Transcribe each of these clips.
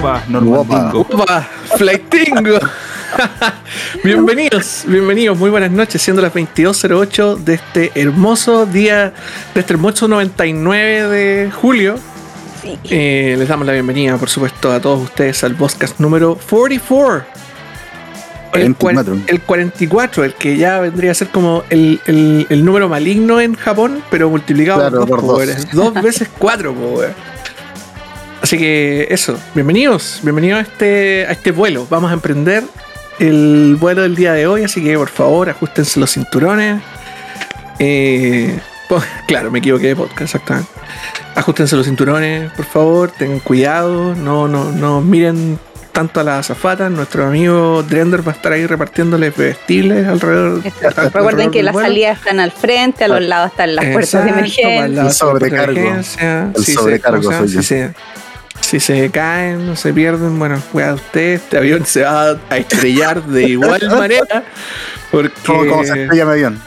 Guapa, Normandingo. Opa, Flightingo. bienvenidos, bienvenidos, muy buenas noches, siendo las 22.08 de este hermoso día, de este hermoso 99 de julio. Eh, les damos la bienvenida, por supuesto, a todos ustedes al podcast número 44. El, 44. el 44, el que ya vendría a ser como el, el- el número maligno en Japón, pero multiplicado Claro, por por dos, dos. dos veces cuatro, po, weón. Así que eso, bienvenidos, bienvenidos a este, a este vuelo. Vamos a emprender el vuelo del día de hoy, así que por favor ajustense los cinturones. Eh, po- claro, me equivoqué de podcast, exactamente. Ajustense los cinturones, por favor, tengan cuidado, no, no, no miren tanto a las azafatas. Nuestro amigo Drender va a estar ahí repartiéndoles vestibles alrededor. Exacto. Recuerden que las salidas están al frente, a los lados están las puertas de Exacto, para emergencia. el sobrecargo. El Si se- sobrecargo ¿cómo se llama? soy yo. Si se, si se caen o se pierden, bueno, cuidado usted, este avión se va a estrellar de igual manera. Porque ¿Cómo, cómo se estrella mi avión?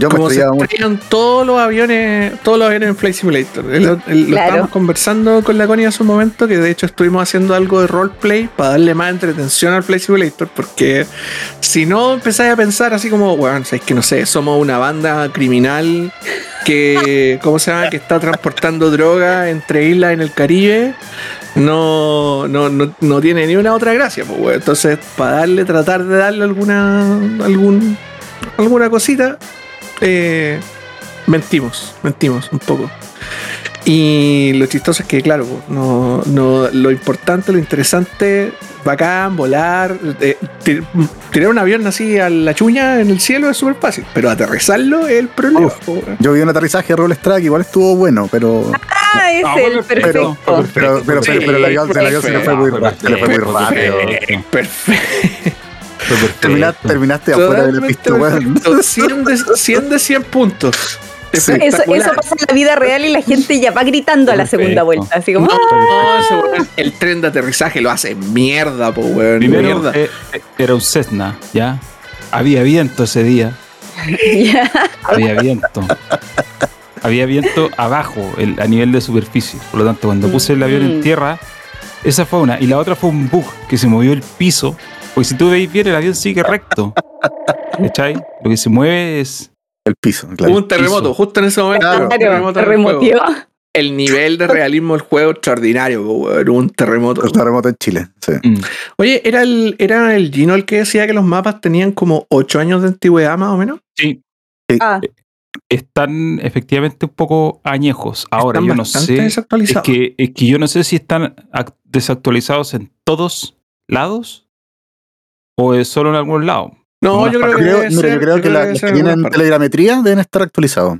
Yo me como se mucho. estrellan todos los aviones, todos los aviones en Flight Simulator. El- Lo estábamos conversando con la Connie hace un momento, que de hecho estuvimos haciendo algo de roleplay para darle más entretención al Flight Simulator, porque si no empezáis a pensar así como, bueno, es que no sé, somos una banda criminal que, ¿cómo se llama? Que está transportando droga entre islas en el Caribe. No, no, no, no tiene ni una otra gracia, pues. Entonces, para darle, tratar de darle alguna, algún, alguna cosita, eh, mentimos, mentimos un poco. Y lo chistoso es que, claro, no, no, lo importante, lo interesante, bacán, volar, eh, tir- tirar un avión así a la chuña en el cielo es súper fácil, pero aterrizarlo es el problema. Yo vi un aterrizaje de Strike, igual estuvo bueno, pero. Ah, es Ah, el pero- perfecto. Pero, pero, pero, Sí, pero el avión, el avión se le fue muy, perfecto, se le fue muy rápido. Perfecto. Terminaste, terminaste afuera de la pista, weón. perfecto. 100 de, 100 de 100 puntos. Sí. Eso, pasa en la vida real y la gente ya va gritando a la segunda vuelta. Así como, No, ¡ah! el tren de aterrizaje lo hace mierda, po, weón. Primero mierda. eh, eh, era un Cessna, ¿ya? Había viento ese día. Había viento. Había viento abajo, el- a nivel de superficie. Por lo tanto, cuando puse el avión en Mm. tierra, esa fue una. Y la otra fue un bug que se movió el piso. Porque si tú veis bien, el avión sigue recto. ¿Cachai? Lo que se mueve es. El piso, Hubo claro. un terremoto, piso. justo en ese momento. Claro. hubo terremoto en el nivel de realismo del juego extraordinario. Hubo un terremoto. El terremoto en Chile, sí. mm, Oye, ¿era el, ¿era el Gino el que decía que los mapas tenían como 8 años de antigüedad más o menos? Sí, Ah, están efectivamente un poco añejos. Ahora, Están yo no sé. Es desactualizados. que, es que yo no sé si están ac- desactualizados en todos lados o es solo en algún lado. no, yo creo que Creo- debe mira, ser- yo creo que la- ser los que tienen telegrametría deben estar actualizados.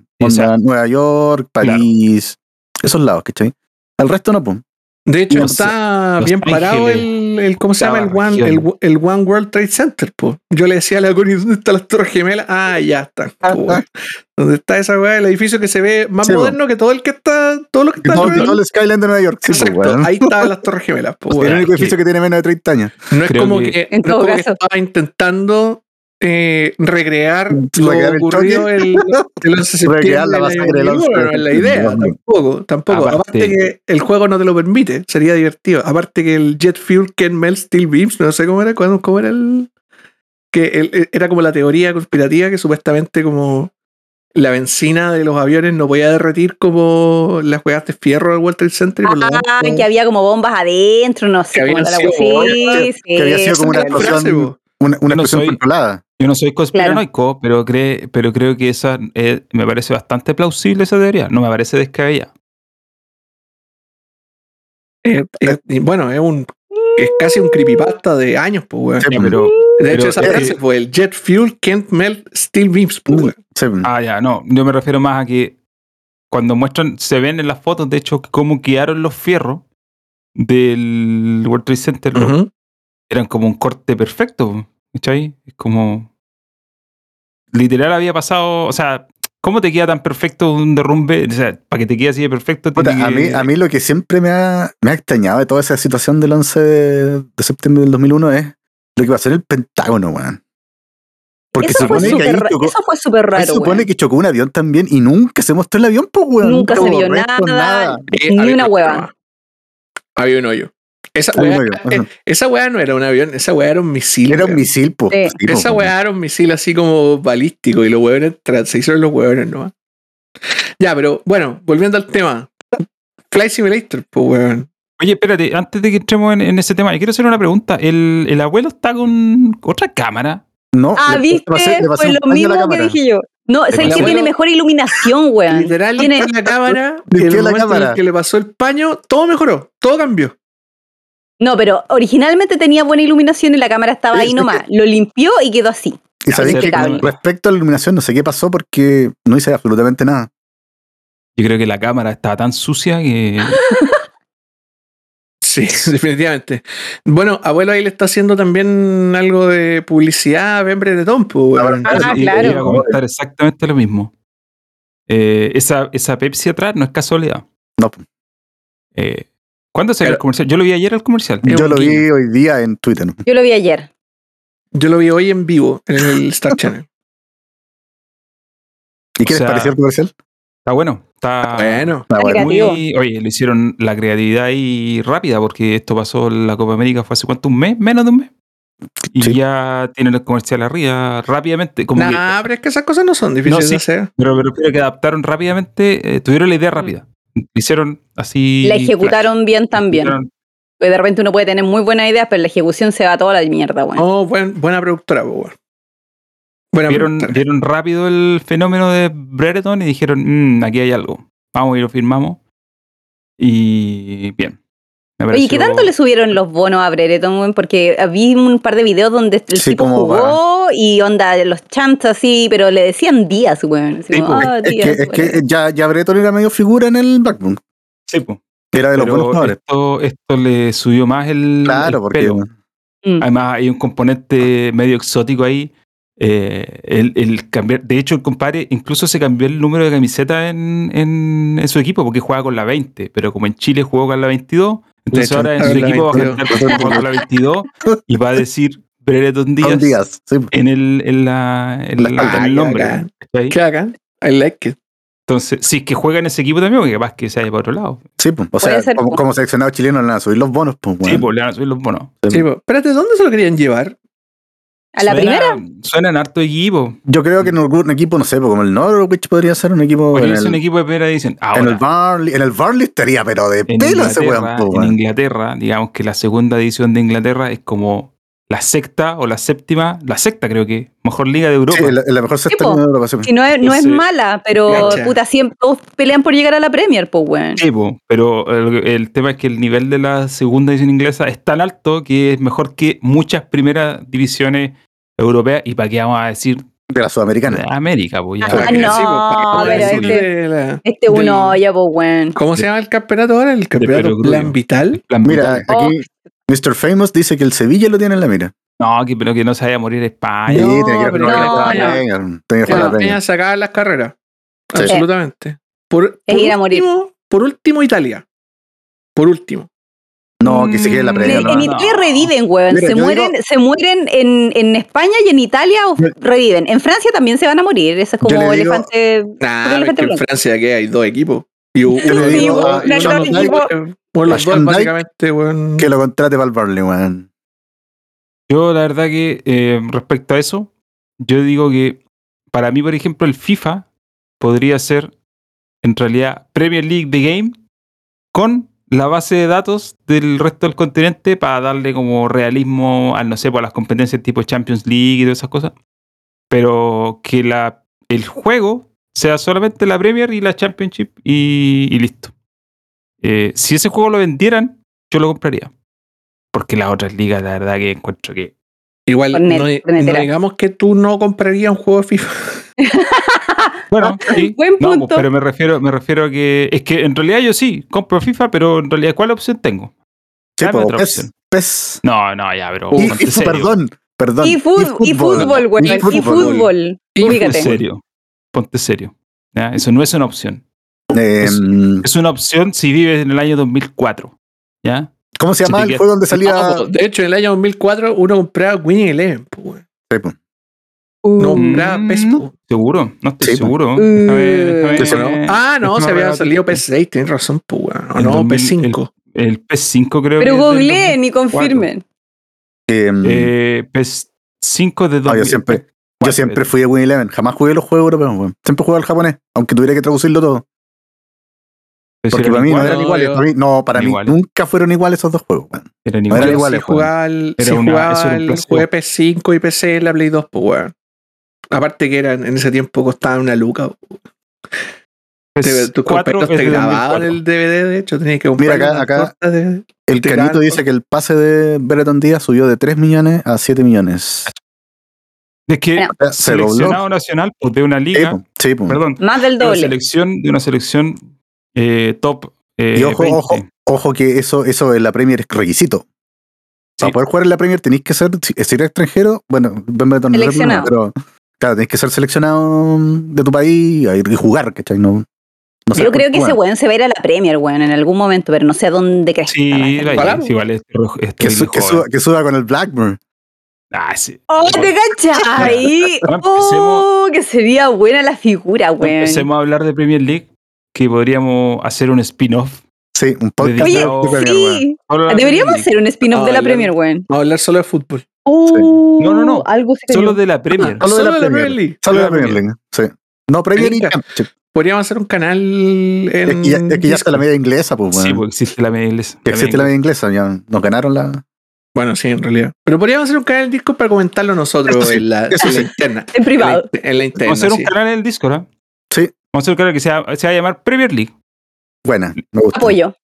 Nueva York, París, esos lados, ¿cachai? El resto no, pum. De hecho, Los- está Los bien parado Ángeles, el, el- ¿cómo se llama? El One, el, One World Trade Center, po. Yo le decía a la Connie, ¿dónde están las torres gemelas? Ah, ya están. ¿Dónde está esa weá? El edificio que se ve más Sí, po. moderno que todo el que está, todo lo que está Todo, todo el skyline de Nueva York. Sí, Exacto, ahí estaban las torres gemelas. po, el único edificio que tiene menos de 30 años. No es Creo como que- no es como que estaba intentando eh, recrear lo Recrear el ocurrido el, el 11 de septiembre. Recrear la del masacre año del 11 de 2001, no es la idea, tampoco, tampoco. Aparte, Aparte- que el juego no te lo permite, sería divertido. Aparte que el Jet Fuel Can Melt Steel Beams, no sé cómo era, cómo, cómo era el... Que el- era como la teoría conspirativa que supuestamente como la benzina de los aviones no podía derretir como las juegas de fierro del World Trade Center. y por lo Ah, que había como bombas adentro, no sé Que cómo habían era la sido sí, que había sido como una la explosión. Una, explosión soy- controlada. Yo no soy conspiranoico, pero, cree, pero creo que esa eh, me parece bastante plausible esa teoría. No me parece descabellada. Eh, eh, bueno, es un es casi un creepypasta de años, pues, weón. Sí, pero, De pero hecho, esa es frase que- fue el jet fuel can't melt steel beams, pues, weón. Sí. Ah, ya, no. Yo me refiero más a que cuando muestran, se ven en las fotos, de hecho, cómo quedaron los fierros del World Trade Center. Eran como un corte perfecto. ¿Cachai? Es como. Literal había pasado. O sea, ¿cómo te queda tan perfecto un derrumbe? O sea, para que te quede así de perfecto. Puta, a, que- mí, a mí lo que siempre me ha, me ha extrañado de toda esa situación del 11 de, de septiembre del 2001 es lo que pasó en el Pentágono, weón. Porque eso, se fue supone que chocó, eso fue súper raro. se supone que chocó un avión también y nunca se mostró el avión, pues, weón. Nunca se vio nada. Eh, Ni había una un hueva. Había un hoyo. Esa weá, eh, esa weá no era un avión, esa weá era un misil. Era un misil, po. Sí. Sí, po, Esa po. weá era un misil así como balístico y los hueones tra- se hicieron los hueones nomás. Ya, pero bueno, volviendo al tema. Flight Simulator, pues weón. Oye, espérate, antes de que entremos en, en ese tema, yo quiero hacer una pregunta. ¿El, el abuelo está con otra cámara? No, Ah, le- viste, le pasé- le pasé fue un lo mismo que cámara. dije yo. No, ¿sabes pasé- que tiene mejor iluminación, weón? Literal, Tiene- la cámara. y el la en cámara. el que le pasó el paño, todo mejoró, todo cambió. No, pero originalmente tenía buena iluminación y la cámara estaba ahí nomás. Lo limpió y quedó así. Y sabéis que respecto a la iluminación, no sé qué pasó porque no hice absolutamente nada. Yo creo que la cámara estaba tan sucia que. Sí, definitivamente. Bueno, abuelo ahí le está haciendo también algo de publicidad a Brereton, pues weón. Ah, y- claro. Iba a comentar exactamente lo mismo. Eh, esa, esa Pepsi atrás no es casualidad. No. Eh, ¿Cuándo salió Claro. el comercial? Yo lo vi ayer el comercial. Yo lo vi hoy día en Twitter. Yo lo vi ayer. Yo lo vi hoy en vivo en el Star Channel. ¿Y qué O les pareció el comercial? Está bueno. Está Bueno, Ah, bueno. muy. Oye, lo hicieron la creatividad ahí rápida porque esto pasó en la Copa América fue hace cuánto, un mes, menos de un mes. Y Sí. ya tienen el comercial arriba rápidamente. Como que- nah, pero es que esas cosas no son difíciles No, sí. de hacer. pero me refiero a que adaptaron rápidamente, eh, tuvieron la idea rápida. Hicieron así. La ejecutaron bien también. Ejecutaron- Porque de repente uno puede tener muy buenas ideas, pero la ejecución se va toda la mierda, weón. Oh, buen- buena productora, pues weón. Buena Vieron, productora. vieron rápido el fenómeno de Brereton y dijeron, "Mm, aquí hay algo. Vamos y lo firmamos. Y bien. Me Oye, ¿qué pareció- tanto le subieron los bonos a Brereton, weón? Porque vi un par de videos donde el Sí, tipo jugó y onda los chants así, pero le decían días, weón. Sí, como, pues, "Ah, Es que, días", es que ya, ya Breton era medio figura en el Backbone. Sí, po. Era de los Pero buenos jugadores. esto, esto le subió más el, Claro, el porque pelo. Mm. Además, hay un componente medio exótico ahí. eh, el, el cambiar, de hecho, el compadre incluso se cambió el número de camiseta en, en, en su equipo porque jugaba con la 20, pero como en Chile jugó con la 22, entonces ahora en su equipo va a 22. cantar como con la 22 y va a decir Brereton Díaz, días. Sí. en el, en la, en La la- el nombre. Qué bacán. I like it. Entonces, si es que juega en ese equipo también, porque capaz que se vaya para otro lado. Sí, pues. O sea, como, como seleccionado chileno le van a subir los bonos, pues. Sí, bueno. pues le van a subir los bonos. Sí, pues. Espérate, ¿dónde se lo querían llevar? ¿A la Suena- primera? Suenan harto equipo. Yo creo que en algún equipo, no sé, pues, como el Norwich podría ser un equipo. Podría ser un equipo de primera edición. en el Barley, en el Barley estaría, pero de pelo ese Inglaterra, weón. pues, en. Inglaterra, digamos que la segunda edición de Inglaterra es como la sexta o la séptima, la sexta creo que, mejor liga de Europa. Sí, la, la mejor sexta de Europa, sí. Si no es, no es mala, pero Gacha. puta, siempre todos pelean por llegar a la Premier, pues, weón. Sí, po, pero el, el tema es que el nivel de la segunda edición inglesa es tan alto que es mejor que muchas primeras divisiones europeas. ¿Y para qué vamos a decir De la Sudamericana. de América? Pues ya. Ah, no, pues, pero este- de la- Este uno ya, pues, weón. ¿Cómo se llama el campeonato ahora? El campeonato. Plan Vital. Plan Mira, vital. aquí Mr. Famous dice que el Sevilla lo tiene en la mira. No, que, pero que no se vaya a morir España. Sí, No, tiene que pero no, la no. Que jugar la las carreras. Sí. Absolutamente. Por, Es por ir a morir. último, por último, Italia. Por último. No, que se quede la Mm, En, no. no. Italia reviven, weón. Mira, se, mueren, digo- se mueren en, en España y en Italia o reviven. En Francia también se van a morir. Eso es como le digo- elefante. Nah, es que en. Francia que hay dos equipos. Y uno digo, ah, y no, uno no, eh, bueno, los dos Shandai- básicamente, weón. Que lo contrate para el Barley, weón. Yo la verdad que eh, respecto a eso, yo digo que para mí, por ejemplo, el FIFA podría ser en realidad Premier League The Game con la base de datos del resto del continente para darle como realismo al, no sé, pues, a las competencias tipo Champions League y todas esas cosas. Pero que la, el juego sea solamente la Premier y la Championship y, y listo. Eh, si ese juego lo vendieran, yo lo compraría. Porque las otras ligas, la verdad que encuentro que Igual, Cornet- no, no digamos que tú no comprarías un juego de FIFA. Bueno, sí. Buen No, punto. pero me refiero, me refiero a que es que en realidad yo sí compro FIFA, pero en realidad ¿cuál opción tengo? Sí, Dame po, otra PES, opción. PES. No, no, ya, pero Y, y perdón, perdón. Y, fut- y fútbol. Y Y fútbol. fútbol. Y Ponte Ubícate. serio. Ponte serio. ¿ya? Eso no es una opción. Eh, Es una opción si vives en el año 2004. ¿Ya? ¿Cómo se si llama te el juego donde salía? No, po, de hecho, en el año 2004 uno compraba Winning Eleven. weón. Sí, po. No, Mm, compraba PES. no, po. seguro, no estoy Sí, pues. seguro. Uh, Déjame- déjame- ¿Eso no? Ah, no, se había salido PS6, tienes razón, pues, weón. O El no, 2000, PS5. El PS5 creo Pero que. es del googleen y confirmen. Eh, 2000. Eh, PS5 de 2000. no, yo siempre, yo siempre fui de Win Eleven. Jamás jugué los juegos europeos, weón. Siempre jugué al japonés, aunque tuviera que traducirlo todo. Si Porque para mí no eran iguales. yo- para mí- no, para mí iguales. nunca fueron iguales esos dos juegos, weón. eran No eran iguales, sí jugaba, sí una- jugaba el- jugué PS5 y PC en la Play 2, pues weón. Aparte que eran, en ese tiempo costaban una luca. Te- PS4 tus compañeros te grababan 2004. el DVD, de hecho, tenías que comprar Mira, acá- acá- de- El Canito dice que el pase de Brereton Díaz subió de 3 millones a 7 millones. Es que Mira. O sea, se dobló. seleccionado nacional pues, de una liga, po, sí, po. perdón, Más del de una doble. selección, de una selección eh, top. eh, Y ojo, 20. ojo, ojo que eso, eso en la Premier es requisito. Para poder jugar en la Premier tenéis que ser, si eres extranjero, bueno, Seleccionado. pero claro, tenéis que ser seleccionado de tu país y jugar, ¿cachai? No, Yo creo que ese bueno. weón se va a ir a la Premier, weón, en algún momento, pero no sé a dónde crees. Sí, sí, igual es, es que, su- que suba, que suba con el Blackburn. Ah, sí. ¡Oh, te cachai! Bueno, ¡Oh, que sería buena la figura, weón! Empecemos a hablar de Premier League, que podríamos hacer un spin-off. Sí, un podcast Oye, de- Premier, sí. Deberíamos hacer un spin-off de la Premier, weón. Vamos a hablar solo de fútbol. Oh, No, no, no. Algo League. Solo de la Premier. Solo de la Premier. League. Solo de la Premier League, sí. No, Premier. Championship. Podríamos hacer un canal en. Es que ya, es que ya está la media inglesa, pues, Sí, weón. porque existe la media inglesa. Que existe la media inglesa, ya nos ganaron la. Bueno, sí, en realidad. Pero podríamos hacer un canal en Discord para comentarlo nosotros sí, en, la, interna. En privado. En la, en la interna. Vamos a hacer un sí. canal en el Discord, ¿ah? Sí, Vamos a hacer un canal que se va, se va a llamar Premier League. buena, me gusta. Apoyo.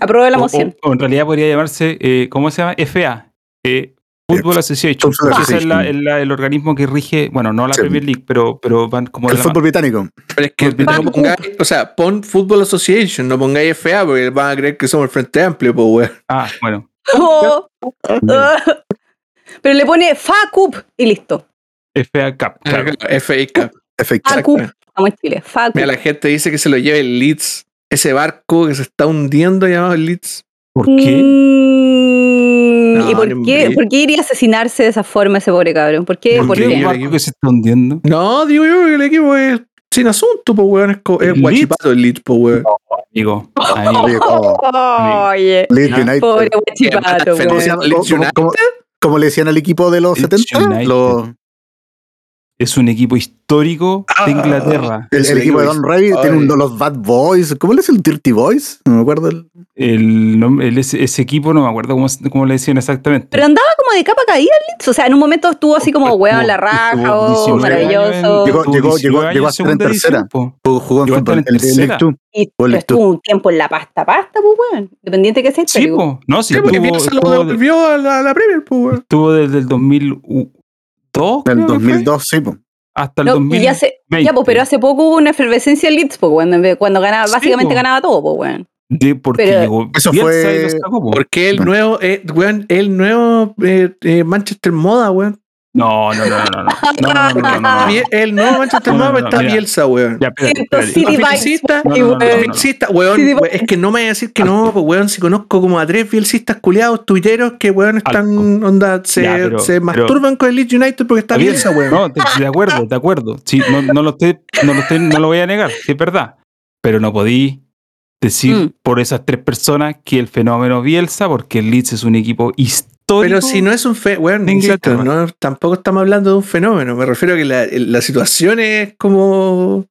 Apruebo la O- moción. O, o en realidad podría llamarse, eh, ¿cómo se llama? FA. Eh, Football Association. Football es la- el, la- el organismo que rige, bueno, no la Sí. Premier League, pero, pero van como El la fútbol británico. Pero es que no británico. pongáis, o sea, pon Football Association, no pongáis FA porque van a creer que somos el Frente Amplio, pues, weón. Ah, bueno. Oh. Pero le pone FA Cup y listo. FA Cup. claro. FA Cup. FA Cup. Estamos en Chile. FA Cup. Mira, la gente dice que se lo lleve el Leeds. Ese barco que se está hundiendo llamado el Leeds. ¿Por qué? Mm, No, ¿Y por qué, por qué iría a asesinarse de esa forma ese pobre cabrón? ¿Por qué? ¿Por ¿Por qué qué? un barco que se está hundiendo? No, digo yo que el equipo es sin asunto, pues, weón. Es, es ¿El Leeds? guachipato el Leeds, pues, weón. Amigo. amigo. Amigo, Oye, Leeds pobre guachipato, Fenomenal. ¿Cómo se weón. llama? Leeds ¿Cómo- United. cómo- Como le decían al equipo de los Leeds 70, United. los- Es un equipo histórico Ah. de Inglaterra. el, Es el el equipo de Don Ray tiene un, los Bad Boys. ¿Cómo le decía el Dirty Boys? No me acuerdo. El, El, ese, ese equipo no me acuerdo cómo, cómo le decían exactamente. Pero andaba como de capa caída el Leeds. O sea, en un momento estuvo así como, weón, la raja, oh, 19 años en- maravilloso. Llegó- llegó- 19 llegó- llegó a en estar en tercera. jugó, jugó en fútbol. en. Y estuvo un tiempo en la pasta pasta, pues, weón. Independiente que sea Sí, po. no, sí, Sí, porque Bielsa lo devolvió a la, Premier, pues, weón. estuvo desde el 2002 En el creo que fue, 2002, sí. po. hasta el No, 2020. y ya, se- ya, pues, pero hace poco hubo una efervescencia en Leeds, pues, cuando, cuando ganaba, Sí, básicamente po. ganaba todo, pues, weón. De porque pero- llegó Eso fue- sacó, po. Porque el No. nuevo, eh, weón, el nuevo eh, eh, Manchester Moda, weón. No, no, no, no, no. No, no, no, no, no, El nuevo Manchester No, no, Moda no, está mira. Bielsa, weón. Ya, Bielsista, weón, es que no me voy a decir que no, pues weón, si conozco como a tres bielsistas culiados, tuiteros, que weón están, onda, se, Ya, pero- se pero- masturban con el Leeds United porque está. Bielsa, weón. No, de, de acuerdo, de acuerdo. Sí, no, no lo estoy, no lo estoy, no lo voy a negar, sí es verdad. Pero no podí decir Mm. por esas tres personas que el fenómeno Bielsa, porque el Leeds es un equipo histórico. Pero si no es un fe, weón, de insisto, Inglaterra. no, tampoco estamos hablando de un fenómeno. Me refiero a que la, la situación es como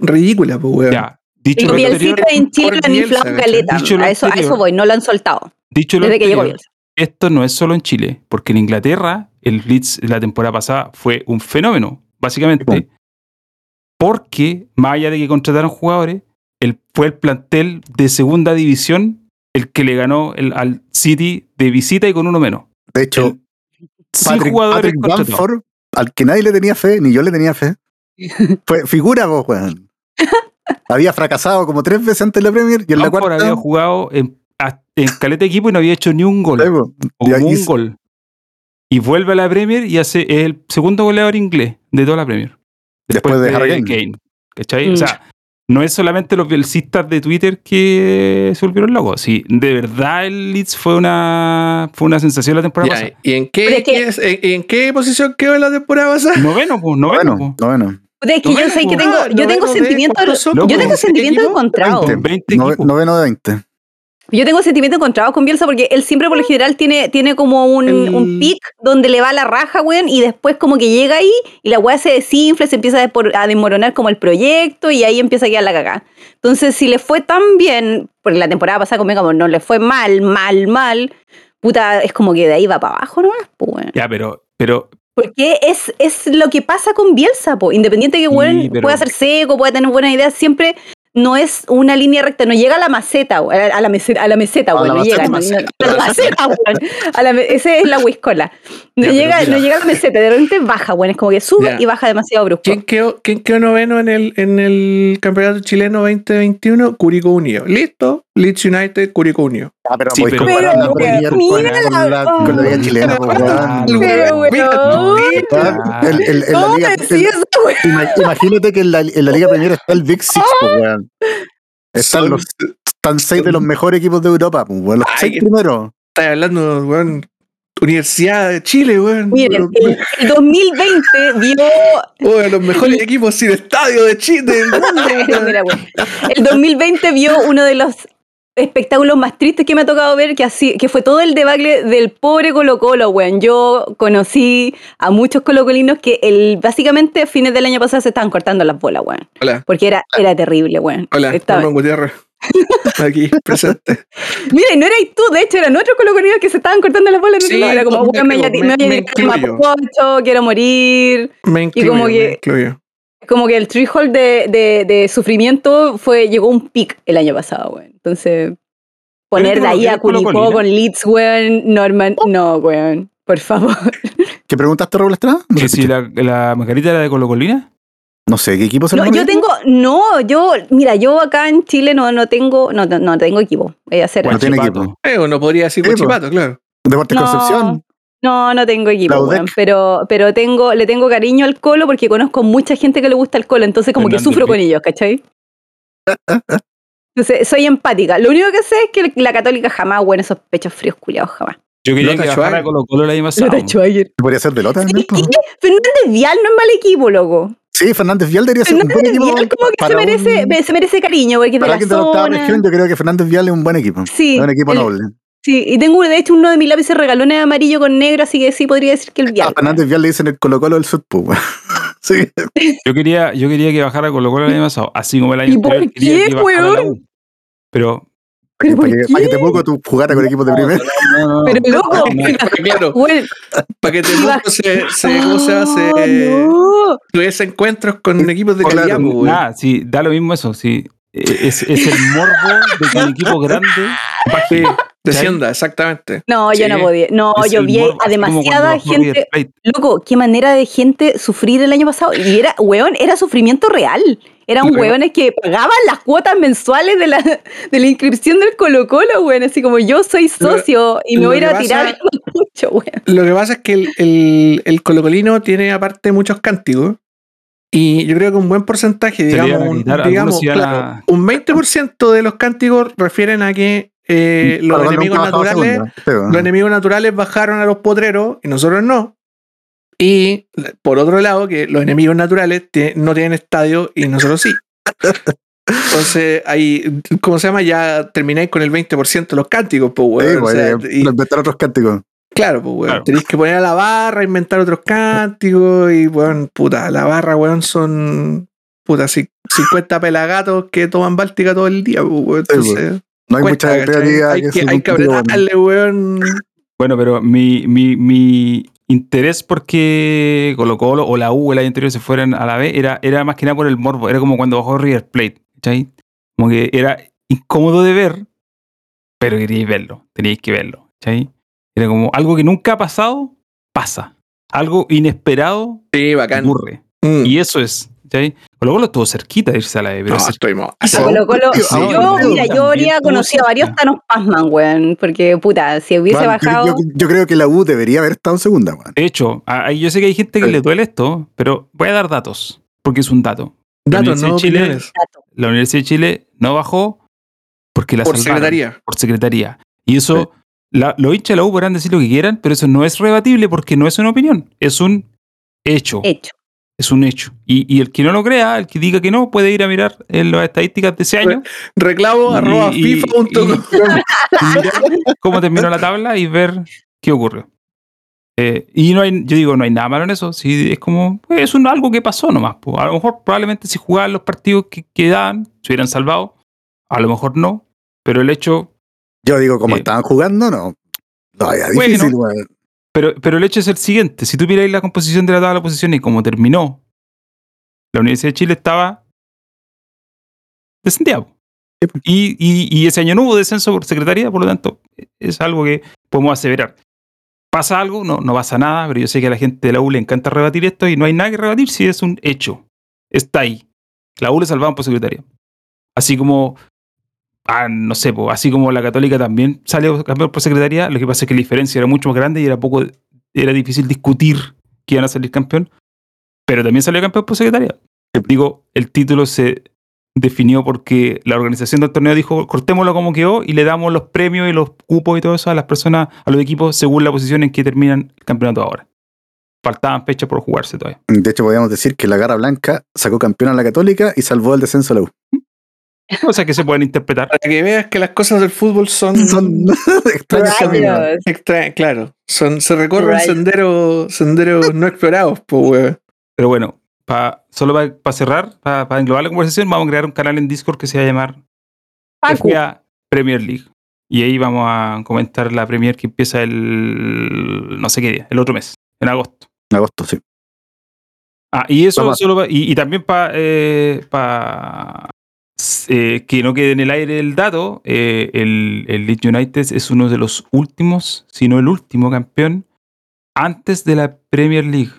ridícula, pues, weón. Ya, dicho Bielsa anterior, Bielcita en Chile han inflado caleta. A eso, a eso voy, no lo han soltado. dicho lo Desde que llegó Bielsa. esto no es solo en Chile, porque en Inglaterra el Leeds la temporada pasada fue un fenómeno, básicamente. Porque, más allá de que contrataron jugadores, el, fue el plantel de segunda división el que le ganó el, al City de visita y con uno menos. De hecho, El- sin Patrick, jugadores Patrick. Bamford, al que nadie le tenía fe, ni yo le tenía fe, fue figura vos, weón. Había fracasado como tres veces antes de la Premier y en la Bamford cuarta. había jugado en, en caleta de equipo y no había hecho ni un gol. Sí, o Y un gol. Y vuelve a la Premier y hace es el segundo goleador inglés de toda la Premier. Después de Harry Kane. ¿Cachai? Mm. O sea, no es solamente los bielcistas de Twitter que se volvieron locos. Sí, de verdad el Leeds fue una, fue una sensación la temporada Ya, pasada. ¿Y en qué, es que- qué es- en, en qué posición quedó en la temporada pasada? Noveno, pues, noveno. Bueno, po. Puta, es que No yo sé que tengo, Ah, yo tengo noveno sentimientos, yo tengo ¿16 sentimientos encontrados. 20. 20 Nove- equipos. noveno de 20. Yo tengo sentimientos encontrados con Bielsa porque él siempre por lo general tiene, tiene como un, El- un pic donde le va la raja, weón, y después como que llega ahí y la weá se desinfla, se empieza a, despor- a desmoronar como el proyecto y ahí empieza a quedar la cagada. Entonces, si le fue tan bien, porque la temporada pasada conmigo como no le fue mal, mal, mal, puta, es como que de ahí va para abajo nomás, pues, weón. Ya, pero, pero Porque es, es lo que pasa con Bielsa, po. independiente que Sí, weón pero- pueda ser seco, pueda tener buenas ideas, siempre no es una línea recta, no llega a la maceta, a la meseta, a la meseta, la no llega, maceta, no- no- a la maceta, esa es la whiskola. No Ya, llega, no llega a la meseta, de repente baja, weón, es como que sube Ya. y baja demasiado brusco. ¿Quién quedó, quién quedó noveno en el, en el campeonato chileno 2021? Curicó Unido. Listo. Leeds United, Curicó Unido. Ah, pero Sí, podéis pero- comparar la Pero, con, mira con la- la, con la liga chilena, po, weón. Ah, Pero, weón. Weón, el- el- en la ¿Cómo liga- me decís eso, weón? Ima- Imagínate que en la, en la Liga Premier está el Big Six, po, weón. Están, los, están seis de los mejores equipos de Europa, weón. Los Ay, seis primeros. Estás hablando, weón. Universidad de Chile, weón. Miren, el, el 2020 vio Weón, los mejores equipos sin estadio de Chile del mundo, weón. Mira, güey. El 2020 vio uno de los espectáculos más tristes que me ha tocado ver, que, así, que fue todo el debacle del pobre Colo Colo, weón. Yo conocí a muchos colocolinos que el, básicamente a fines del año pasado se estaban cortando las bolas, weón. Hola, Porque era, era terrible, weón. hola, Norman Gutiérrez. Aquí, presente. Mira, y no erais tú, de hecho, eran otros colocolinos que se estaban cortando las bolas. Sí, era como, weón, me, me, me- me me. Mapocho, quiero morir. Me incluyo, como me que- incluyo. Como que el threshold de, de, de sufrimiento fue, llegó a un pic el año pasado, weón. Entonces, poner de ahí a Curicó con Leeds, weón, Norman, no, weón. Por favor. ¿Qué preguntaste, Raúl Estrada? No, que si la, la mascarita era de Colo Colina. No sé, ¿qué equipo se No, yo tengo, no, yo, mira, yo acá en Chile no, no tengo, no, no, no tengo equipo. Voy a hacer Bueno, tiene equipo. Eh, uno podría decir Sí, pues. Guachipato, claro. Deportes No. Concepción. No, no tengo equipo, weón, pero, pero tengo, le tengo cariño al colo porque conozco mucha gente que le gusta el colo, entonces como que sufro con ellos, ¿cachai? Entonces, soy empática. Lo único que sé es que la católica jamás, bueno, esos pechos fríos culiados jamás. Yo quería que bajara Schwager. Colo Colo tachó ayer. Podría ser de Lota. Fernández Vial no es mal equipo, loco. Sí, Fernández Vial debería ser un buen Fernández equipo. Vial como que se merece, un- se merece cariño, porque de Para la de la octava zona. región, yo creo que Fernández Vial es un buen equipo. Sí, Es un equipo el- noble. Sí, y tengo de hecho uno de mis lápices regalones amarillo con negro, así que sí podría decir que el Vial. A Fernández Vial le dicen el Colo Colo del pues, weón. Sí. Yo quería, yo quería que bajara Colo Colo el año pasado, así como el año ¿Y por anterior quería qué, que weón? Pero ¿Pero Para que, qué? para que Temuco tú jugara con equipos de primera. Pero loco, claro, Bueno, para que te Iba- se, se, ¿cómo se Ah, no. encuentros con equipos de Claro, calidad, weón. nada, sí, da lo mismo eso, sí. Eh, Es, es el morbo de que un equipo grande baje. Descienda, exactamente. No, yo Sí. no podía. No, Es yo vi morbo, a demasiada gente. Loco, qué manera de gente sufrir el año pasado. Y era, weón, era sufrimiento real. Eran que- weones que pagaban las cuotas mensuales de la, de la inscripción del Colo Colo, weón. Así como yo soy socio y me voy a ir que a tirar pasa- mucho, weón. Lo que pasa es que el, el, el colocolino tiene aparte muchos cánticos. Y yo creo que un buen porcentaje, digamos, un, digamos claro, a- un 20% de los cánticos refieren a que eh, los enemigos naturales weón. los enemigos naturales bajaron a los potreros y nosotros no. Y por otro lado, que los enemigos naturales no tienen estadio y nosotros sí. Entonces, ahí, ¿cómo se llama? Ya termináis con el 20% de los cánticos, pues, Sí, weón. O pues, sea, eh, y- inventar otros cánticos. claro, pues, weón. Claro. Tenéis que poner a la barra, inventar otros cánticos y, weón, puta, la barra, weón, son, puta, ci- 50 pelagatos que toman Báltica todo el día, pues, weón. Sí, pues. Entonces, No hay cuesta, mucha creatividad. Hay que, hay que apretarle, weón. Bueno, pero mi, mi, mi interés porque Colo Colo o la U el año anterior se fueran a la B era, era más que nada por el morbo. Era como cuando bajó River Plate. ¿cachai? Como que era incómodo de ver, pero queríais verlo. Teníais que verlo. ¿cachai? Era como algo que nunca ha pasado, pasa. Algo inesperado Sí, bacán. ocurre. Mm. Y eso es. ¿Cachai? Colo Colo estuvo cerquita de irse a la B. Pero No, se- estuvimos. A Sí. Colo Colo- Sí, yo, sí, mira, yo habría conocido a varios. Thanos Pasman, weón. Porque, puta, si hubiese bajado. yo, yo creo que la U debería haber estado en segunda, weón. de hecho, a- yo sé que hay gente que Sí. le duele esto, pero voy a dar datos. Porque es un dato. La Datos, Universidad no de Chile- opiniones. la Universidad de Chile no bajó porque la Por salvaron, secretaría. por secretaría. Y eso, la- los hinchas de la U podrán decir lo que quieran, pero eso no es rebatible porque no es una opinión, es un hecho. Hecho. Es un hecho. Y, y el que no lo crea, el que diga que no, puede ir a mirar en las estadísticas de ese año. Reclamo y- arroba y- FIFA.com. y- y mirar cómo terminó la tabla y ver qué ocurrió. Eh, y no hay, yo digo, no hay nada malo en eso. Sí, es como, pues, es un, algo que pasó nomás. po. A lo mejor, probablemente, si jugaban los partidos que quedaban, se hubieran salvado. A lo mejor no. Pero el hecho, Yo digo, como Eh. estaban jugando, no. No, era Bueno. difícil, weón. Pero, pero el hecho es el siguiente: si tú miras la composición de la tabla de posiciones y cómo terminó, la Universidad de Chile estaba descendida. y, y ese año no hubo descenso por secretaría, por lo tanto, es algo que podemos aseverar. ¿Pasa algo? No, no pasa nada, pero yo sé que a la gente de la U le encanta rebatir esto y no hay nada que rebatir si es un hecho. Está ahí. La U le salvaban por secretaría. Así como, no sé, así como la Católica también salió campeón por secretaría, lo que pasa es que la diferencia era mucho más grande y era poco, era difícil discutir que iban a salir campeón, pero también salió campeón por secretaría. Digo, el título se definió porque la organización del torneo dijo, cortémoslo como quedó y le damos los premios y los cupos y todo eso a las personas, a los equipos según la posición en que terminan el campeonato ahora. Faltaban fechas por jugarse todavía. De hecho, podríamos decir que la Garra Blanca sacó campeón a la Católica y salvó el descenso a la U. Cosas que se pueden interpretar. Para que veas que las cosas del fútbol son, Son extraños Rayos. caminos. extra, claro, son, se recorren senderos, senderos no explorados, pues, weón. Pero bueno, pa- solo para cerrar, para englobar la conversación, vamos a crear un canal en Discord que se va a llamar. FA Premier League. Y ahí vamos a comentar la Premier que empieza el no sé qué día, el otro mes, en agosto. En agosto, sí. Ah, y eso solo pa- y, y también para que no quede en el aire el dato, eh, el, el Leeds United es uno de los últimos, si no el último campeón, antes de la Premier League.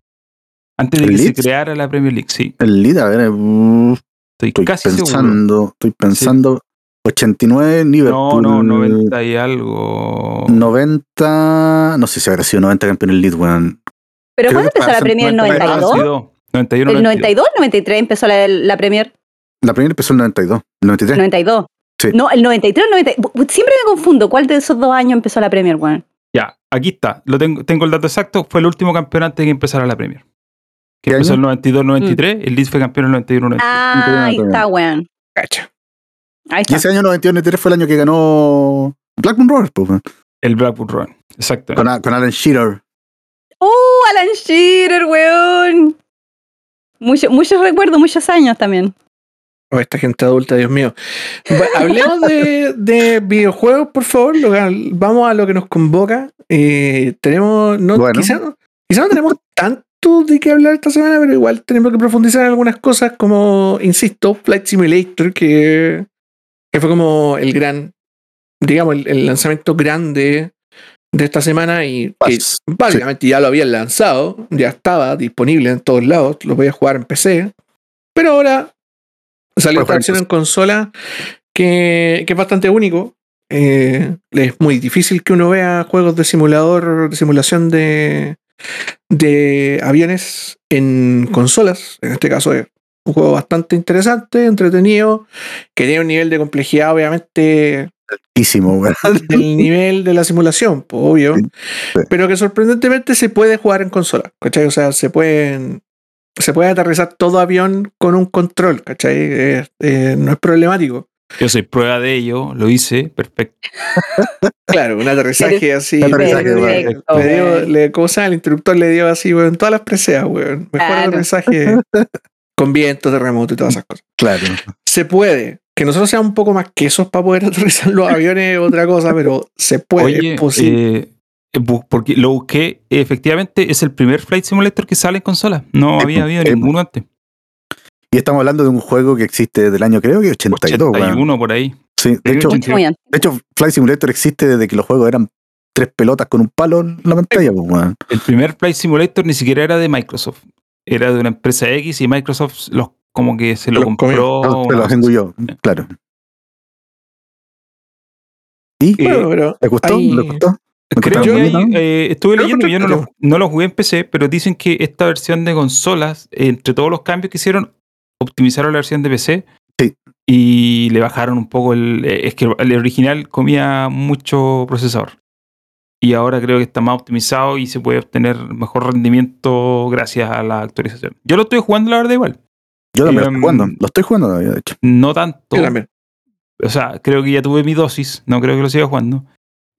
Antes de ¿El que se Leeds? creara la Premier League, sí. El lead, a ver, uh, Estoy, estoy casi seguro. pensando, estoy pensando. 89 No, Liverpool. no, 90 y algo. 90, no sé si habrá sido 90 campeón el lead, weón. ¿Pero cuándo empezó la Premier? ¿En 90, 92? 92, 91, ¿El 92. 92 93 empezó la, la Premier? La primera empezó en el 92, el 93. 92. Sí. No, el 93 90. Siempre me confundo. ¿Cuál de esos dos años empezó la Premier, weón? Ya, aquí está. Lo tengo, tengo el dato exacto. Fue el último campeón antes de que empezara la Premier. Que ¿Qué empezó año? el 92-93. El Leeds fue campeón en el 91-93. Ah, ahí está, weón. Cacha. Ahí Y está. ese año 92-93 fue el año que ganó Blackburn Rovers, pues, weón. El Blackpool Run. Exacto. con, con Alan Shearer. ¡Uh, Alan Shearer, weón! Mucho- muchos recuerdos, muchos años también. Oh, esta gente adulta, Dios mío. Hablemos de, de videojuegos, por favor. Vamos a lo que nos convoca. Eh, tenemos. No, Bueno. quizá, no, quizá no tenemos tanto de qué hablar esta semana, pero igual tenemos que profundizar en algunas cosas, como, insisto, Flight Simulator, que, que fue como el gran, digamos, el, el lanzamiento grande de esta semana y que básicamente ya lo habían lanzado, ya estaba disponible en todos lados, lo podía jugar en PC, pero ahora salió esta versión en consola que, que es bastante único. Eh, es muy difícil que uno vea juegos de simulador, de simulación de, de aviones en consolas. En este caso es un juego bastante interesante, entretenido, que tiene un nivel de complejidad obviamente Altísimo, del nivel de la simulación, pues, obvio. Sí, sí. Pero que sorprendentemente se puede jugar en consola, ¿cachai? O sea, se pueden. Se puede aterrizar todo avión con un control, ¿cachai? Eh, eh, no es problemático. Yo soy prueba de ello. Lo hice. Perfecto. Claro, un aterrizaje así. Un aterrizaje, perfecto, le dio- le- ¿Cómo se llama? El instructor le dio así, weón, todas las preseas, weón. Mejor Claro. aterrizaje con viento, terremoto y todas esas cosas. Claro. Se puede. Que nosotros seamos un poco más quesos para poder aterrizar los aviones es otra cosa, pero se puede, Oye, es posible. eh, porque lo busqué. Efectivamente, es el primer Flight Simulator que sale en consola. No Eh, había habido eh, ninguno antes. Y estamos hablando de un juego que existe desde el año, creo que 82, weón. 81 por ahí. Sí, de hecho, de hecho, Flight Simulator existe desde que los juegos eran tres pelotas con un palo en la pantalla, pues, weón. El primer Flight Simulator ni siquiera era de Microsoft. Era de una empresa X y Microsoft los, como que se lo Los compró. Ah, una pero los engulló, claro. ¿Y? Eh, Bueno, pero ¿Le gustó? ¿Le gustó? Creo Yo- que hay, eh, estuve leyendo, yo no lo, no lo jugué en PC, pero dicen que esta versión de consolas, entre todos los cambios que hicieron, optimizaron la versión de PC Sí. y le bajaron un poco el... eh, Es que el original comía mucho procesador. y ahora creo que está más optimizado y se puede obtener mejor rendimiento gracias a la actualización. Yo lo estoy jugando, la verdad, igual. Yo también lo Em, estoy jugando. Lo estoy jugando todavía, de hecho. No tanto. Yo también. O sea, creo que ya tuve mi dosis, no creo que lo siga jugando.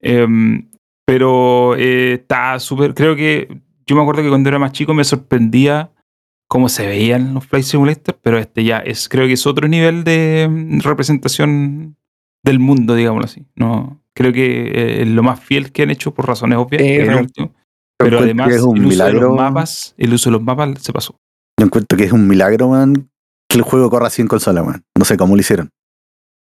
Em, pero eh, está súper. Creo que. Yo me acuerdo que cuando era más chico me sorprendía cómo se veían los Flight Simulator, pero este ya es, creo que es otro nivel de mm, representación del mundo, digámoslo así. No, creo que eh, es lo más fiel que han hecho por razones obvias. Es el último. Pero además, el uso de milagro. los mapas, el uso de los mapas se pasó. Yo encuentro que es un milagro, man, que el juego corra así en consola, man. No sé cómo lo hicieron.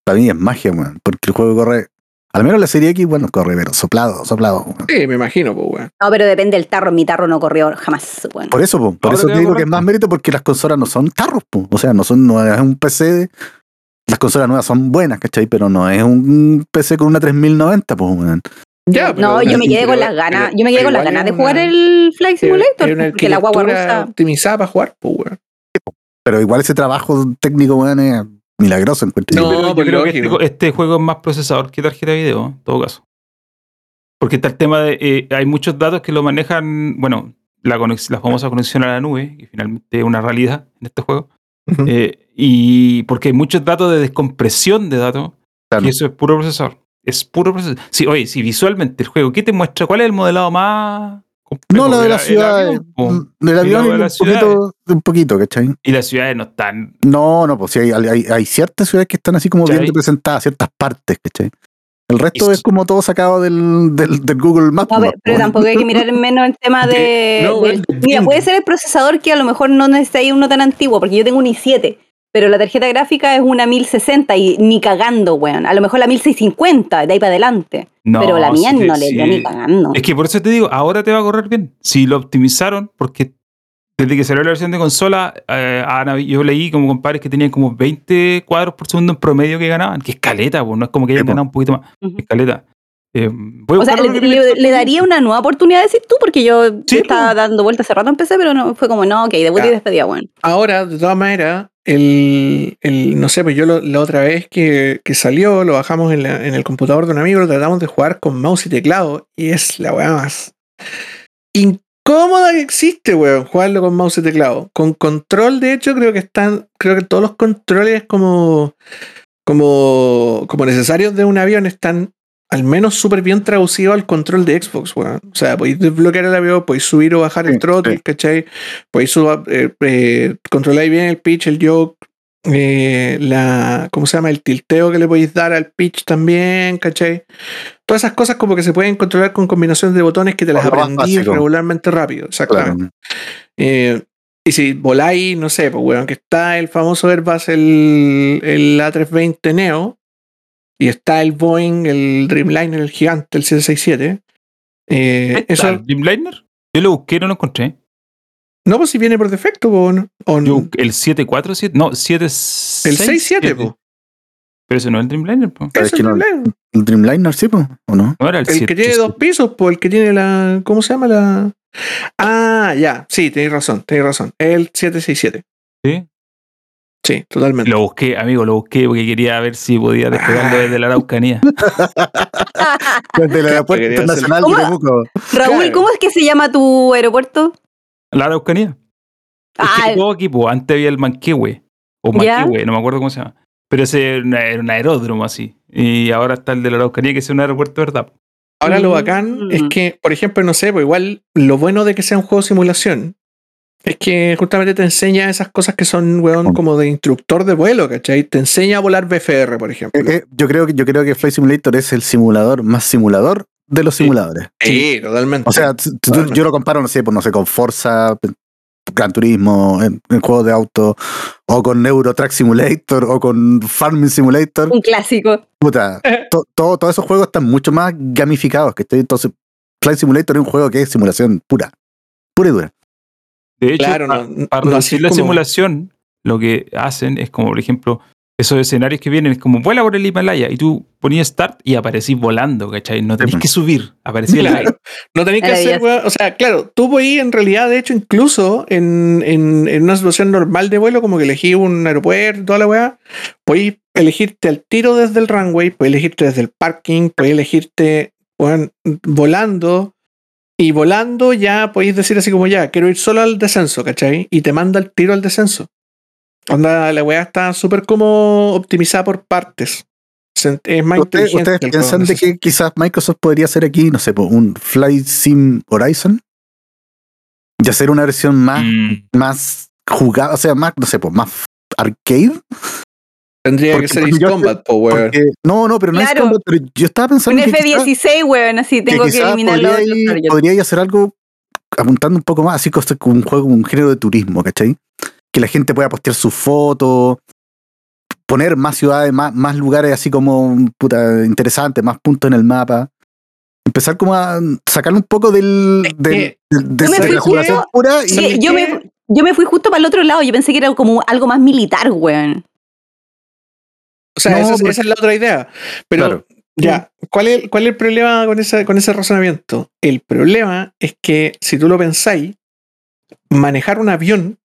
Para mí es magia, man, porque el juego corre. Al menos la serie X, bueno, corre, pero soplado, soplado. Sí, me imagino, pues, weón. No, pero depende del tarro. Mi tarro no corrió jamás, weón. Por eso, po, por Ahora eso te digo que es más mérito porque las consolas no son tarros, po. O sea, no son, no es un PC. Las consolas nuevas son buenas, ¿cachai? Pero no es un PC con una 3090, pues, weón. Ya, pero- no, yo me quedé con las ganas. Yo me quedé con las ganas de jugar el Flight Simulator. porque la guagua rusa. optimizada para jugar, pues, weón. Pero igual ese trabajo técnico, weón, es milagroso, encuentro. No, Pero yo pues creo que este, este juego es más procesador que tarjeta de video, en todo caso. Porque está el tema de. eh, hay muchos datos que lo manejan. Bueno, la, conex- la famosa conexión a la nube, que finalmente es una realidad en este juego. Eh, y porque hay muchos datos de descompresión de datos, Claro. y eso es puro procesador. Es puro procesador. Sí, oye, si visualmente el juego, ¿qué te muestra? ¿Cuál es el modelado más? No, lo de la el ciudad. avión, po. Del Y avión lo de la un ciudad. poquito, un poquito, ¿cachai? Y las ciudades no están. No, no, pues sí, hay, hay, hay ciertas ciudades que están así como bien representadas, ciertas partes, ¿cachai? El resto es como todo sacado del, del, del Google Maps. No, pero, pero po. tampoco hay que mirar en menos el tema de. No, mira, de- puede ser el procesador que a lo mejor no necesita uno tan antiguo, porque yo tengo un i7, pero la tarjeta gráfica es una 1060 y ni cagando, weón. A lo mejor la 1650, de ahí para adelante. No, pero la mía sí, no le sí. dio ni cagando. Es que por eso te digo, ahora te va a correr bien. Si lo optimizaron, porque desde que salió la versión de consola, eh, habi- yo leí como compadres que tenían como 20 cuadros por segundo en promedio que ganaban, que es caleta, pues, no es como que hayan po. ganado un poquito más, Ujú. es caleta. Eh, O sea, le, daría una nueva oportunidad, decir tú, porque yo Sí, estaba dando vueltas hace rato en PC, pero no fue como, no, ok, debut y Ya. despedida, weón. Ahora, de todas maneras, el, el- no sé, pues yo lo- la otra vez que, que salió, lo bajamos en, la- en el computador de un amigo, lo tratamos de jugar con mouse y teclado, y es la weá más incómoda que existe, weón, jugarlo con mouse y teclado. Con control, de hecho, creo que están, creo que todos los controles como, como, como necesarios de un avión están al menos súper bien traducidos al control de Xbox, weón. O sea, podéis desbloquear el avión, podéis subir o bajar el throttle, sí. ¿cachai? Podéis eh, eh, controlar bien el pitch, el yoke, eh, la, ¿cómo se llama? El tilteo que le podéis dar al pitch también, ¿cachai? Todas esas cosas como que se pueden controlar con combinaciones de botones que te las aprendí regularmente rápido, exactamente. Claro. Eh, y si voláis, no sé, pues weón, que está el famoso Airbus, el, el A320 Neo, y está el Boeing, el Dreamliner, el gigante, el 767. Eh, ¿Qué eso, tal, Dreamliner? Yo lo busqué y no lo encontré. no, pues si viene por defecto, po, ¿no? O Yo no. busqué el 747, no, 7 el 67, po. Pero ese no es el Dreamliner, po. Es el Dreamliner. ¿El Dreamliner sí, po, ¿o no? No era el, El 7. que tiene dos pisos, pues el que tiene la. ¿Cómo se llama la.? Ah, ya, sí, tenéis razón, tenéis razón. El 767. ¿sí? Sí, totalmente. Lo busqué, amigo, lo busqué porque quería ver si podía despegarlo Ah. desde la Araucanía. Desde el aeropuerto internacional de Temuco. Raúl, Claro. ¿cómo es que se llama tu aeropuerto? La Araucanía. Es Ah, que antes había el Manquehue. O. Manquehue, no me acuerdo cómo se llama. Pero ese era, un aeródromo así. Y ahora está el de la Araucanía, que es un aeropuerto, ¿verdad? Ahora lo Mm. bacán es que, por ejemplo, no sé, pues igual lo bueno de que sea un juego de simulación es que justamente te enseña esas cosas que son, weón, Mm. como de instructor de vuelo, ¿cachai? Te enseña a volar BFR, por ejemplo. Eh, eh, yo, creo que, yo creo que Flight Simulator es el simulador más simulador de los simuladores. sí, totalmente. O sea, Totalmente. yo lo comparo, no sé, pues, no sé, con Forza, Gran Turismo, en, en juegos de auto, o con Euro Truck Simulator, o con Farming Simulator. un clásico. Puta, to- todo- todos esos juegos están mucho más gamificados. que estoy Entonces, Flight Simulator es un juego que es simulación pura. Pura y dura. De hecho, Claro, no- para no reducir la como- simulación, lo que hacen es como, por ejemplo, esos escenarios que vienen, es como vuela por el Himalaya y tú ponías start y aparecís volando, ¿cachai? No tenés que subir, aparecía el aire. No tenéis que hacer, o sea, claro, tú podías en realidad, de hecho, incluso en, en, en una situación normal de vuelo, como que elegí un aeropuerto, toda la weá, podéis elegirte al tiro desde el runway, podéis elegirte desde el parking, podéis elegirte volando. Y volando ya podéis decir así como ya, quiero ir solo al descenso, ¿cachai? Y te manda el tiro al descenso. Onda, la weá está súper como optimizada por partes. Es más ¿Ustedes, ustedes piensan de que quizás Microsoft podría hacer aquí, no sé, un Flight Sim Horizon? Y hacer una versión más, Mm, más jugada, o sea, más, no sé, pues más arcade. Tendría Porque- que ser yo- Combat, po, weón. Porque- no, no, pero no es Claro. combat, pero yo estaba Un pensando que quizás- F-16, weón, así tengo que, quizás eliminar los podría, podría ir a hacer algo apuntando un poco más, así como un juego, un género de turismo, ¿cachai? Que la gente pueda postear sus fotos, poner más ciudades, más, más lugares así como puta, interesantes, más puntos en el mapa. Empezar como a sacarle un poco del, Es del- que del- de regulación justo- pura y Sí, yo, que- me, yo me fui justo para el otro lado. Yo pensé que era como algo más militar, weón. O sea, No, esa, es- porque- esa es la otra idea. Pero Claro. ya, ¿cuál es, ¿cuál es el problema con ese, con ese razonamiento? El problema es que si tú lo pensáis, manejar un avión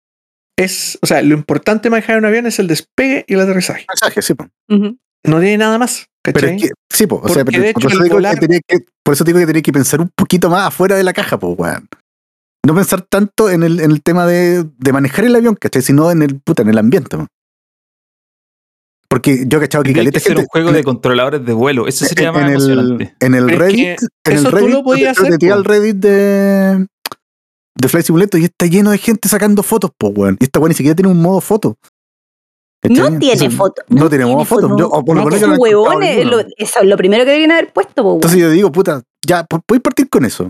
es, o sea, lo importante de manejar un avión es el despegue y el aterrizaje. mensaje, sí, po. No tiene nada más. Pero ¿cachai? es que, sí, po, o sea, pero de por, hecho eso el digo volar- que tenía que, por eso digo que tenía que pensar un poquito más afuera de la caja, pues, weón. No pensar tanto en el, en el tema de, de manejar el avión, ¿cachai? Sino en el, puta, en el ambiente, po. Porque yo he cachado que caleta que ser gente un juego en de el- controladores de vuelo. Eso sería en, más en el, emocionante. en el Pero es Reddit, que en el eso tú Reddit, lo podías hacer, po. al Reddit de, de Flight Simulator y está lleno de gente sacando fotos, pues, weón. Y esta weón ni siquiera tiene un modo foto. No tiene Entonces, foto. No, tiene modo foto. foto. Yo, o por lo No, Esos no huevones, lo- eso es lo primero que deberían haber puesto, po, weón. Entonces yo digo, puta, ya, podéis partir con eso.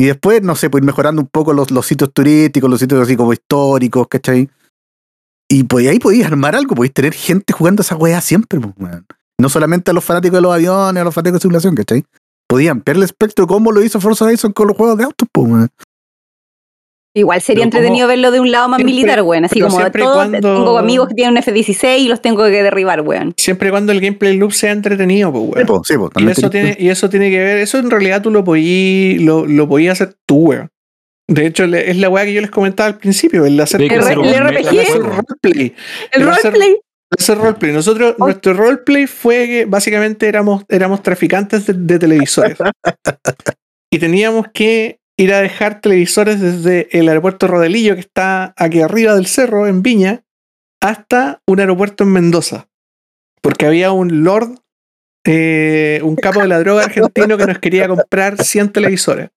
Y después, no sé, pues ir mejorando un poco los, los sitios turísticos, los sitios así como históricos, ¿cachai? Y pues ahí podéis armar algo, podéis tener gente jugando esa weá siempre, pues, weón. No solamente a los fanáticos de los aviones, a los fanáticos de simulación, ¿cachai? Podía ampliar el espectro como lo hizo Forza Horizon con los juegos de autos, pues, weón. Igual sería Pero entretenido verlo de un lado más Siempre- militar, weón. Así como todos cuando- tengo amigos que tienen un F-16 y los tengo que derribar, weón. Siempre y cuando el gameplay loop sea entretenido, pues, Sí, weón. pues, sí, pues, Y también eso, tiene, y eso tiene que ver, eso en realidad tú lo podías lo, lo podías hacer tú, weón. De hecho, es la weá que yo les comentaba al principio, el hacer, El el RPG. juego. roleplay. El roleplay. Hacer roleplay. Nosotros, Oh. nuestro roleplay fue que básicamente éramos, éramos traficantes de, de televisores. y teníamos que ir a dejar televisores desde el aeropuerto Rodelillo, que está aquí arriba del cerro, en Viña, hasta un aeropuerto en Mendoza. Porque había un lord, eh, un capo de la droga argentino que nos quería comprar 100 televisores.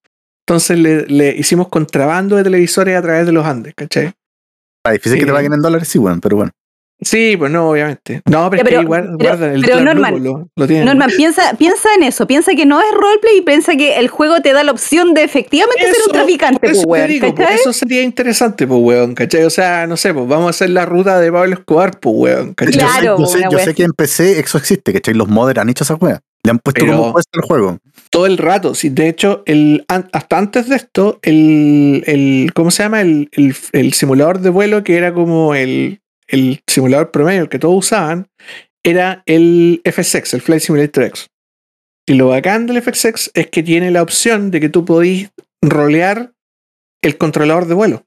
Entonces le, le hicimos contrabando de televisores a través de los Andes, ¿cachai? Está difícil que te paguen en dólares, sí, weón, pero bueno. Sí, pues no, obviamente. No, pero, Ya, es que pero- guarda, pero- guardan el pero Norman, Blue, lo, lo tienen. Norman, piensa, piensa en eso. Piensa que no es roleplay y piensa que el juego te da la opción de efectivamente ser un traficante, pues, eso te weón. digo, pues, eso sería interesante, pues, weón, ¿cachai? O sea, no sé, pues vamos a hacer la ruta de Pablo Escobar, pues, weón, ¿cachai? Yo sé- Claro, yo sé, yo sé que en PC eso existe, ¿cachai? Los modders han hecho esa wea. Le han puesto Pero- como puesto el juego. Todo el rato, sí. De hecho, el, hasta antes de esto, el, el ¿cómo se llama? El, el- el simulador de vuelo, que era como el, el simulador promedio, el que todos usaban, era el FSX, el Flight Simulator X. Y lo bacán del FSX es que tiene la opción de que tú podís rolear el controlador de vuelo.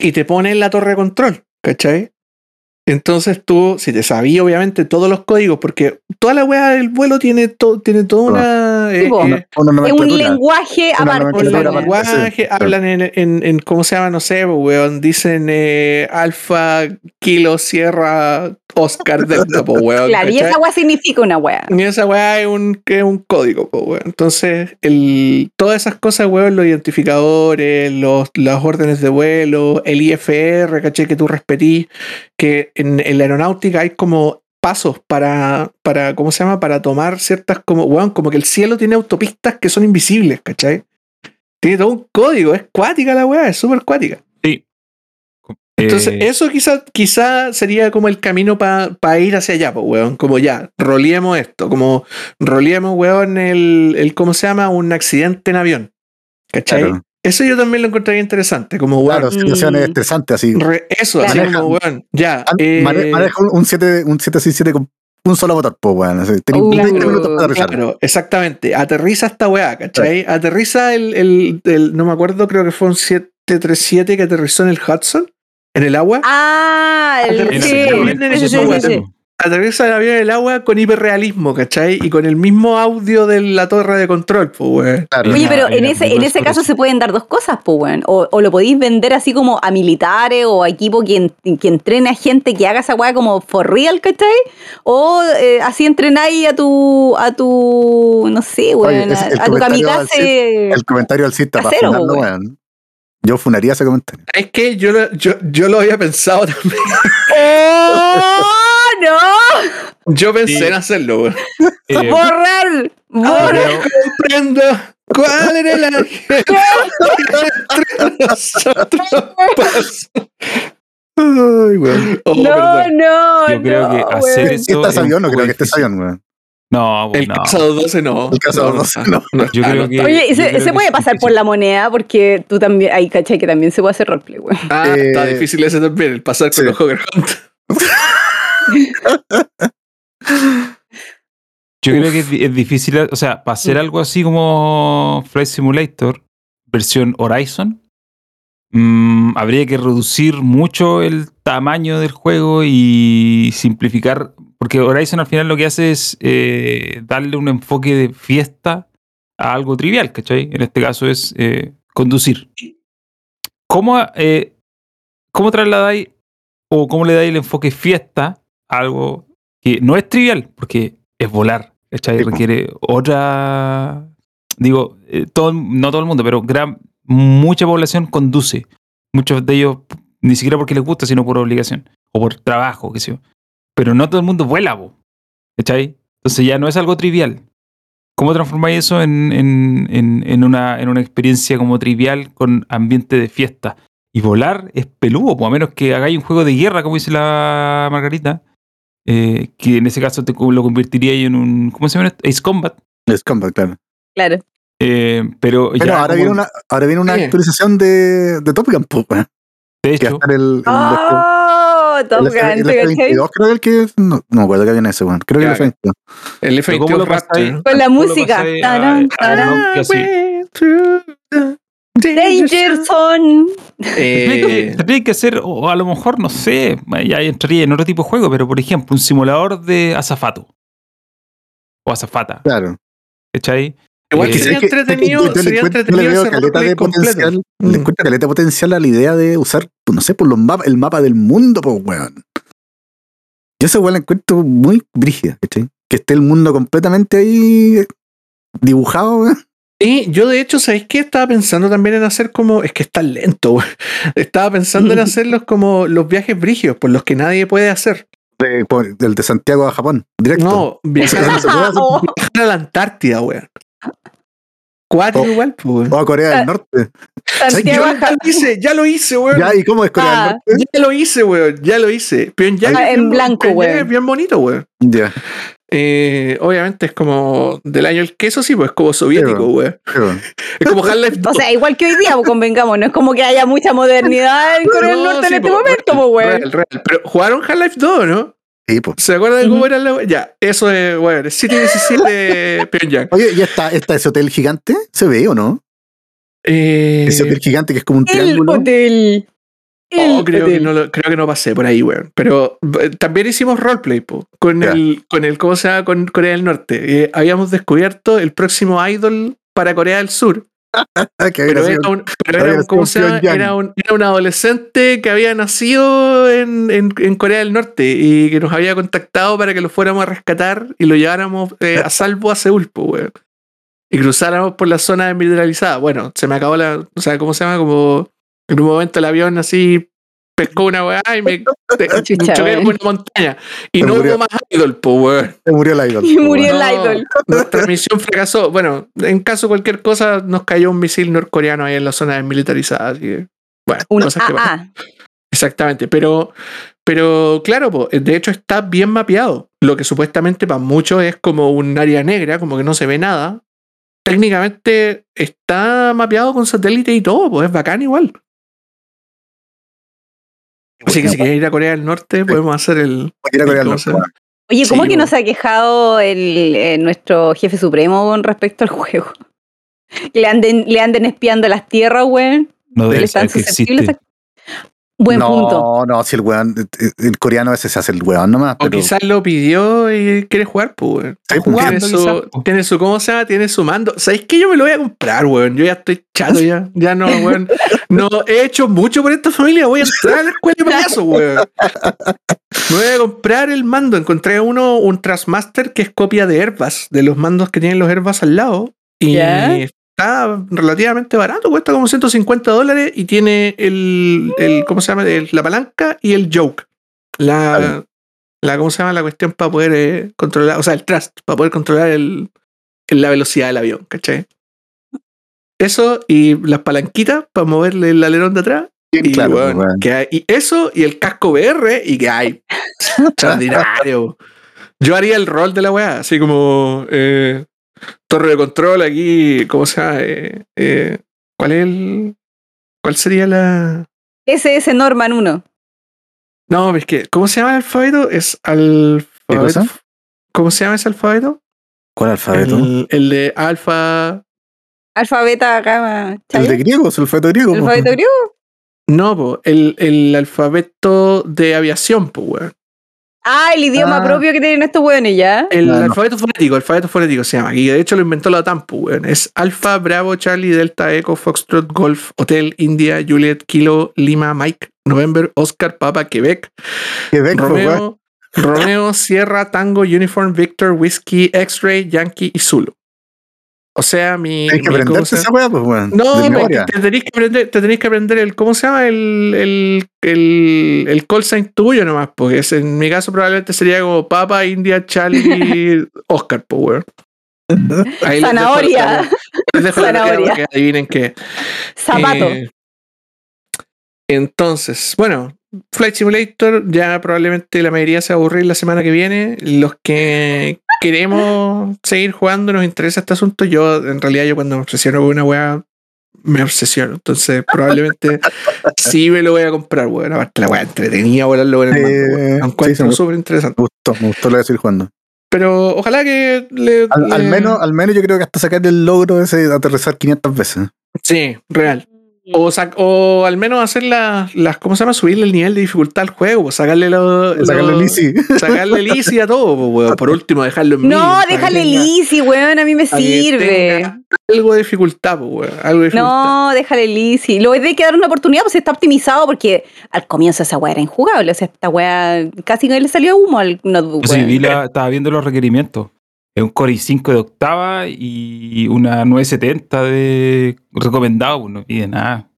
Y te pone en la torre de control, ¿cachai? Entonces tú, si te sabías obviamente todos los códigos, porque toda la weá del vuelo tiene, to- tiene toda una... Sí, eh, po. eh, Una, una Es un lenguaje aparte. un lenguaje, sí, hablan en, en, en, ¿cómo se llama? No sé, weón. Dicen eh, alfa, kilo, sierra, Oscar, delta, pues, weón. Claro, y esa weá significa una weá. Y esa weá es un, que es un código, pues, weón. Entonces, el, todas esas cosas, weón, los identificadores, los, las órdenes de vuelo, el IFR, ¿cachai? Que tú respetís, que en, en la aeronáutica hay como pasos para, para, ¿cómo se llama? Para tomar ciertas, como, weón, como que el cielo tiene autopistas que son invisibles, ¿cachai? Tiene todo un código, es cuática la weá, es súper cuática. Sí. Entonces, Eh, eso quizá, quizá sería como el camino para ir hacia allá, pues, weón. Como ya, roleemos esto, como roleemos, weón, el, el, ¿cómo se llama? Un accidente en avión. ¿Cachai? Claro. Eso yo también lo encontraría interesante, como, weón, Claro, situaciones Mm. estresantes así. re- eso, Claro. así como, weón, ya. Eh, mane- Maneja un, un 7, un 767 con un solo motor, pues, weón. así, tenés Uh, 20 claro, minutos para aterrizar. Claro, exactamente. Aterriza esta weá, ¿cachai? Aterriza el, el, el- no me acuerdo, creo que fue un 737 que aterrizó en el Hudson, en el agua. Ah, el, En sí, sí, momento, sí, sí, sí. Atraviesa el avión en el agua con hiperrealismo, ¿cachai? Y con el mismo audio de la torre de control, pues, weón. Claro. Oye, pero en ese, en ese caso eso. se pueden dar dos cosas, pues, weón. O, o lo podéis vender así como a militares o a equipo que, en- que entrene a gente que haga esa weá como for real, ¿cachai? O eh, así entrenáis a tu, a tu, no sé, weón, a, tu kamikaze. El comentario al cita para funarlo, weón. weón. Yo funaría ese comentario. Es que yo, lo- yo, yo lo había pensado también. ¡Oh, no! Yo pensé Sí. en hacerlo, weón. Eh, ¡Borrar! ¡Borrar! pero- Comprendo cuál era entre nosotros pasó. Ay, weón. Oh, no, perdón. no, Yo creo no, que hacer weón. eso- ¿Estás avión? No creo que estés avión, weón. No, El no. casado 12 no. El casado 12 no. Yo Ah, creo no. que- Oye, y yo se, creo se que puede pasar por difícil. la moneda porque tú también, ahí cachai que también se puede hacer roleplay, weón. Ah, Eh, está difícil ese también, el pasar con sí. los Hogger Yo creo que es, di- es difícil, o sea, para hacer algo así como Flight Simulator, versión Horizon, mm, habría que reducir mucho el tamaño del juego y simplificar, porque Horizon al final lo que hace es eh, darle un enfoque de fiesta a algo trivial, ¿cachai? En este caso es eh, conducir. ¿Cómo, eh, ¿Cómo trasladáis o cómo le dais el enfoque fiesta algo que no es trivial? Porque es volar, ¿cachai? Requiere otra. Digo, eh, todo, no todo el mundo, pero gran, mucha población conduce. Muchos de ellos ni siquiera porque les gusta, sino por obligación o por trabajo, qué sé yo. Pero no todo el mundo vuela. Entonces ya no es algo trivial. ¿Cómo transformáis eso en, en- en- en una, en una experiencia como trivial con ambiente de fiesta? Y volar es peludo, po, a menos que hagáis un juego de guerra, como dice la Margarita, eh, que en ese caso te, lo convertiría en un. ¿Cómo se llama? esto? Ace Combat. Es combat, claro. Claro. Eh, pero Pero ya ahora, como- viene una, ahora viene una Sí. actualización de, de Top Gun, pues, de Que hecho, estar el, el, ¡Oh! Top el, Gun, el, ¿te cachai? F-22, creo que el que. No, no me acuerdo que había ese, weón. Creo que el Claro. F-22. El pero ¿cómo F-22 lo Raptor. pasáis? ¿no? Con la ¿Cómo lo música. Tarán, a tarán. Nokia así? Danger Zone. Eh, Tendría que hacer, o a lo mejor, no sé, ya entraría en otro tipo de juego, pero por ejemplo, un simulador de azafato. O azafata, Claro. ¿cachai? igual que Eh, sería que- entretenido, sería entretenido veo ese caleta de potencial. Mm. Le encuentro caleta de potencial a la idea de usar, pues, no sé, por los mapas, el mapa del mundo, pues, weón. Yo esa weón la encuentro muy brígida, ¿cachai? Que esté el mundo completamente ahí dibujado, weón. Y yo de hecho, ¿sabéis qué? Estaba pensando también en hacer como, es que es tan lento, güey. Estaba pensando en hacerlos como los viajes brígidos, por los que nadie puede hacer. De- por- del de Santiago a Japón, directo. No, viajar, Eso no se puede hacer. Oh, viajar a la Antártida, güey. Cuatro Oh. igual, pues. O a Corea del Norte. Santiago Yo ya lo hice, ya lo hice, güey. Ya, ¿y cómo es Corea Ah. del Norte? Ya lo hice, güey. Ya lo hice. Pyongyang Ah, en bien- blanco, güey. Es bien bonito, güey. Ya, Eh, obviamente es como del año el queso, sí, pues es como soviético, güey. Es como Half-Life 2. O sea, igual que hoy día, pues, convengamos, no es como que haya mucha modernidad en Corea del No, Norte sí, en este po, momento, real, pues, güey. real, real. Pero jugaron Half-Life 2, ¿no? Sí, pues. ¿Se acuerdan de cómo era la Ya, eso es, bueno, es City 17 de Pyongyang. Oye, ¿ya está, está ese hotel gigante? ¿Se ve o no? Eh, Ese hotel gigante que es como un El triángulo. hotel. Oh, creo, que no lo- creo que no pasé por ahí, weón. Pero eh, también hicimos roleplay, po, con el, con el, ¿cómo se llama? Con Corea del Norte. Eh, habíamos descubierto el próximo idol para Corea del Sur. Pero era un, pero era un- ¿cómo se llama? Era un, era un adolescente que había nacido en, en- en Corea del Norte y que nos había contactado para que lo fuéramos a rescatar y lo lleváramos eh, a salvo a Seúl, pues, weón. Y cruzáramos por la zona desmilitarizada. Bueno, se me acabó la. O sea, ¿cómo se llama? Como en un momento el avión así pescó una weá y me, Chucha, choqué con una montaña. Y Se no murió. hubo más idol, pues, weón. Se murió el idol. Y po, murió el idol. Nuestra misión fracasó. Bueno, en caso de cualquier cosa, nos cayó un misil norcoreano ahí en la zona desmilitarizada. Así que, bueno, Un cosas que pasan. Exactamente, pero, pero claro, po, de hecho está bien mapeado. Lo que supuestamente para muchos es como un área negra, como que no se ve nada. Técnicamente está mapeado con satélite y todo, pues es bacán igual. Así que si quieres ir a Corea del Norte, podemos hacer el. Ir a Corea del ¿cómo Norte, se llama? weón. Oye, ¿cómo Sí, que no se ha quejado el, eh, nuestro jefe supremo con respecto al juego? Que le anden, le anden espiando las tierras, güey. No Le están susceptibles a- Buen no, punto. no, si el weón, eh, el coreano ese se hace el weón nomás. O Pero, quizás lo pidió y quiere jugar, pues, weón. Está jugando, Tiene su, tiene su, ¿cómo se llama? Tiene su mando. ¿Sabéis que yo me lo voy a comprar, weón? Yo ya estoy chato ya. Ya no, weón. No he hecho mucho por esta familia. Voy a entrar a la escuela de payaso, weón. Me voy a comprar el mando. Encontré uno, un Trasmaster que es copia de Airbus, de los mandos que tienen los Airbus al lado. Y. está relativamente barato, cuesta como 150 dólares y tiene el, el ¿cómo se llama? El- la palanca y el joke. La, la, ¿cómo se llama? La cuestión para poder eh, controlar, o sea, el thrust, para poder controlar el, la velocidad del avión, ¿cachai? Eso y las palanquitas para moverle el alerón de atrás. Y, claro, que hay- y eso y el casco VR y que hay. Extraordinario. Yo haría el rol de la weá, así como eh, torre de control aquí, ¿cómo se llama? Eh, eh, ¿Cuál es el. ¿Cuál sería la.? SS Norman 1. No, es que, ¿cómo se llama el alfabeto? Es alfabeto. ¿Cómo se llama ese alfabeto? ¿Cuál alfabeto? El, el de alfa. Alfa, beta, gamma. El de griego, es el alfabeto griego. ¿El alfabeto griego? No, po, el, el alfabeto de aviación, pues, weón. Ah, el idioma Ah. propio que tienen estos weones ya. El no. alfabeto fonético, el alfabeto fonético se llama. Y de hecho lo inventó la TAMPU, weón. Es Alfa, Bravo, Charlie, Delta, Echo, Foxtrot, Golf, Hotel, India, Juliet, Kilo, Lima, Mike, November, Oscar, Papa, Quebec, Quebec, weón. Romeo, Romeo, Sierra, Tango, Uniform, Victor, Whiskey, X-Ray, Yankee y Zulu. O sea, mi. Hay que esa weá, pues, weón. No, te tenéis que aprender, te tenéis que aprender el, ¿cómo se llama? El, el, el, el call sign tuyo nomás, porque es- en mi caso probablemente sería como Papa, India, Charlie, Oscar, pues, weón. Ahí les dejo Zanahoria. Les dejo la tarea Zanahoria. que adivinen qué. Zapato. Eh, entonces, bueno, Flight Simulator ya probablemente la mayoría se va a aburrir la semana que viene. Los que queremos seguir jugando, nos interesa este asunto. Yo, en realidad, yo cuando me obsesiono con una weá, me obsesiono. Entonces, probablemente sí me lo voy a comprar, weón. Aparte, la weá entretenida volarlo con el mando. Eh, Lo sí, súper interesante. Me gustó, me gustó lo de seguir jugando. Pero ojalá que le. Al, al menos, al menos yo creo que hasta sacar el logro ese de aterrizar 500 veces. Sí, real. O, o al menos hacer las, las, ¿cómo se llama? Subirle el nivel de dificultad al juego, pues sacarle lo, Sacarle lo- el easy. Sacarle el easy a todo, pues, weón. Por último, dejarlo en No, déjale el easy, weón. A mí me sirve. Algo de dificultad, pues, weón. Algo de dificultad. No, déjale el easy. Lo hay que dar una oportunidad, pues está optimizado porque al comienzo esa weá era injugable. O sea, esta weá casi que le salió humo al notebook. Sí, vi la- estaba viendo los requerimientos. Es un Core i5 de octava y una 970 de recomendado, pues no pide nada.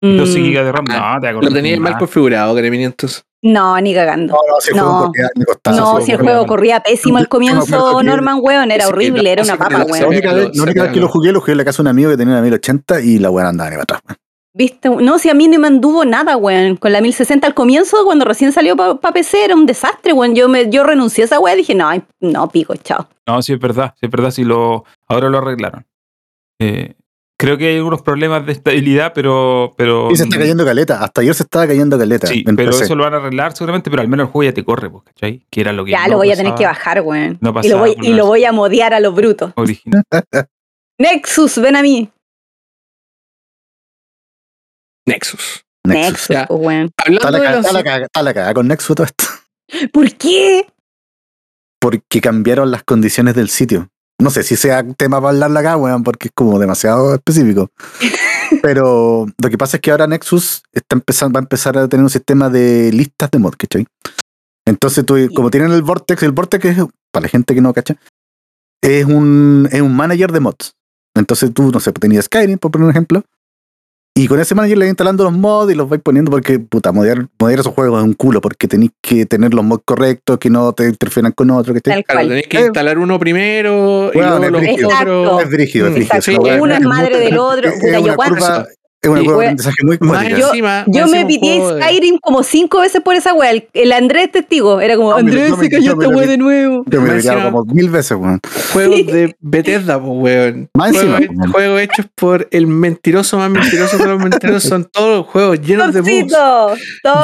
Mm, 12 GB de RAM, Ah, no, te Lo acordás tenía mal nada. configurado, Greminientos. No, ni cagando. No, no, si el No. juego corría, me costaba. No, si el corría juego mal. corría pésimo al comienzo, Norman, weón, era horrible, no, era una papa, weón. única, vez, la única vez que lo jugué, lo jugué en la casa de un amigo que tenía una 1080 y la weá andaba ni para atrás. ¿Viste? No, si a mí no me anduvo nada, weón. Con la 1060 al comienzo, cuando recién salió para PC, era un desastre, weón. Yo, me, yo renuncié a esa weá y dije, no, ay, no, pico, chao. No, sí es verdad, sí es verdad, sí lo, ahora lo arreglaron. Eh, creo que hay algunos problemas de estabilidad, pero... pero Y se está cayendo caleta. Hasta ayer se estaba cayendo caleta. Sí, pero PC. eso lo van a arreglar seguramente, pero al menos el juego ya te corre, pues, ¿cachai? Que era lo que Ya no lo voy a tener que bajar, weón. no y lo voy, con y lo voy a modear a lo bruto. original. Nexus, ven a mí. Nexus. Nexus. Pues, weón. Está Hablando la, de caga, los- está la caga- está la caga con Nexus todo esto. ¿Por qué? Porque cambiaron las condiciones del sitio. No sé si sea tema para hablarla acá, weón, porque es como demasiado específico. Pero lo que pasa es que ahora Nexus está empezando, va a empezar a tener un sistema de listas de mod, ¿cachai? Entonces tú, como tienen el Vortex, el Vortex es, para la gente que no cacha, es un, es un manager de mods. Entonces tú, no sé, tenías Skyrim, por poner un ejemplo, y con ese manager le vas instalando los mods y los vais poniendo porque, puta, modear, modear esos juegos es un culo, porque tenéis que tener los mods correctos, que no te interfieran con otros, ¿cachai? Tal Claro, tenéis que Eh. instalar uno primero y Bueno, luego es los otros. Es brígido, es brígido. sí, uno es madre del otro. Es, es una curva, es una Sí. curva de aprendizaje muy cuática. Yo- encima, Yo me pitié de- Skyrim como cinco veces por esa weá. El, el Andrés testigo. Era como, Yo me- Andrés se cayó esta vi. de nuevo. Yo me he como mil veces, weón. Juegos de Bethesda, pues, weón. Más Juegos, encima, juegos hechos por el mentiroso más mentiroso de los mentirosos. Son todos juegos llenos de bugs.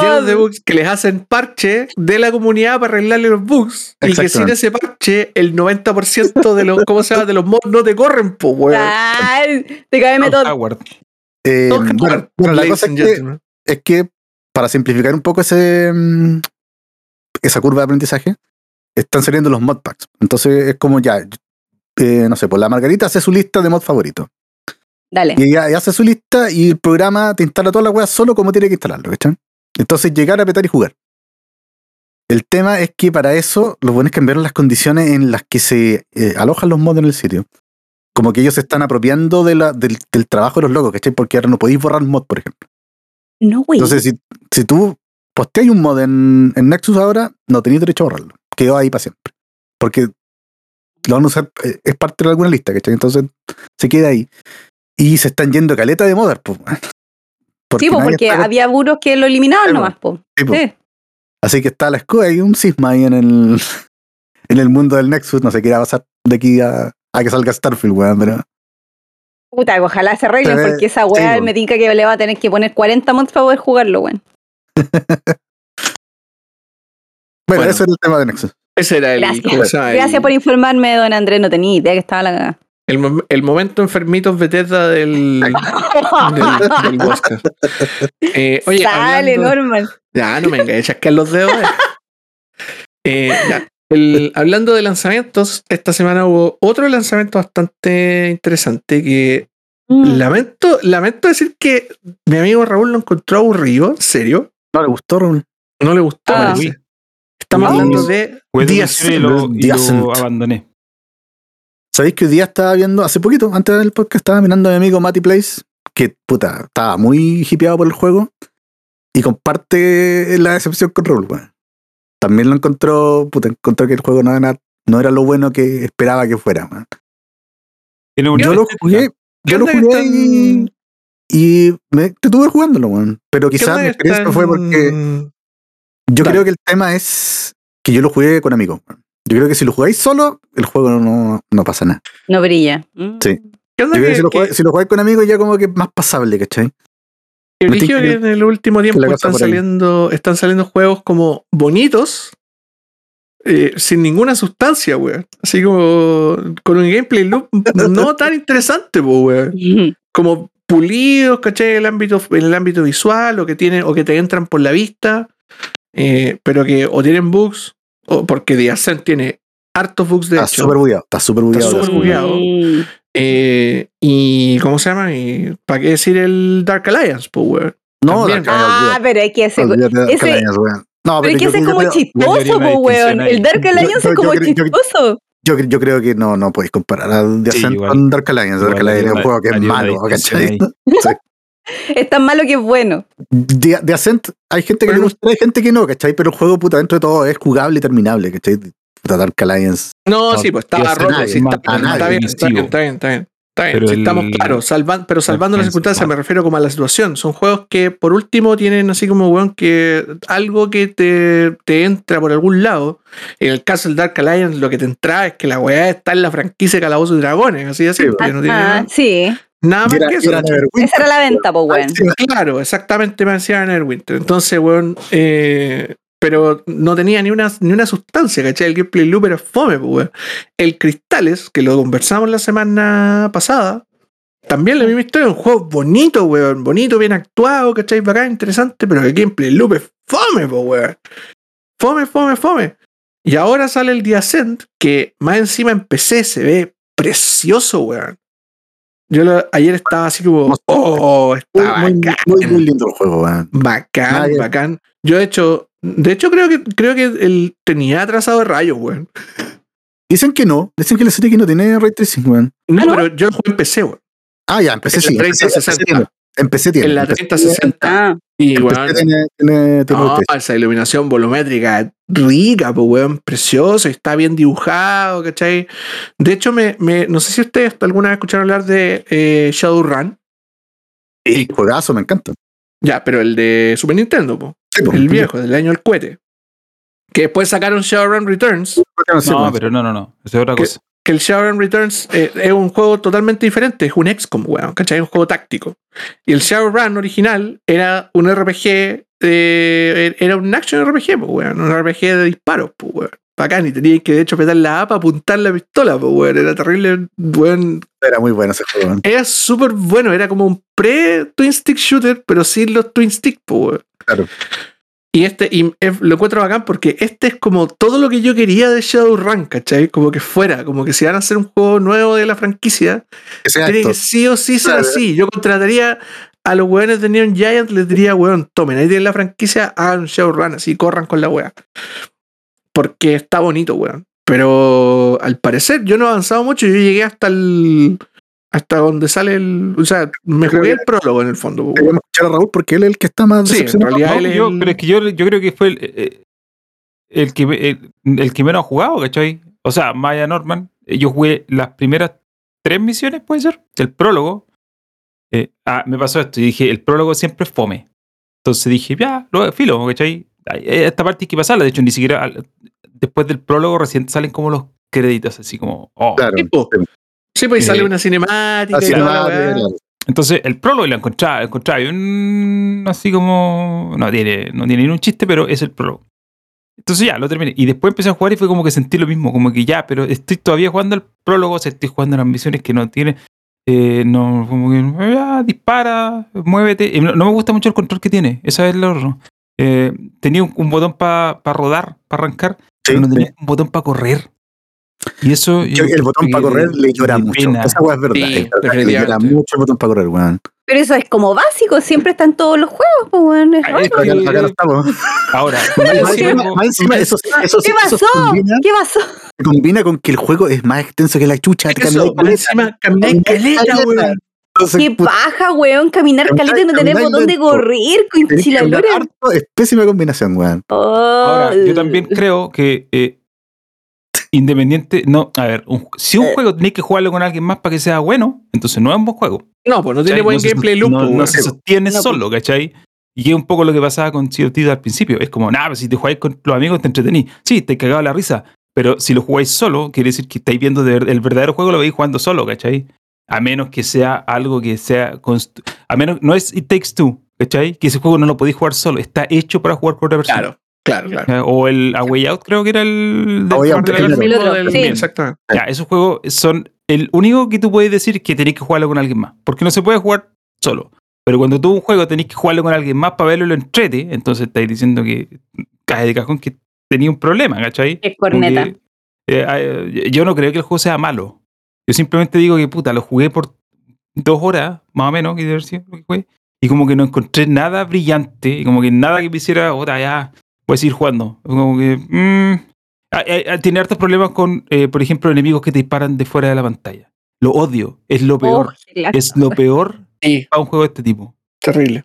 Llenos de bugs que les hacen parche de la comunidad para arreglarle los bugs. Y que sin ese parche, el 90% de los, ¿cómo se llama? De los mods no te corren, pues, weón. Ay, te cae método. Eh, bueno, la cosa es que, gentlemen. es que para simplificar un poco ese, mm, esa curva de aprendizaje, están saliendo los modpacks. Entonces es como ya, eh, no sé, pues la Margarita hace su lista de mod favoritos. Dale. Y ella hace su lista y el programa te instala toda la weá solo como tiene que instalarlo, ¿cachai? Entonces llegar a apretar y jugar. El tema es que para eso lo bueno es cambiar las condiciones en las que se eh, alojan los mods en el sitio. Como que ellos se están apropiando de la, del, del trabajo de los locos, ¿cachai? Porque ahora no podéis borrar mod, por ejemplo. No, güey. Entonces, si, si tú posteas un mod en, en Nexus ahora, no tenéis derecho a borrarlo. Quedó ahí para siempre. Porque lo van a usar, eh, es parte de alguna lista, ¿cachai? Entonces se queda ahí. Y se están yendo caleta de modas, pues. sí, pues, porque había buros que lo eliminaban Sí, nomás, po. Sí, po. Sí. Así que está la escuela y un cisma ahí en el, en el mundo del Nexus. No sé qué irá a pasar de aquí a, a que salga Starfield, weón, pero. Puta, ojalá se arreglen, porque esa weá me tinca que le va a tener que poner 40 mods para poder jugarlo, weón. Bueno, Bueno. eso era el tema de Nexus. Ese era el. Gracias. Gracias por informarme, don Andrés, no tenía idea que estaba la cagada. El, mom- el momento enfermitos Bethesda del, del, del podcast. Eh, oye, Sale, hablando- Norman. Ya, no me engañes, chasquear los dedos. eh. Eh, ya, el- hablando de lanzamientos, esta semana hubo otro lanzamiento bastante interesante que Mm. lamento, lamento decir que mi amigo Raúl lo encontró aburrido, en serio. No le gustó, Raúl. No le gustó, Ah. parece. Estamos hablando de Días. y lo, y abandoné. ¿Sabéis que hoy día estaba viendo, hace poquito, antes del podcast, estaba mirando a mi amigo Matty Place, que puta, estaba muy hipeado por el juego y comparte la decepción con Raúl, weón. También lo encontró, puta, encontró que el juego no era, no era lo bueno que esperaba que fuera, Yo lo estética. jugué, ¿Qué yo lo jugué están- y, y me entretuve jugándolo, weón. Pero ¿Qué quizás mi que experiencia están- fue porque yo creo que el tema es que yo lo jugué con amigos, weón. Yo creo que si lo jugáis solo, el juego no, no pasa nada. No brilla. Mm. Sí. ¿Qué onda Yo creo que que, si lo, jugáis, si lo jugáis con amigos ya como que es más pasable, ¿cachai? Que en el último tiempo están saliendo, están saliendo juegos como bonitos, eh, sin ninguna sustancia, weón. Así como con un gameplay loop no tan interesante, po, weón. Como pulidos, ¿cachai? En el ámbito, en el ámbito visual, o que tienen, o que te entran por la vista, eh, pero que o tienen bugs, o porque The Ascent tiene hartos bugs de Está hecho. súper bugueado, está súper bugueado. súper eso. bugueado. Eh, y ¿cómo se llama? Y, ¿Para qué decir el Dark Alliance, po, weón? No, También. Dark Ah, Alliance, pero es que ese. olvídate, olvídate de ese- Dark Alliance, weón. No, Pero es que ese es como chistoso, distinción weón. El Dark Alliance yo- es yo como chistoso. Yo, yo creo que no, no podéis comparar a The Sí, con Dark Alliance. Dark Alliance es un juego que es malo, ¿cachai? Es tan malo que es bueno. The, The Ascent, hay gente que le Bueno. gusta, hay gente que no, ¿cachai? Pero el juego, puta, dentro de todo es jugable y terminable, ¿cachai? Puta, Dark Alliance. No, No, sí, pues estaba roto. nadie, sí, está, está bien, está bien, está bien, está bien. Está bien, Pero sí, el- estamos claros, salvan, pero salvando las circunstancias, me refiero como a la situación. Son juegos que por último tienen así como, weón, que algo que te, te entra por algún lado. En el caso del Dark Alliance, lo que te entra es que la weá está en la franquicia de Calabozos y Dragones, así de simple, no tiene Ah, nada, sí. nada más era- que eso. Esa era la venta, po, weón. Claro, exactamente me decía Neverwinter. Entonces, weón, eh, pero no tenía ni una, ni una sustancia, ¿cachai? El gameplay loop era fome, pues, weón. El Cristales, que lo conversamos la semana pasada, también la misma historia, un juego bonito, weón, bonito, bien actuado, ¿cachai? Bacán, interesante, pero el gameplay loop es fome, pues, weón. Fome, fome, fome. Y ahora sale el The Ascent, que más encima en PC se ve precioso, weón. Yo lo- ayer estaba así como, oh, está muy, bacán. muy, muy lindo el juego, weón. Bacán, bacán. Yo de hecho, de hecho creo que creo que él tenía atrasado de rayos, weón. Dicen que no, dicen que la serie que no tiene ray tracing, weón. No, ¿Ah, pero yo lo jugué en PC, weón. Ah, ya, empecé En sí. la empecé- empecé 3060. tiene, Empecé tiene. En la empecé- 3060. Ah, Y empecé weón. tiene, tiene, tiene No, esa iluminación volumétrica rica, pues, weón, precioso, está bien dibujado, ¿cachai? De hecho, me, me, no sé si ustedes alguna vez escucharon hablar de eh, Shadowrun. Sí, juegazo, me encanta. Ya, pero el de Super Nintendo, po. Sí, po. el viejo, del año del cohete. Que después sacaron Shadowrun Returns, No, weón. pero no, no, no. Esa es otra cosa. que el Shadowrun Returns eh, es un juego totalmente diferente, es un XCOM, weón, ¿cachai? Es un juego táctico. Y el Shadowrun original era un RPG, eh, era un action RPG, pues, weón, un RPG de disparos, pues, weón, bacán. Y tenías que, de hecho, apretar la A para apuntar la pistola, pues, weón. Era terrible, weón. Era muy bueno ese juego. Era súper bueno. Era como un pre-Twin Stick Shooter, pero sin los Twin Stick, pues, weón. Claro. Y este, y lo encuentro bacán porque este es como todo lo que yo quería de Shadowrun, ¿cachai? Como que fuera, como que si van a hacer un juego nuevo de la franquicia, tiene que sí o sí ser así. Yo contrataría a los weones de Neon Giant, les diría, weón, tomen, ahí tienen la franquicia, hagan un Shadowrun, así, corran con la wea. Porque está bonito, weón. Pero al parecer yo no he avanzado mucho, yo llegué hasta el. Hasta donde sale el. O sea, me Creo jugué el prólogo en el fondo. weón. Queríamos escuchar a Raúl porque él es el que está más Sí, en realidad No, él es yo- el- pero es que yo, yo creo que fue el, eh, el, que, el, el que menos ha jugado, ¿cachai? O sea, Maya Norman, eh, yo jugué las primeras tres misiones, puede ser, del prólogo. Eh, ah, me pasó esto y dije, el prólogo siempre es fome. Entonces dije, ya, lo filo, ¿cachai? Eh, Esta parte hay que pasarla, de hecho, ni siquiera al- después del prólogo recién salen como los créditos, así como, oh. Claro. Sí, po. Sí, pues y Eh, sale una cinemática y la claro. Entonces, el prólogo lo encontraba, lo encontraba y un- así como. No tiene, no tiene ni un chiste, pero es el prólogo. Entonces ya, lo terminé. Y después empecé a jugar y fue como que sentí lo mismo, como que ya, pero estoy todavía jugando el prólogo, o sea, estoy jugando las misiones que no tiene. eh, no, como que ya, dispara, muévete. Y no, no me gusta mucho el control que tiene, esa es lo otro. Eh, tenía un, un botón para rodar, para arrancar, Sí, pero no sí. tenía un botón para correr. Y eso. Yo- el botón para correr le llora mucho. pena. Esa weá es verdad. Sí, es verdad, le llora mucho el botón para correr, weón. Pero eso es como básico, siempre está en todos los juegos, pues, weón. es Acá, no estamos. Ahora, Más yo encima, tengo- más encima, eso, eso, ¿Qué eso pasó? combina, ¿Qué pasó? combina con que el juego es más extenso que la chucha. Eso, más encima caleta. weón. Entonces, Qué paja, weón, caminar caleta y no tener caminar botón de lento. correr, chilalora. harto, es pésima combinación, weón. Ahora, yo también creo que eh, independiente, no, a ver, un- si un Eh. juego tenéis que jugarlo con alguien más para que sea bueno, entonces no es un buen juego. No, pues no tiene ¿cachai? buen No gameplay loop, No, se sostiene No, solo, ¿cachai? Y es un poco lo que pasaba con Thieves al principio. Es como, nada, pues si te jugáis con los amigos te entretenís. Sí, te cagaba la risa. Pero si lo jugáis solo, quiere decir que estáis viendo el verdadero juego, lo veis jugando solo, ¿cachai? A menos que sea algo que sea. A menos, no es It Takes Two, ¿cachai? Que ese juego no lo podéis jugar solo. Está hecho para jugar con otra persona. Claro, claro, claro. O el A Way Out, creo que era el. A Way del- Out, del- el del- otro. El otro, Del- sí. Exactamente. Ya, esos juegos son el único que tú puedes decir que tenéis que jugarlo con alguien más. Porque no se puede jugar solo. Pero cuando tú un juego tenéis que jugarlo con alguien más para verlo y lo entrete, entonces estáis diciendo que cae de cajón que tenía un problema, ¿cachai? Es corneta. eh, eh, yo no creo que el juego sea malo. Yo simplemente digo que puta, lo jugué por dos horas, más o menos, que debe lo que fue, y como que no encontré nada brillante, y como que nada que me hiciera, otra ya, voy a seguir jugando. Como que. mm, ah, eh, ah, tiene hartos problemas con, eh, por ejemplo, enemigos que te disparan de fuera de la pantalla. Lo odio, es lo peor. Oh, lata. es lo peor Sí, para un juego de este tipo. terrible.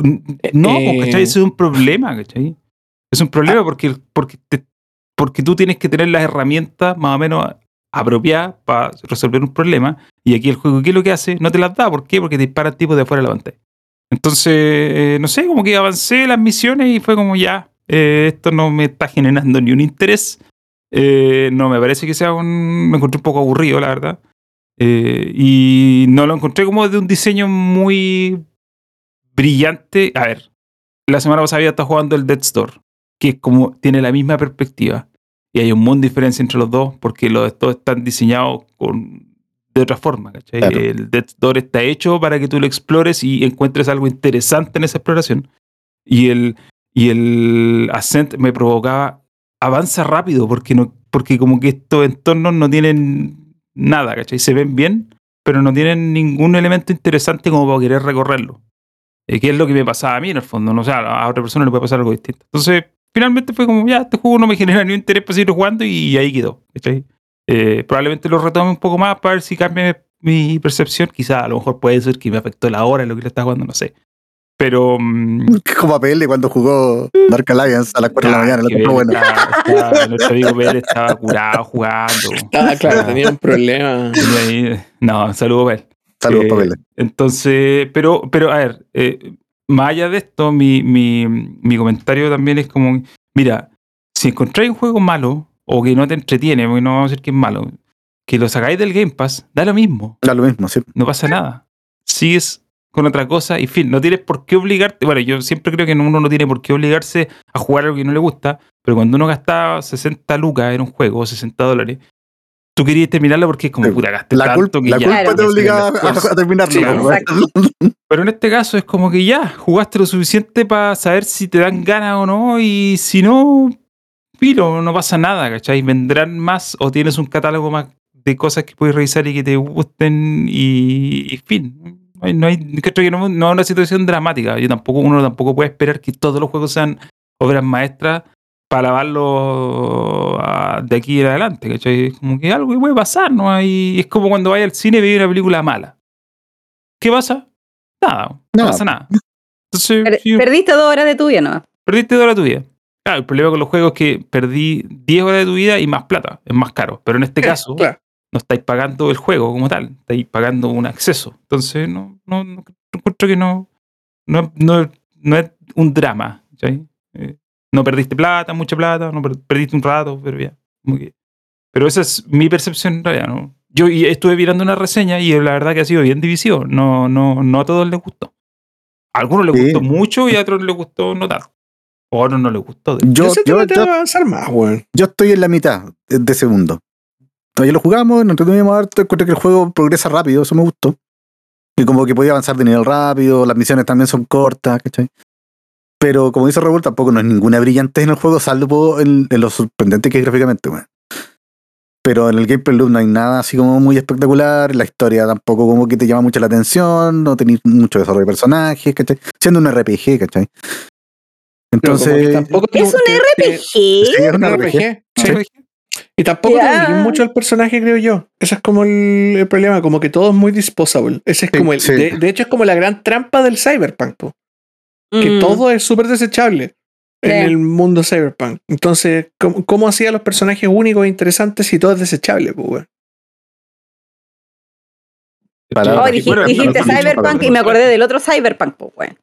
No, Eh, pues, ¿cachai? Eso es un problema, ¿cachai? Es un problema porque, porque, te- porque tú tienes que tener las herramientas más o menos apropiadas para resolver un problema. Y aquí el juego, ¿qué es lo que hace? No te las da. ¿Por qué? Porque te disparan tipos de afuera de la pantalla. Entonces, eh, no sé, como que avancé las misiones y fue como ya, eh, esto no me está generando ni un interés. Eh, no me parece que sea un... Me encontré un poco aburrido, la verdad. Eh, y no lo encontré como de un diseño muy brillante. A ver, la semana pasada había estado jugando el Dead Store, que es como tiene la misma perspectiva. Y hay un mundo de diferencia entre los dos, porque los dos están diseñados con, de otra forma. ¿cachai? Claro. El Dead Store está hecho para que tú lo explores y encuentres algo interesante en esa exploración. Y el, y el Ascent me provocaba avanza rápido, porque, no, porque como que estos entornos no tienen nada, ¿cachai? Se ven bien, pero no tienen ningún elemento interesante como para querer recorrerlo. Eh, que es lo que me pasaba a mí en el fondo, no o sea, a otra persona le puede pasar algo distinto. Entonces, finalmente fue como, ya, este juego no me genera ni un interés para seguir jugando y ahí quedó. Eh, probablemente lo retome un poco más para ver si cambia mi percepción. Quizá a lo mejor puede ser que me afectó la hora en lo que le estaba jugando, no sé. Pero... mm, Como a PL cuando jugó Dark Alliance a las 4 de la Ah, mañana. que Lo bueno. estaba- estaba- nuestro amigo Pérez estaba curado jugando. Ah, claro, tenía un problema. No, saludo él. Saludos, Eh, Pablo. Entonces, pero, pero a ver, eh, más allá de esto, mi, mi, mi comentario también es como, mira, si encontráis un juego malo o que no te entretiene, porque no vamos a decir que es malo, que lo sacáis del Game Pass, da lo mismo, Da lo mismo, sí. no pasa nada. Sigues con otra cosa y fin, no tienes por qué obligarte, bueno, yo siempre creo que uno no tiene por qué obligarse a jugar algo que no le gusta, Pero cuando uno gastaba 60 lucas en un juego, o 60 dólares, tú querías terminarlo porque es como, puta, gasté La, tanto que la ya. culpa te obliga a, Esfuerzo. a terminarlo. Sí, weón. Pero en este caso es como que ya, jugaste lo suficiente para saber si te dan ganas o no, y si no, pilo, no pasa nada, ¿cachai? Vendrán más o tienes un catálogo más de cosas que puedes revisar y que te gusten y, y fin. No hay, no hay- creo que no, no es una situación dramática. Yo tampoco, uno tampoco puede esperar que todos los juegos sean obras maestras para lavarlo ah, de aquí en adelante, ¿cachai? Es como que algo puede pasar, ¿no? Hay, es como cuando vaya al cine y ve una película mala. ¿Qué pasa? Nada, no pasa nada. Entonces, Per- sí, Perdiste dos horas de tu vida, ¿no? perdiste toda tu vida. Claro, el problema con los juegos es que perdí 10 horas de tu vida y más plata, es más caro. Pero en este caso, Claro. no estáis pagando el juego como tal, estáis pagando un acceso. Entonces, no, no, no encuentro que no, no, no, no es un drama. Eh, no perdiste plata, mucha plata, no per- perdiste un rato, pero ya. como que- pero esa es mi percepción en realidad. ¿no? Yo estuve mirando una reseña y la verdad que ha sido bien divisivo. No, no, no a todos les gustó. A algunos les Sí. gustó mucho y a otros les gustó no tanto. O a otros no les gustó. Yo, Yo, yo, te yo, va a avanzar más, weón. yo estoy en la mitad de mundo. Todavía lo jugamos, nos entretuvimos harto, encontré que el juego progresa rápido, eso me gustó. Y como que podía avanzar de nivel rápido, las misiones también son cortas, ¿cachai? Pero como dice Raúl, tampoco no es ninguna brillantez en el juego, salvo en, en lo sorprendente que es gráficamente, weón. Pero en el gameplay loop no hay nada así como muy espectacular, la historia tampoco como que te llama mucho la atención, no tenéis mucho desarrollo de personajes, ¿cachai? Siendo un RPG, ¿cachai? Que Entonces, tampoco Es un te- RPG. sí, es un RPG. RPG. sí. Y tampoco Ya. te mucho al personaje, creo yo. Ese es como el, el problema, como que todo es muy disposable. Ese es Sí, como el. sí. De, de hecho, es como la gran trampa del cyberpunk, po, que Mm. todo es súper desechable en Sí. el mundo cyberpunk. Entonces, ¿cómo, cómo hacía los personajes únicos e interesantes si todo es desechable, weón? Palabra. Oh, Bueno, dijiste, bueno, dijiste bueno, Cyberpunk bueno, y me acordé del otro Cyberpunk, pues, weón.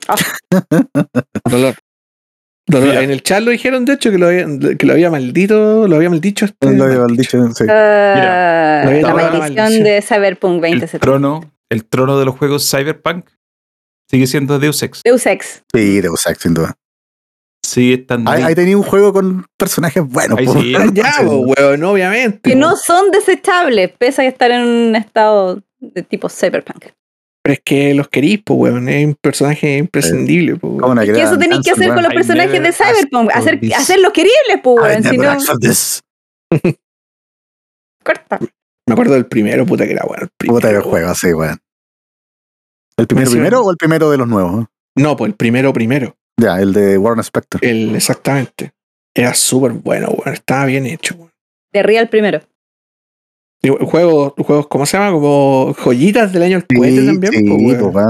Dolor. Dolor. Mira. En el chat lo dijeron, de hecho, que lo había, que lo había maldito, lo había maldicho. Este, lo había dicho, sí. Ah, Mira, la maldición maldición. de Cyberpunk el 2070. trono, el trono de los juegos Cyberpunk sigue siendo Deus Ex. Deus Ex. Sí, Deus Ex, sin duda. Sigue estando Ahí, ahí. tenía un juego con personajes buenos. Ahí sí. Ya, weón, obviamente. Que no son desechables, pese a estar en un estado de tipo Cyberpunk. Pero es que los querís, pues, weón. Es un personaje imprescindible, pues, ¿Cómo no Que eso tenéis que hacer con los I personajes de Cyberpunk, hacer, hacerlos queribles, pues, I weón. Si no, corta. Me acuerdo del primero, puta que era bueno. El primero, Puta de juego, sí, weón. ¿El primero primero o el primero de los nuevos? No, pues el primero primero. Ya, el de Warren Spector. El, exactamente. Era súper bueno, weón. Estaba bien hecho, weón. De Real primero. Juegos, juegos, ¿cómo se llama? Como joyitas del año del cohete también, sí, pues, weón. pues.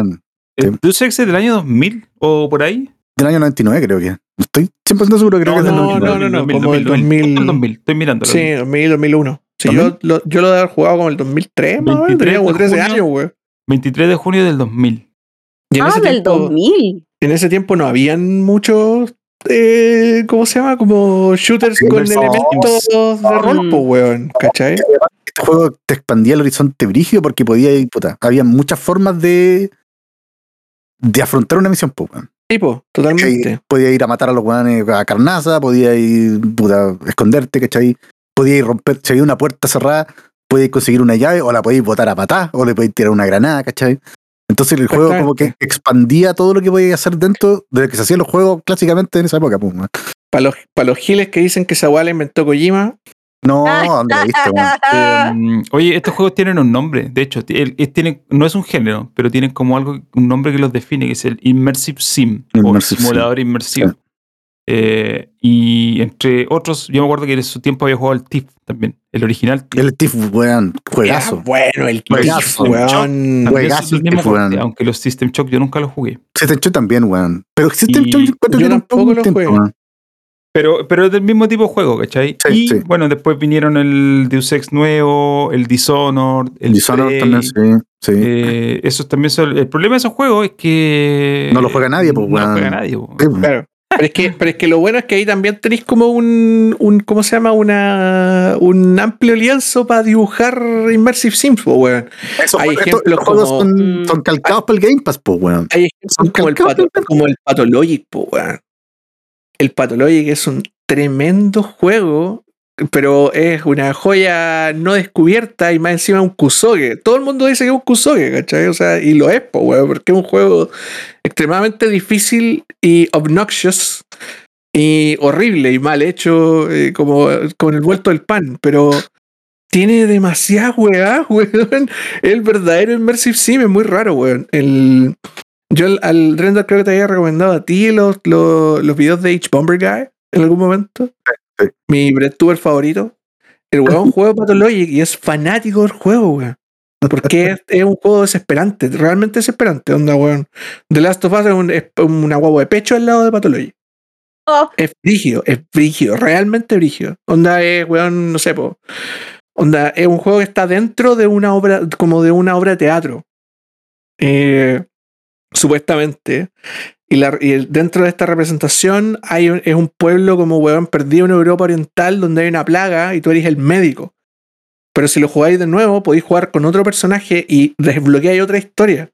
¿El Deus Ex es del año 2000 o por ahí? Del año 99, creo que. Estoy 100% seguro, creo que es del no, 99. no, no, como el 2000. El 2000, estoy mirando. Sí, 2000, 2001. Sí, yo, ¿2000? lo, yo lo de haber jugado como el 2003, más o menos. 23 Tenía como de 13 junio. años, weón. 23 de junio del 2000. Y en Ah, ese del tiempo, 2000. en ese tiempo no habían muchos, eh, ¿cómo se llama? Como shooters Sí, con no, elementos de rol, Mm. pues, weón, ¿cachai? Este juego te expandía el horizonte brígido porque podía ir, puta, había muchas formas de de afrontar una misión, pues, weón. Tipo, ¿Cachai? totalmente. Podía ir a matar a los weones a carnaza, podía ir puta, a esconderte, ¿cachai? Podía ir a romper, si había una puerta cerrada, podías conseguir una llave, o la podías botar a patá, o le podías tirar una granada, ¿cachai? Entonces el juego como que expandía todo lo que podía hacer dentro de lo que se hacían los juegos clásicamente en esa época, pues, weón. Para los, pa' los giles que dicen que esa la inventó Kojima, No, ¿dónde viste, weón? Eh, oye, estos juegos tienen un nombre. De hecho, el- tienen- no es un género, pero tienen como algo, un nombre que los define, que es el Immersive Sim Immersive o simulador inmersivo. Sí. Eh, y entre otros, yo me acuerdo que en su tiempo había jugado el TIF también, el original. El Tiff, weón, era juegazo. bueno el Juegazo. Tiff, weón. Juegazo weón. aunque los System Shock yo nunca los jugué. System Shock también, weón. Pero System Y Shock yo yo tampoco lo distinto, jugué. Pero, pero es del mismo tipo de juego, ¿cachai? Sí, y sí. bueno, después vinieron el Deus Ex nuevo, el Dishonored, el Dishonored también, sí. sí. eh, esos también son. El problema de esos juegos es que. No lo juega nadie, pues, No lo juega nadie, pues. Claro. Pero es, que, pero es que lo bueno es que ahí también tenéis como un, un ¿cómo se llama? Una, un amplio lienzo para dibujar Immersive Sims, po, weón. Hay estos- ejemplos los juegos como- son, Mm. son calcados para el Game Pass, pues, weón. Hay ejemplos Son como el, pato, como el Pathologic, po, weón. el Pathologic es un tremendo juego, pero es una joya no descubierta y más encima un Kusoge. Todo el mundo dice que es un Kusoge, ¿cachai? O sea, y lo es, po, porque es un juego extremadamente difícil y obnoxious y horrible y mal hecho, eh, como con el vuelto del pan, pero tiene demasiadas weá, weón. El verdadero Immersive Sim es muy raro, weón. El, yo al, al Render creo que te había recomendado a ti los, los, los videos de H Bomber Guy en algún momento. Sí. Mi breadtuber favorito. El weón juega Pathologic y es fanático del juego, weón. Porque es, es un juego desesperante, realmente desesperante, onda, weón. The Last of Us es, un- es una guagua de pecho al lado de Pathologic. Oh, Es brígido, es brígido, realmente brígido. Onda es, weón, no sé, po. Onda, es un juego que está dentro de una obra, como de una obra de teatro. Eh, supuestamente. Y, la- y el- dentro de esta representación hay un- es un pueblo como weón perdido en Europa Oriental donde hay una plaga y tú eres el médico. Pero si lo jugáis de nuevo, podéis jugar con otro personaje y desbloqueáis otra historia.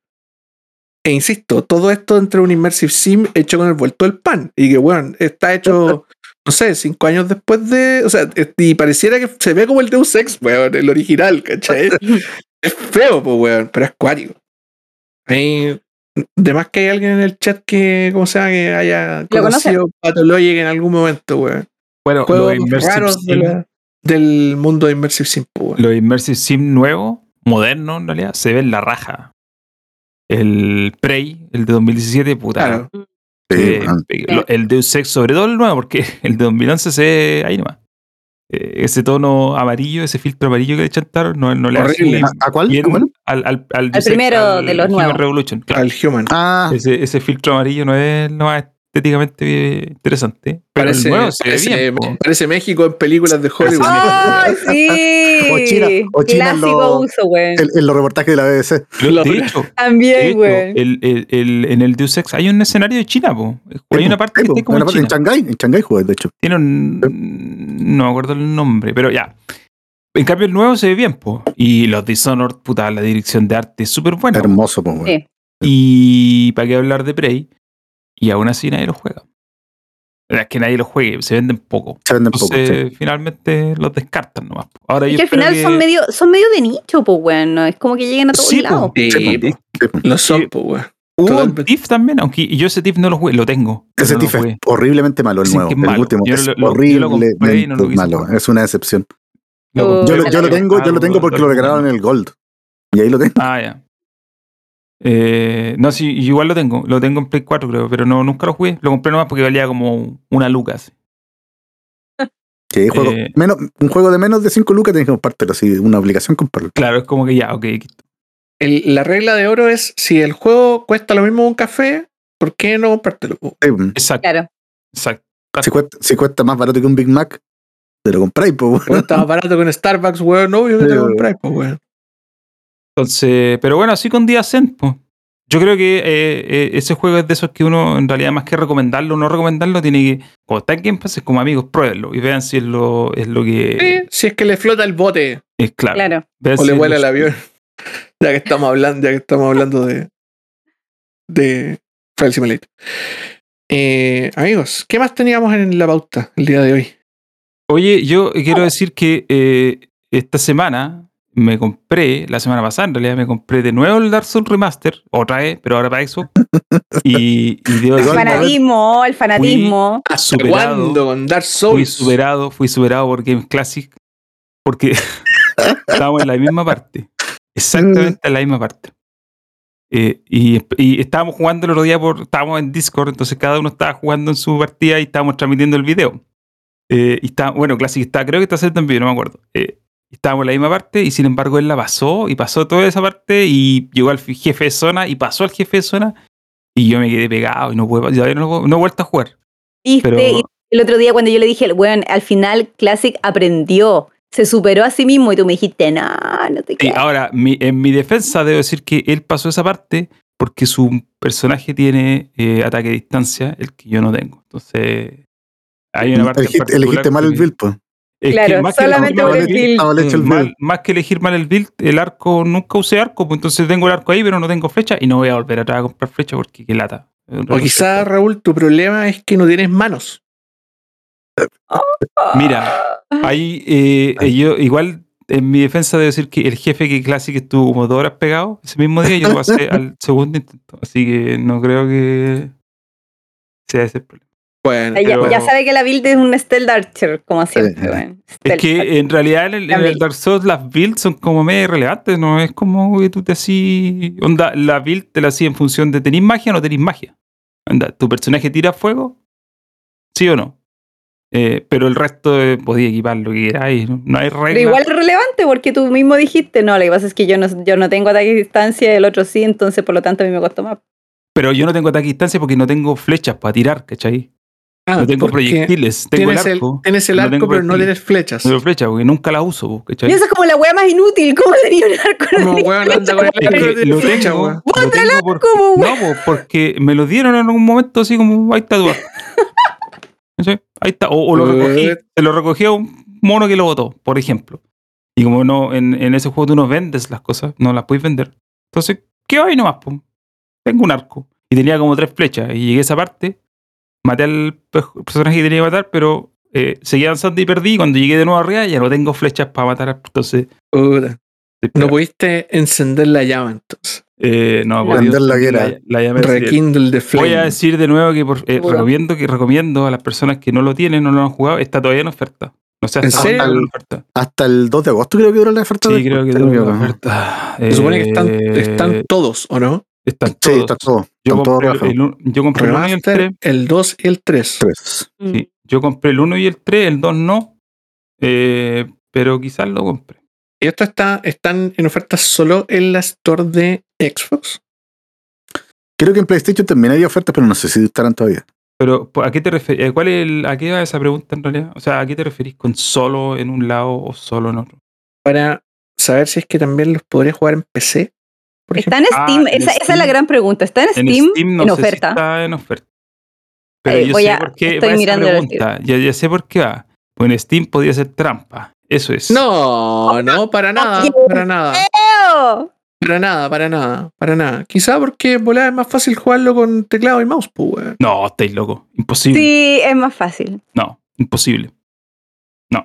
E insisto, todo esto dentro de un Immersive Sim hecho con el vuelto del pan. Y que, bueno, está hecho, no sé, cinco años después de. O sea, y pareciera que se ve como el Deus Ex, weón, el original, ¿cachai? es feo, pues, weón, pero es cuático. Hay- de más que hay alguien en el chat que, como sea, que haya ¿Lo conocido Pathologic en algún momento, weón. Bueno, Juegos los Immersive, raros de Sim, la- del mundo de Immersive Sim, weón. los Immersive Sim nuevos, modernos en realidad, se ven la raja. El Prey, el de 2017, puta. Claro. Eh, lo- el Deus Ex, sobre todo el nuevo, porque el de 2011 se ve ahí nomás. Eh, ese tono amarillo, ese filtro amarillo que le chantaron, no, no le Horrible. hace ¿A, a cuál? bien ¿A cuál? al, al, al, primero al de los Human nuevos. Revolution, claro. Al Human. Ah, Ese, ese filtro amarillo no es lo más estéticamente interesante. Pero Parece, el nuevo se ve parece- bien. po. parece México en películas de Hollywood. ¡Ay, sí! O China- o China en Clásico lo- uso, güey. en, los reportajes de la BBC. Lo- De hecho, También, güey. el, el, el- en el Deus Ex hay un escenario de China, po. Hay una parte que po, está como una en parte en China. Shanghái, en Shanghái jugué, de hecho. Tiene un. No me acuerdo el nombre, pero ya. En cambio, el nuevo se ve bien, po. Y los Dishonored, puta, la dirección de arte es súper buena. po. Hermoso, pues, weón. Sí. Y para qué hablar de Prey. Y aún así nadie lo juega. La verdad Es que nadie lo juegue, se venden poco. Se venden poco. Sí. finalmente los descartan nomás. Ahora Es yo que al final que- son medio, son medio de nicho, pues, güey. No es como que lleguen a todos Sí, lados. Sí, Sí, po, Sí, po. lo son, pues, weón. Hubo un Totalmente. TIF también, aunque yo ese TIF no lo jugué, lo tengo. Ese no lo TIF es horriblemente malo, el Dicen nuevo. es El malo. último. Yo es lo- horriblemente no malo. Es una compré Yo, lo- yo tengo, yo lo tengo porque lo regalaron en el Gold. Y ahí lo tengo. Ah, ya. Eh, no, sí, igual lo tengo. Lo tengo en Play 4, creo, pero no, nunca lo jugué. Lo compré nomás porque valía como una lucas. Que hay juego- Eh. menos, un juego de menos de 5 lucas tienes que comprártelo. Así, una obligación comprarlo. Claro, es como que ya, ok. El- la regla de oro es: si el juego cuesta lo mismo que un café, ¿por qué no comprártelo? Sí. Exacto, Claro. exacto. si, cuesta, si cuesta más barato que un Big Mac, te lo compráis, pues, weón. Cuesta más barato con Starbucks, weón. Obvio que te lo Sí, compráis, pues, weón. Entonces, pero bueno, así con día Zen, pues. Yo creo que eh, eh, ese juego es de esos que uno, en realidad, más que recomendarlo o no recomendarlo, tiene que, cuando está en Game Pass, es como amigos, pruébenlo y vean si es lo, es lo que Sí, si es que le flota el bote es claro. Claro. O si le vuela el avión. Ya que estamos hablando, ya que estamos hablando de. de Flight Simulator. Eh, amigos, ¿qué más teníamos en la pauta el día de hoy? Oye, yo quiero decir que eh, esta semana me compré, la semana pasada en realidad, me compré de nuevo el Dark Souls Remaster, otra vez, pero ahora para Xbox. y, y debo El fanatismo, el fanatismo. ¿Hasta Superado. cuándo con Dark fui Souls? superado, fui superado por Games Classic, porque estábamos en la misma parte, exactamente en la misma parte. Eh, y, y estábamos jugando el otro día por, estábamos en Discord, entonces cada uno estaba jugando en su partida y estábamos transmitiendo el video. Eh, y está, bueno, Classic está, creo que está haciendo también, no me acuerdo. Eh, estábamos en la misma parte y sin embargo él la pasó y pasó toda esa parte y llegó al jefe de zona y pasó al jefe de zona y yo me quedé pegado y no puedo, todavía no, no he vuelto a jugar. Y el otro día cuando yo le dije, bueno, al final Classic aprendió, se superó a sí mismo y tú me dijiste, no, no te Sí, quedas. ahora, mi- en mi defensa debo decir que él pasó esa parte porque su personaje tiene eh, ataque a distancia, el que yo no tengo. Entonces, hay una parte. Elegiste, elegiste mal el que- build, pues. Es que Claro, más que solamente elegir por mal el build. El eh, mal- más que elegir mal el build, el arco, nunca usé arco, pues entonces tengo el arco ahí, pero no tengo flecha y no voy a volver atrás a comprar flecha porque qué lata. O quizá, Raúl, tu problema es que no tienes manos. Mira, ahí eh, eh, yo igual en mi defensa debo decir que el jefe que Classic estuvo como dos horas pegado ese mismo día, yo lo pasé al segundo intento. Así que no creo que sea ese el problema. Bueno, Ya, pero- ya sabe que la build es un Stealth Archer, como siempre. Sí. weón. Es que Archer. en realidad en el, en. Dark Souls las builds son como medio irrelevantes, no es como que tú te así. Onda, la build te la hacía en función de tenís magia o no tenís magia. Onda, tu personaje tira fuego, sí o no. Eh, pero el resto eh, podía equipar lo que queráis, no, no hay reglas. Pero igual es relevante porque tú mismo dijiste, no, lo que pasa es que yo no, yo no tengo ataque a distancia, el otro sí, entonces por lo tanto a mí me costó más. Pero yo no tengo ataque a distancia porque no tengo flechas para tirar, ¿cachai? Ah, no tengo proyectiles, tengo el Tienes el, arco. tienes el no arco, pero no tienes flechas. No tengo flechas porque nunca la uso. Y esa es como la wea más inútil, ¿cómo tenía un arco? No Como weón anda con el arco no lo flecha, tengo, weón. lo ¡Bota el porque, como no, po, porque me lo dieron en algún momento así como, ahí está tu arco. ¿Cachai? Ahí está. O, o lo recogí, se lo recogí a un mono que lo botó, por ejemplo. Y como no, en, en ese juego tú no vendes las cosas, no las puedes vender. Entonces, ¿qué hay nomás? po? Tengo un arco. Y tenía como tres flechas. Y llegué a esa parte, maté al pe- personaje que tenía que matar, pero eh, seguí avanzando y perdí. Y cuando llegué de nuevo arriba, ya no tengo flechas para matar. Entonces, No pudiste encender la llama entonces. Eh, no, Prender la hoguera. la, la. Rekindle the flame. Voy a decir de nuevo que por- eh, recomiendo que recomiendo a las personas que no lo tienen, no lo han jugado, está todavía en oferta. No sé ¿En hasta serio? en oferta. Hasta el 2 de agosto creo que dura la oferta. Sí, creo que dura la oferta. Se supone que están, Eh, están todos, ¿o no? Están Sí, todos. está todo. Yo Están todos compré, el, el yo compré el 1 y el 3. Remaster, el 2 y el 3. Tres. Mm. Sí, yo compré el 1 y el 3, el 2 no. Eh, pero quizás lo compré. Y esto está, están en oferta solo en la store de Xbox. Creo que en PlayStation también hay ofertas, pero no sé si estarán todavía. Pero ¿a qué te referís? ¿Cuál es el- ¿A qué va esa pregunta en realidad? O sea, ¿a qué te referís con solo en un lado o solo en otro? Para saber si es que también los podría jugar en PC. Por Está ejemplo. en Ah, Steam, en esa, esa es la gran pregunta. ¿Está en En Steam? No en sé si oferta. está en oferta. Pero Eh, yo voy sé a- por qué estoy va esa mirando el pregunta. Ya, ya sé por qué va. Pues en Steam podría ser trampa. Eso es. No, no, para nada, para nada. Para nada, para nada, para nada. Quizá porque volar es más fácil jugarlo con teclado y mouse, pues. No, estáis loco. Imposible. Sí, es más fácil. No, imposible.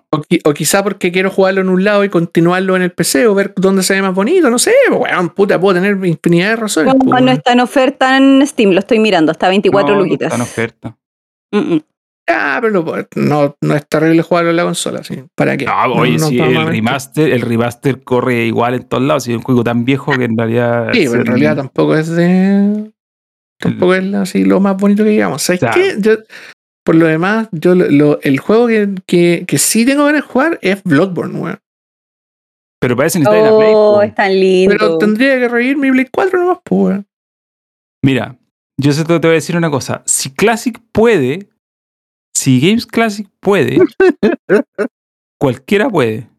O, qui- o quizá porque quiero jugarlo en un lado y continuarlo en el PC o ver dónde se ve más bonito, no sé, pues, weón, puta, puedo tener infinidad de razones. No, pues, no está en oferta en Steam, lo estoy mirando, está 24 no, no luquitas. está en oferta. Mm, mm. Ah, pero lo- no, no es terrible jugarlo en la consola, sí. ¿Para qué? No, oye, no sí, el remaster, el remaster corre igual en todos lados. Y es un juego tan viejo que en realidad. Sí, pero en realidad tampoco es de. Tampoco es así lo más bonito que digamos. ¿Sabes Claro. qué? Yo, por lo demás, yo lo- lo- el juego que, que, que sí tengo ganas de jugar es Bloodborne, weón. Pero parece que necesitáis la Play. Oh, es tan lindo. Pero tendría que reír mi Play 4 nomás, pues, weón. Mira, yo sé- te voy a decir una cosa. Si Classic puede, si Games Classic puede, cualquiera puede.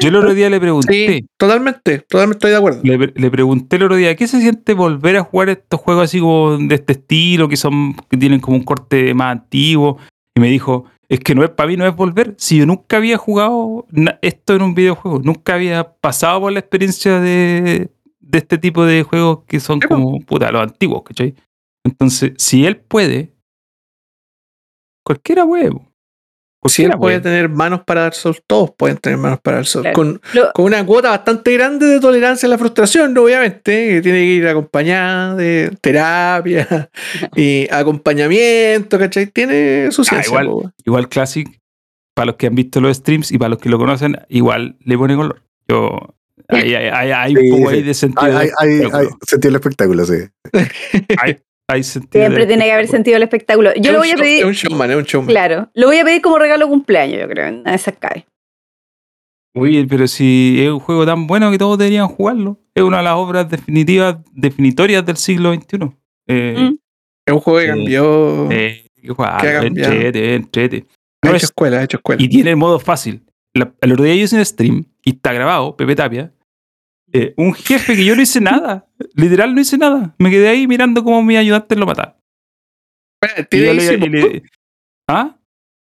Yo el otro día le pregunté. Sí, totalmente, totalmente estoy de acuerdo. Le, le pregunté el otro día, ¿qué se siente volver a jugar estos juegos así como de este estilo, que son, que tienen como un corte más antiguo? Y me dijo, es que no es para mí, no es volver. Si yo nunca había jugado esto en un videojuego, nunca había pasado por la experiencia de, de este tipo de juegos que son como, puta, los antiguos, ¿cachai? Entonces, si él puede, cualquiera puede. Po. Si él Cualquiera puede tener manos para dar sol, todos pueden tener manos para dar sol. Claro. Con, Lo- con una cuota bastante grande de tolerancia a la frustración, obviamente, que tiene que ir acompañada de terapia y acompañamiento, ¿cachai? Tiene su ciencia. igual. weón. Igual Classic, para los que han visto los streams y para los que lo conocen, igual le pone color. Yo, hay, hay, hay, hay Sí, un poco sí. ahí de sentido. Hay, del hay, hay, sentido el espectáculo, sí. Hay- hay sentido Siempre tiene que haber sentido el espectáculo. Yo Es lo un voy a pedir, Es un showman, es un showman. claro, lo voy a pedir como regalo de cumpleaños, yo creo, en esas cae. Oye, pero si es un juego tan bueno que todos deberían jugarlo. Es una de las obras definitivas, definitorias del siglo XXI. Eh, Mm. Es un juego que cambió. eh, que entrete, entrete. ha hecho es- escuela, ha hecho escuela. y tiene el modo fácil. La- el otro día yo hice un stream y está grabado, Pepe Tapia. Eh, un jefe que yo no hice nada. Literal no hice nada. Me quedé ahí mirando cómo mi ayudante lo mataba. Tiene, le- ¿Ah?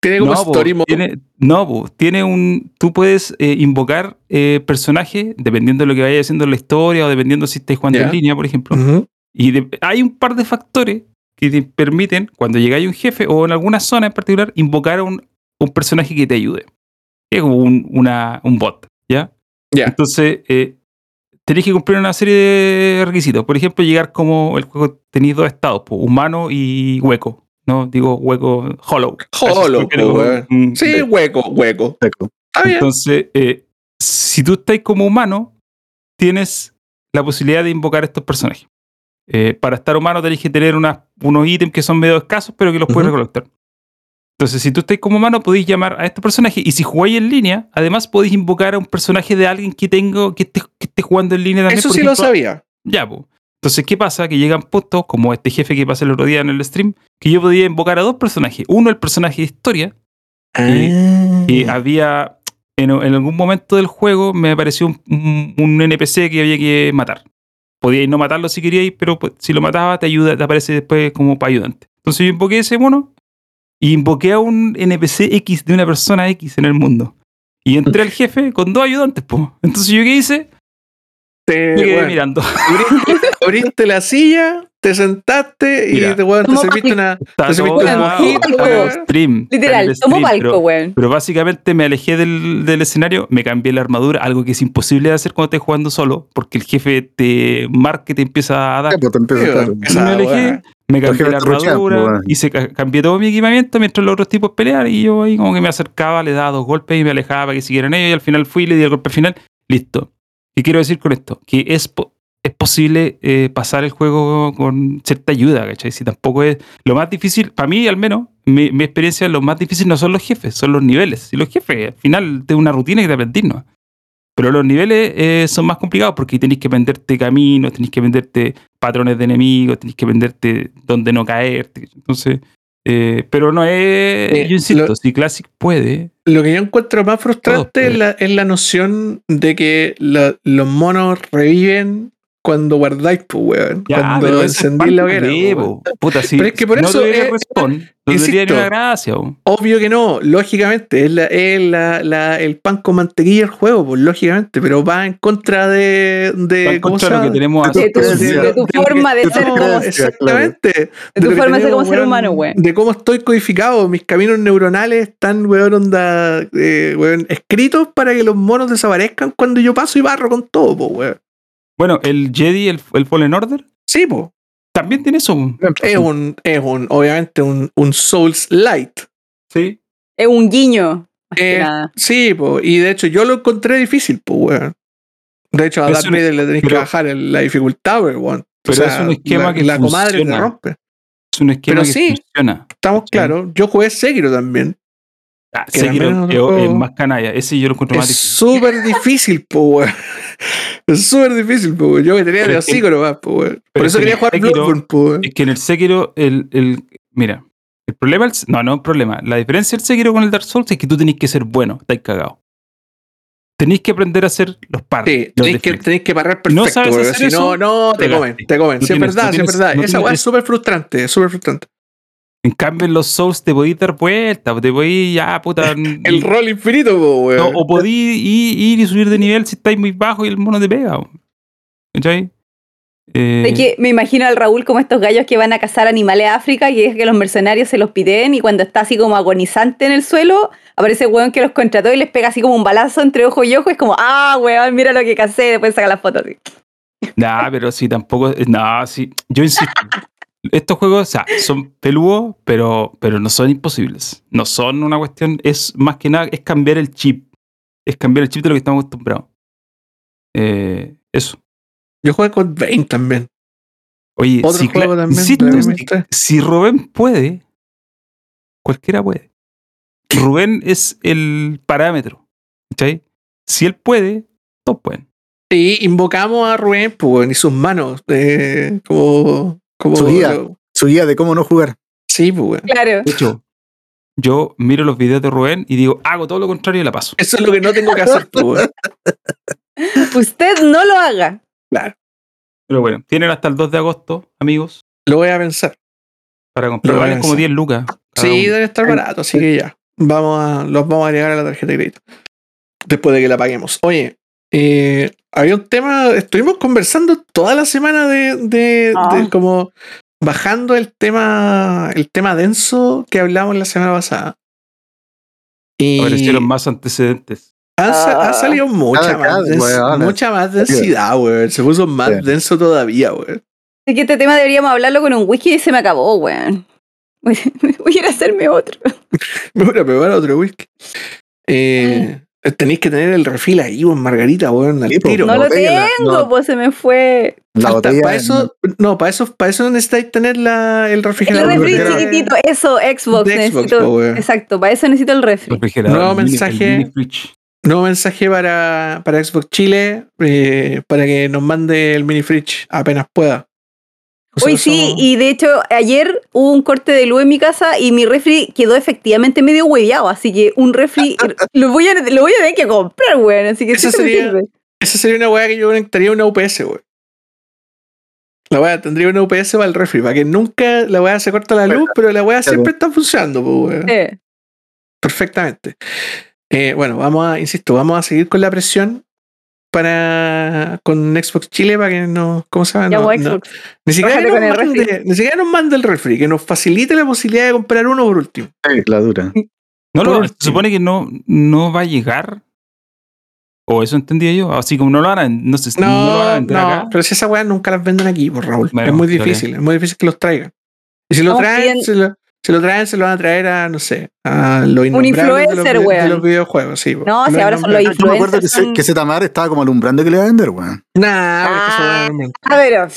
tiene como no, story mode. tiene, no, po, tiene un. Tú puedes eh, invocar eh, personajes dependiendo de lo que vaya haciendo en la historia o dependiendo si estáis jugando en línea, por ejemplo. Y de- hay un par de factores que te permiten, cuando llegáis a un jefe o en alguna zona en particular, invocar a un, un personaje que te ayude. Es como un, una, un bot, ¿ya? Ya. Entonces, eh, tenéis que cumplir una serie de requisitos. Por ejemplo, llegar como el juego tenéis dos estados, humano y hueco. No digo hueco, hollow. Hollow, mm, Sí, de- hueco, hueco. Entonces, eh, si tú estás como humano, tienes la posibilidad de invocar a estos personajes. Eh, para estar humano tenéis que tener unas- unos ítems que son medio escasos, pero que los puedes recolectar. Entonces, si tú estás como humano, podéis llamar a estos personajes. Y si jugáis en línea, además podéis invocar a un personaje de alguien que tengo que esté, que esté jugando en línea también. Eso sí lo sabía. ya, po. Entonces, ¿qué pasa? Que llegan puntos, como este jefe que pasé el otro día en el stream, que yo podía invocar a dos personajes. Uno, el personaje de historia, Ah. y había, en, en algún momento del juego, me apareció un, un- un NPC que había que matar. Podíais no matarlo si queríais, pero pues, si lo mataba, te ayuda, te aparece después como para ayudante. Entonces yo invoqué ese mono y invoqué a un NPC X de una persona X en el mundo. Y entré al jefe con dos ayudantes, po. Entonces yo qué hice? Te- Me quedé bueno, mirando. abriste, abriste la silla, te sentaste y Mira. te, serviste una. Te serviste una weón. stream, Literal, tomó palco, pero- weón. Pero básicamente me alejé del, del escenario, me cambié la armadura, algo que es imposible de hacer cuando estés jugando solo, porque el jefe te marca y te empieza a dar. Pues, te empieza a weón. me alejé. Me cambié la armadura, weón. hice, ca- cambié todo mi equipamiento mientras los otros tipos peleaban y yo ahí como que me acercaba, le daba dos golpes y me alejaba para que siguieran ellos y al final fui y le di el golpe final. Listo. ¿Qué quiero decir con esto? Que es, po- es posible eh, pasar el juego con cierta ayuda, ¿cachai? Si tampoco es... Lo más difícil, para mí al menos, mi, mi experiencia, lo más difícil no son los jefes, son los niveles. Y los jefes, al final, es una rutina que te aprendís, ¿no? Pero los niveles eh, son más complicados porque tenéis que aprenderte caminos, tenéis que aprenderte patrones de enemigos, tenéis que aprenderte dónde no caerte. Entonces, eh, pero no es. Sí, yo insisto, lo- si Classic puede. Lo que yo encuentro más frustrante es la, es la noción de que la- los monos reviven cuando guardáis, pues, weón. cuando eso encendís la hoguera. weón. Puta, si, Pero es que por eso no tuviera es- no insisto. una gracia. Obvio que no, lógicamente, es, la, es la, la- el pan con mantequilla el juego, pues lógicamente, pero va en contra de. de Va en ¿cómo contra lo que tenemos De a De tu, creencia. de tu forma de ser como, exactamente. de tu forma de ser como ser humano, weón. De cómo estoy codificado, mis caminos neuronales están, weón, onda, eh, weón, escritos para que los monos desaparezcan cuando yo paso y barro con todo, pues, weón. Bueno, el Jedi, el, el Fallen Order, Sí, pues. también tiene eso. po. Es un, es un, obviamente, un, un Souls Light. Sí. Es un guiño. Que Eh. Sí, pues. Y de hecho, yo lo encontré difícil, pues, weón. De hecho, a Darth un- Vader le tenéis que pero- bajar el- la dificultad, weón. Pero es un esquema la, que la comadre te funciona. rompe. Es un esquema Pero que sí. funciona. Estamos Sí. claros. Yo jugué Sekiro también. Ah, Que es más canalla. Ese yo lo encuentro más Es difícil. súper difícil, po. Es súper difícil, po. Yo me tenía de hocico nomás, po. Por pero eso es que quería jugar Sekiro- Bloodborne, po. Es que en el Sekiro, el, el, mira, el problema, es- no, no un problema. La diferencia del Sekiro con el Dark Souls es que tú tenés que ser bueno, estáis cagados. Tenéis que aprender a hacer los pares. Sí, tenéis que, tenéis que parar No perfecto, sabes weón. hacer Si eso, no, no, te comen, te comen. No Si es verdad, no si es verdad. no Esa weá es súper frustrante, es súper frustrante. En cambio, en los Souls te podéis dar vuelta, te podéis ya, puta. El y- rol infinito, weón. no, o podéis ir, ir y subir de nivel si estáis muy bajo y el mono te pega. ¿Cachai? Eh, Es que me imagino al Raúl como estos gallos que van a cazar animales a África y deja que los mercenarios se los piteen y cuando está así como agonizante en el suelo, aparece el weón que los contrató y les pega así como un balazo entre ojo y ojo. Es como, ah, weón, mira lo que casé. Después saca las fotos. así. Nah, pero sí, tampoco. No, sí. Yo insisto. Estos juegos, o sea, son peludos, pero, pero no son imposibles. No son una cuestión. Es más que nada, es cambiar el chip. Es cambiar el chip de lo que estamos acostumbrados. Eh, eso. Yo jugué con Bane también. Oye, Otro si, juego también, si, Rubén puede, cualquiera puede. Rubén es el parámetro. ¿cachai? Si él puede, todos pueden. Y invocamos a Rubén, pues, y sus manos. eh, como. Como Su guía. lo- Su guía de cómo no jugar. sí, pues, weón. Claro. De hecho, yo miro los videos de Rubén y digo, hago todo lo contrario y la paso. Eso es lo que no tengo que hacer, pues, weón. Usted no lo haga. Claro. Pero bueno, tienen hasta el 2 de agosto, amigos, Lo voy a pensar. para comprar. Valen como pensar. 10 lucas. Sí, uno. debe estar barato, así que ya. Vamos a, los vamos a agregar a la tarjeta de crédito. Después de que la paguemos. Oye, eh, había un tema, estuvimos conversando toda la semana de, de, Ah. de como bajando el tema, el tema denso que hablamos la semana pasada. Y Aparecieron más antecedentes. ha, sa- ha salido mucha, Cada- más, dens- weón. mucha más densidad, weón. Se puso más denso todavía, weón. Es que este tema deberíamos hablarlo con un whisky y se me acabó, weón. Voy voy a ir a hacerme otro. Me voy a preparar otro whisky. Eh, tenéis que tener el refil ahí, weón, Margarita, weón, al tiro. No lo la- tengo, no. pues se me fue. La Falta- botella. para eso, no, para eso, para eso necesitáis tener la, el El refrigerador. refri refrigerador. chiquitito, eso, Xbox. De Xbox, necesito, po, exacto, para eso necesito el refri. Refrigerador. Nuevo el mini- el mensaje. Nuevo mensaje para, para Xbox Chile, eh, para que nos mande el mini fridge apenas pueda. Hoy sí, y de hecho ayer hubo un corte de luz en mi casa y mi refri quedó efectivamente medio hueveado, así que un refri lo voy a, lo voy a tener que comprar, weón, así que Eso sí sería- sirve. Esa sería una weá que yo conectaría a una UPS, weón. La weá tendría una UPS para el refri, para que nunca la weá se corta la luz, pero la weá siempre está funcionando, pues, weón. Sí. Perfectamente. Eh, bueno, vamos a, insisto, vamos a seguir con la presión para con Xbox Chile para que nos, ¿cómo se llama? No- no- Xbox. ni, siquiera nos mande, refri. ni siquiera nos mande el refri, que nos facilite la posibilidad de comprar uno por último. Sí, la dura. No, Por no, último. se supone que no, no va a llegar. O eso entendía yo. Así como no lo van a, no sé, no, lo van a No, vender no, acá. pero si esas weas nunca las venden aquí, por Raúl. Bueno, es muy difícil, es muy difícil que los traigan. Y si lo traen, se lo, se lo traen, se lo van a traer a, no sé, a los innombrables de los, influencer, de weón. los videojuegos, sí. No, si ahora son los innombrables. Yo me acuerdo que, influencers son- que Zetamar estaba como alumbrando que le iba a vender, weón. Nah, Ah. A ver,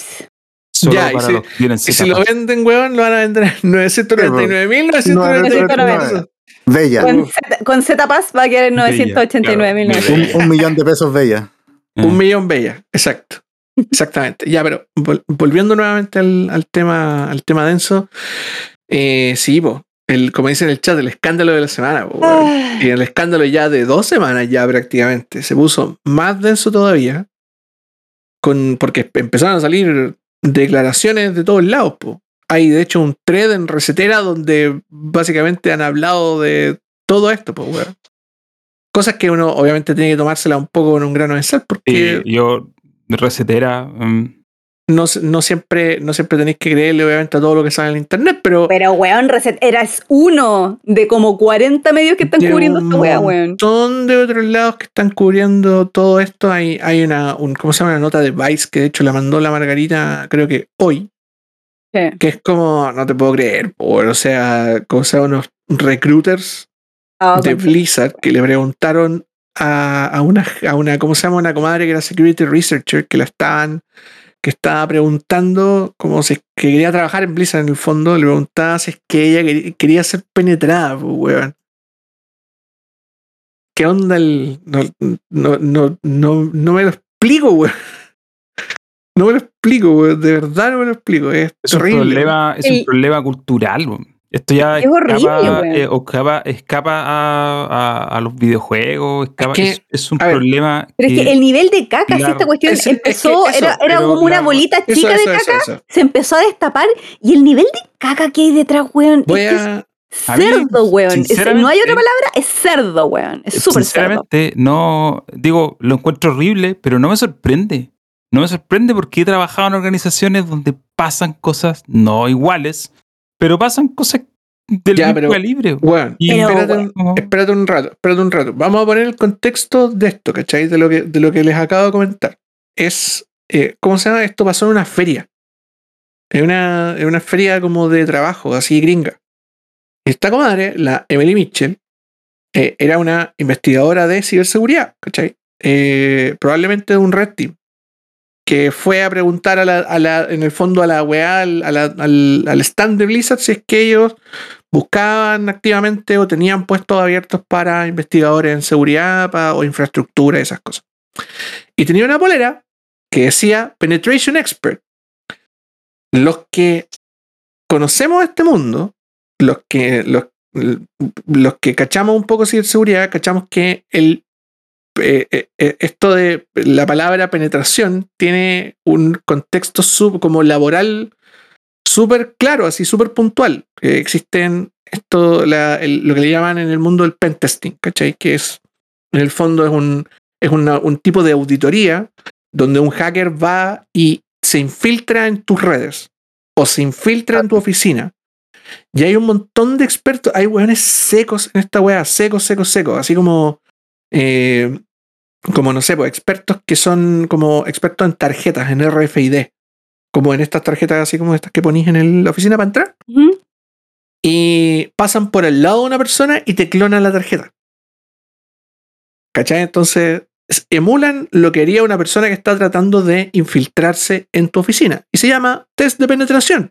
Solo Ya, y si- los Y si lo venden, weón, lo van a vender a 999.999 Bella. con Z, con Z Pass va a quedar en Bella, 989.900. claro, Un, un millón de pesos bella. Eh, Un millón bella, exacto. Exactamente. Ya, pero vol- volviendo nuevamente al, al tema, al tema denso, eh, sí, po, el, como dice en el chat, el escándalo de la semana. Ah, Y el escándalo ya de dos semanas ya prácticamente se puso más denso todavía. Con, porque empezaron a salir declaraciones de todos lados. po. Hay de hecho un thread en Resetera donde básicamente han hablado de todo esto. po, weón. Cosas que uno obviamente tiene que tomársela un poco con un grano de sal porque y yo, recetera, mm, no, no, siempre, no siempre tenéis que creerle obviamente a todo lo que sale en internet, pero Pero, weón, Reset eras uno de como 40 medios que están cubriendo un esta weá, weón. montón de otros lados que están cubriendo todo esto. Hay, hay una, un, ¿cómo se llama? Una nota de Vice que de hecho la mandó la Margarita, creo que hoy, Sí. que es como, no te puedo creer, por, o sea, como sea, unos recruiters Ah, de Blizzard que le preguntaron a, a una, a una, ¿cómo se llama? Una comadre que era security researcher que la estaban, que estaba preguntando como si es que quería trabajar en Blizzard en el fondo, le preguntaba si es que ella quería, quería ser penetrada, pues, weón. ¿Qué onda el.? No, no, no, no, no me lo explico, weón. No me lo explico, weón. De verdad no me lo explico. Es, es, un problema, es El- un problema cultural. weón. Esto ya Es horrible, escapa, weón. eh, escapa, escapa a, a- a los videojuegos. Escapa, que, es, es un problema. Pero es que el nivel de caca, si esta cuestión Es- es que empezó, eso, era, era pero como una bolita Eso, chica eso, de eso, caca, eso. se empezó a destapar y el nivel de caca que hay detrás, weón, Voy es que es a. A mí, cerdo, weón. Es- no hay otra palabra, es cerdo, weón. Es súper cerdo. Sinceramente, no. Digo, lo encuentro horrible, pero no me sorprende. No me sorprende porque he trabajado en organizaciones donde pasan cosas no iguales, pero pasan cosas del Ya, pero- calibre. Weón, Y- espérate, un, Como- espérate un rato, espérate un rato. Vamos a poner el contexto de esto, ¿cachai? De lo que, de lo que les acabo de comentar. Es, eh, ¿cómo se llama? Esto pasó en una feria. En una, en una feria como de trabajo, así gringa. Esta comadre, la Emily Mitchell, eh, era una investigadora de ciberseguridad, ¿cachai? Eh, probablemente de un red team. Que fue a preguntar a la, a la- en el fondo a la weá, al, stand de Blizzard, si es que ellos buscaban activamente o tenían puestos abiertos para investigadores en seguridad o infraestructura esas cosas. Y tenía una polera que decía Penetration Expert. Los que conocemos este mundo, los que, los, los que cachamos un poco de seguridad, cachamos que el, eh, eh, eh, esto de la palabra penetración tiene un contexto sub, como laboral súper claro, así súper puntual. Existen esto, lo que le llaman en el mundo el pentesting, ¿cachai? Que es, en el fondo, es un, es un tipo de auditoría donde un hacker va y se infiltra en tus redes. o se infiltra en tu oficina y hay un montón de expertos, hay weones secos en esta weá, secos, secos, secos, así como, eh, como no sé, pues expertos que son como expertos en tarjetas, en RFID, como en estas tarjetas así como estas que ponís en el- la oficina para entrar, y pasan por el lado de una persona y te clonan la tarjeta. ¿Cachai? Entonces es- emulan lo que haría una persona que está tratando de infiltrarse en tu oficina. Y se llama test de penetración.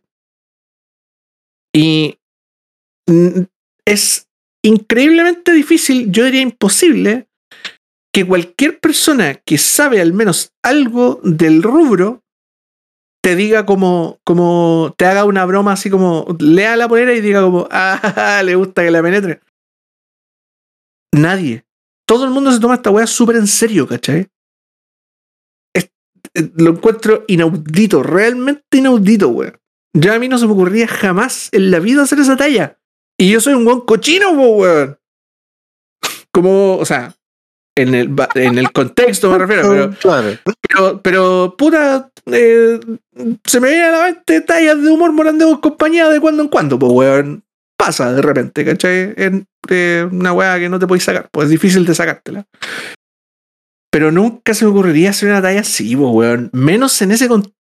Y es increíblemente difícil, yo diría imposible, que cualquier persona que sabe al menos algo del rubro te diga como, como te haga una broma así como, lea la polera y diga como, ah, le gusta que la penetre. Nadie. Todo el mundo se toma esta weá súper en serio, ¿cachai? Eh, lo encuentro inaudito, realmente inaudito, weón. Ya a mí no se me ocurría jamás en la vida hacer esa talla. Y yo soy un buen cochino, weón. Como, o sea, en el, en el contexto me refiero, pero, claro. pero, pero puta, eh, se me viene a la mente tallas de humor morandeo en compañía de cuando en cuando, pues weón. Pasa de repente, ¿cachai? En eh, una weá que no te podéis sacar, pues es difícil de sacártela. Pero nunca se me ocurriría hacer una talla así, pues weón. Menos en ese contexto,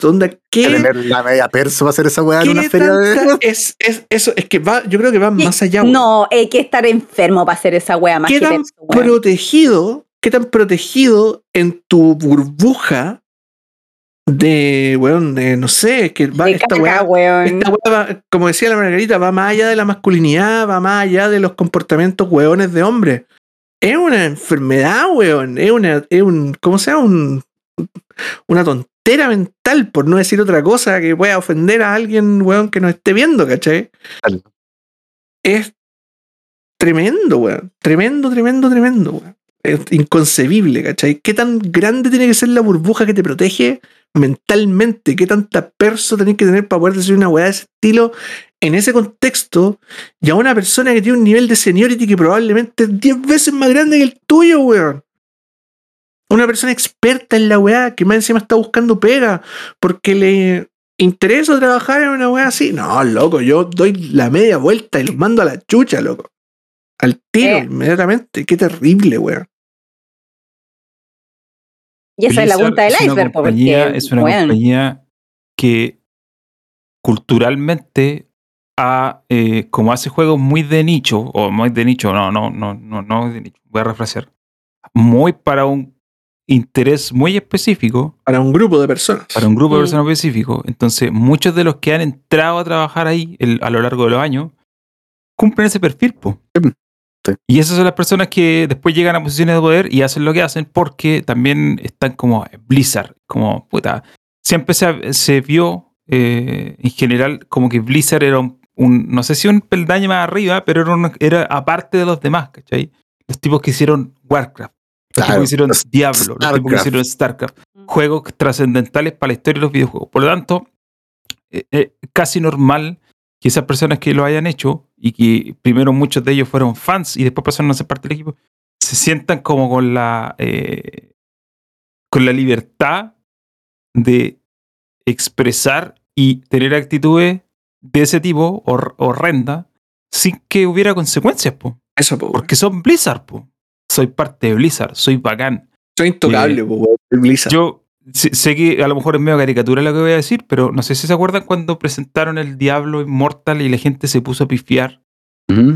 donde ¿qué, Tener la media perso para hacer esa weá en una feria de. es, es, eso, es que va, yo creo que va más allá. No, hay que estar enfermo para hacer esa wea más ¿Qué que tan perso, weón. protegido, qué tan protegido en tu burbuja de, weón, de, no sé, que va De esta caca, weá, weón. esta weá va, como decía la Margarita, va más allá de la masculinidad, va más allá de los comportamientos weones de hombre. Es una enfermedad, weón. Es una, es un, ¿cómo se llama? Un, una tontera mental, por no decir otra cosa que pueda ofender a alguien, weón, que nos esté viendo, ¿cachai? Claro. Es tremendo, weón. Tremendo, tremendo, tremendo, weón. Es inconcebible, ¿cachai? ¿Qué tan grande tiene que ser la burbuja que te protege mentalmente? ¿Qué tanta perso tenés que tener para poder decir una weá de ese estilo en ese contexto y a una persona que tiene un nivel de seniority que probablemente es 10 veces más grande que el tuyo, weón? Una persona experta en la weá que más encima está buscando pega porque le interesa trabajar en una weá así. No, loco, yo doy la media vuelta y los mando a la chucha, loco. Al tiro, Eh. inmediatamente. Qué terrible, weón. Y esa es la punta del es una iceberg, compañía- porque, es una compañía que culturalmente ha, eh, como hace juegos muy de nicho, o muy de nicho, no, no, no, no, no de nicho, voy a refrasear, muy para un interés muy específico, Para un grupo de personas. para un grupo de Mm. personas específico. Entonces, muchos de los que han entrado a trabajar ahí el- a lo largo de los años cumplen ese perfil, po. Sí. Y esas son las personas que después llegan a posiciones de poder y hacen lo que hacen porque también están como Blizzard, como puta. Siempre se, se vio eh, en general como que Blizzard era un, un- no sé si un peldaño más arriba, pero era, un- era aparte de los demás, ¿cachai? Los tipos que hicieron Warcraft, los tipos Claro, que hicieron los Diablo, los tipos que Starcraft. hicieron Starcraft Mm. juegos trascendentales para la historia de los videojuegos. Por lo tanto, eh, eh, casi normal que esas personas que lo hayan hecho y que primero muchos de ellos fueron fans y después pasaron a ser parte del equipo, se sientan como con la eh, con la libertad de expresar y tener actitudes de ese tipo hor- horrenda sin que hubiera consecuencias, po. Eso, po, porque son Blizzard, po. Soy parte de Blizzard, soy bacán. Soy intocable, Eh, po, Blizzard. Yo sé, que a lo mejor es medio caricatura lo que voy a decir, pero no sé si se acuerdan cuando presentaron el Diablo Immortal y la gente se puso a pifiar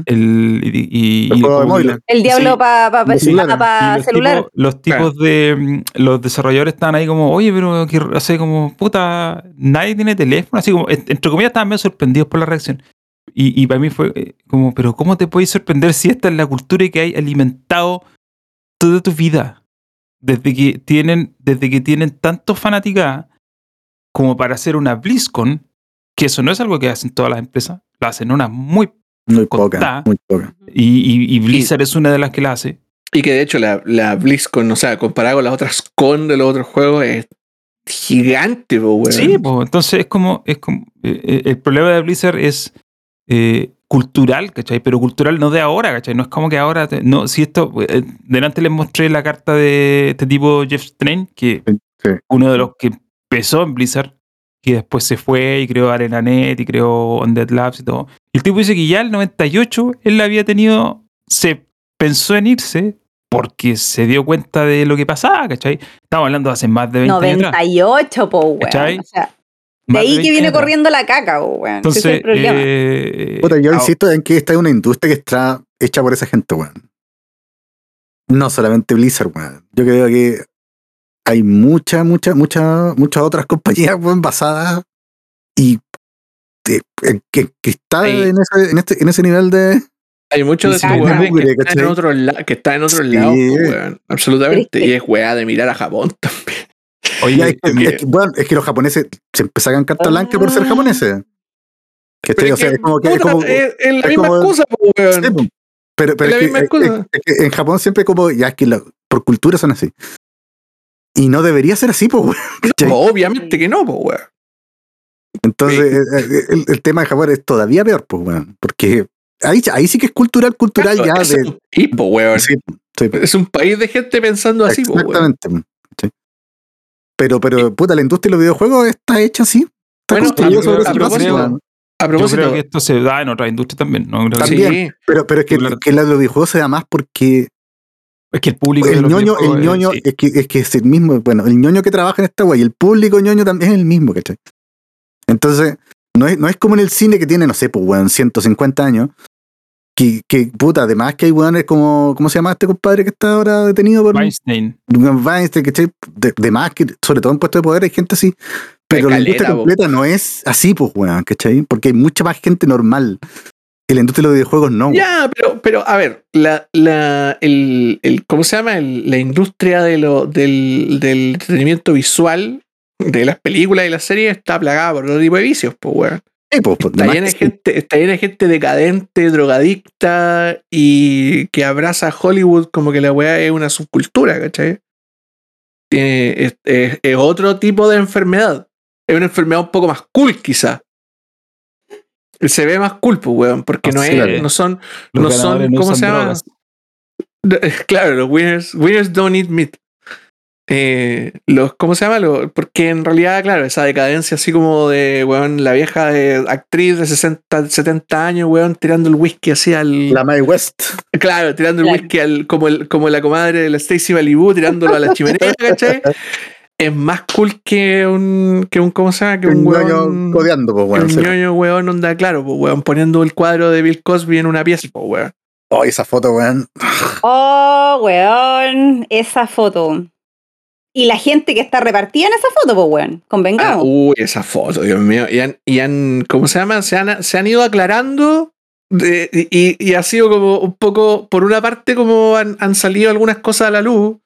el y, y- El y-. El diablo Sí. para pa, pa- Sí. pa- los celular. tipos, los tipos de mm, los desarrolladores estaban ahí como, oye, pero que hace como puta, nadie tiene teléfono, así como, en- entre comillas, estaban medio sorprendidos por la reacción. Y, y para mí fue eh, como, pero ¿cómo te puedes sorprender si esta es la cultura que hay alimentado toda tu vida? Desde que tienen, desde que tienen tanto fanática como para hacer una BlizzCon, que eso no es algo que hacen todas las empresas, la hacen una muy Muy poca, muy poca. y, y- y Blizzard es una de las que la hace. Y que de hecho la, la BlizzCon, o sea, comparado con las otras con de los otros juegos, es gigante, po, weón. Sí, pues entonces es como, es como eh, eh, el problema de Blizzard es eh, cultural, ¿cachai? Pero cultural no de ahora, ¿cachai? No es como que ahora, te- no, si esto, eh, delante les mostré la carta de este tipo Jeff Strain, que Sí, sí. uno de los que empezó en Blizzard, que después se fue y creó ArenaNet y creó Undead Labs y todo. Y el tipo dice que ya el 98 él había tenido, se pensó en irse porque se dio cuenta de lo que pasaba, ¿cachai? Estamos hablando de hace más de 20 años. atrás. 98, po, weón. ¿Cachai? O sea, de ahí que 20 viene corriendo la caca, po, weón. Ese es Entonces, el problema. eh, Puta, yo insisto en que esta es una industria que está hecha por esa gente, weón. No solamente Blizzard, weón. Yo creo que hay muchas, muchas, muchas, muchas otras compañías, weón, basadas y en que, que está en ese, en, este, en ese nivel de. Hay muchos de estos weones que están en otros la- que están en Sí. lados, po, weón. Absolutamente. Pero es que- Y es weá de mirar a Japón también. Oye, Ya, es, que, es que, weón, es que los japoneses se sacan carta blanca por ser Ah. japoneses. Que, es como que. es puta, como- es, es la es misma como- excusa, weón. Sí, pero, pero Es la es que, misma es- excusa. es que en Japón siempre como, ya es que la- por cultura son así. Y no debería ser así, pues. No, obviamente que no, po, weón. Entonces, eh, eh, el, el tema de Japón es todavía peor, pues, weón. Porque ahí, ahí sí que es cultural, cultural Claro, ya es de. un país, po, weón. Sí, sí, Es un país de gente pensando así, po, weón. Pero, pero, puta, la industria de los videojuegos está hecha así. Está Bueno, construida a- sobre a propósito. A yo creo que esto se da en otra industria también. ¿no? Creo que- También. sí, Pero, pero es que, Claro. que la de los videojuegos se da más porque Es que el público de el los ñoño, el ñoño sí. es, que, es que es el mismo, bueno, el ñoño que trabaja en esta wey, el público ñoño también es el mismo, ¿cachai? Entonces, no es, no es como en el cine que tiene, no sé, pues weón, 150 años. Que, que puta, además que hay weones como, ¿cómo se llama este compadre que está ahora detenido por Weinstein. Weinstein, ¿cachai? De, de más que, sobre todo en puestos de poder, hay gente así. Pero la industria completa no es así, pues weón, ¿cachai? Porque hay mucha más gente normal. En la industria de los videojuegos no. Ya, pero, pero a ver, la, la, el, el, ¿cómo se llama? El- la industria de lo, del, del entretenimiento visual de las películas y las series está plagada por otro tipo de vicios, pues, weón. Sí, pues, pues, Está llena, gente, está llena de gente decadente, drogadicta y que abraza a Hollywood como que la weá es una subcultura, ¿cachai? Tiene, es, es- es otro tipo de enfermedad. Es una enfermedad un poco más cool, quizá. Se ve más cool, pues, weón, porque no, es, claro. no son, Los no son, no ¿cómo se llama? Claro, los winners, winners don't eat meat. Eh, los, ¿Cómo se llama? Lo- porque en realidad, claro, esa decadencia así como de, weón, la vieja de- actriz de 60, 70 años, weón, tirando el whisky así al... La Mae West. Claro, tirando el whisky al, como, el, como la comadre de la Stacy Malibu, tirándolo a la chimenea, ¿cachai? Es más cool que un, que un ¿cómo se llama? Que un un ñoño weón... codeando, pues, weón. un sí. ñoño, weón, onda claro, pues, weón, poniendo el cuadro de Bill Cosby en una pieza, pues, weón. Oh, esa foto, weón. Oh, weón, esa foto. Y la gente que está repartida en esa foto, pues, weón, Ah, convengamos. uy, esa foto, Dios mío. Y han, y han ¿cómo se llama? Se han, se han ido aclarando de- y, y ha sido como un poco, por una parte, como han, han salido algunas cosas a la luz.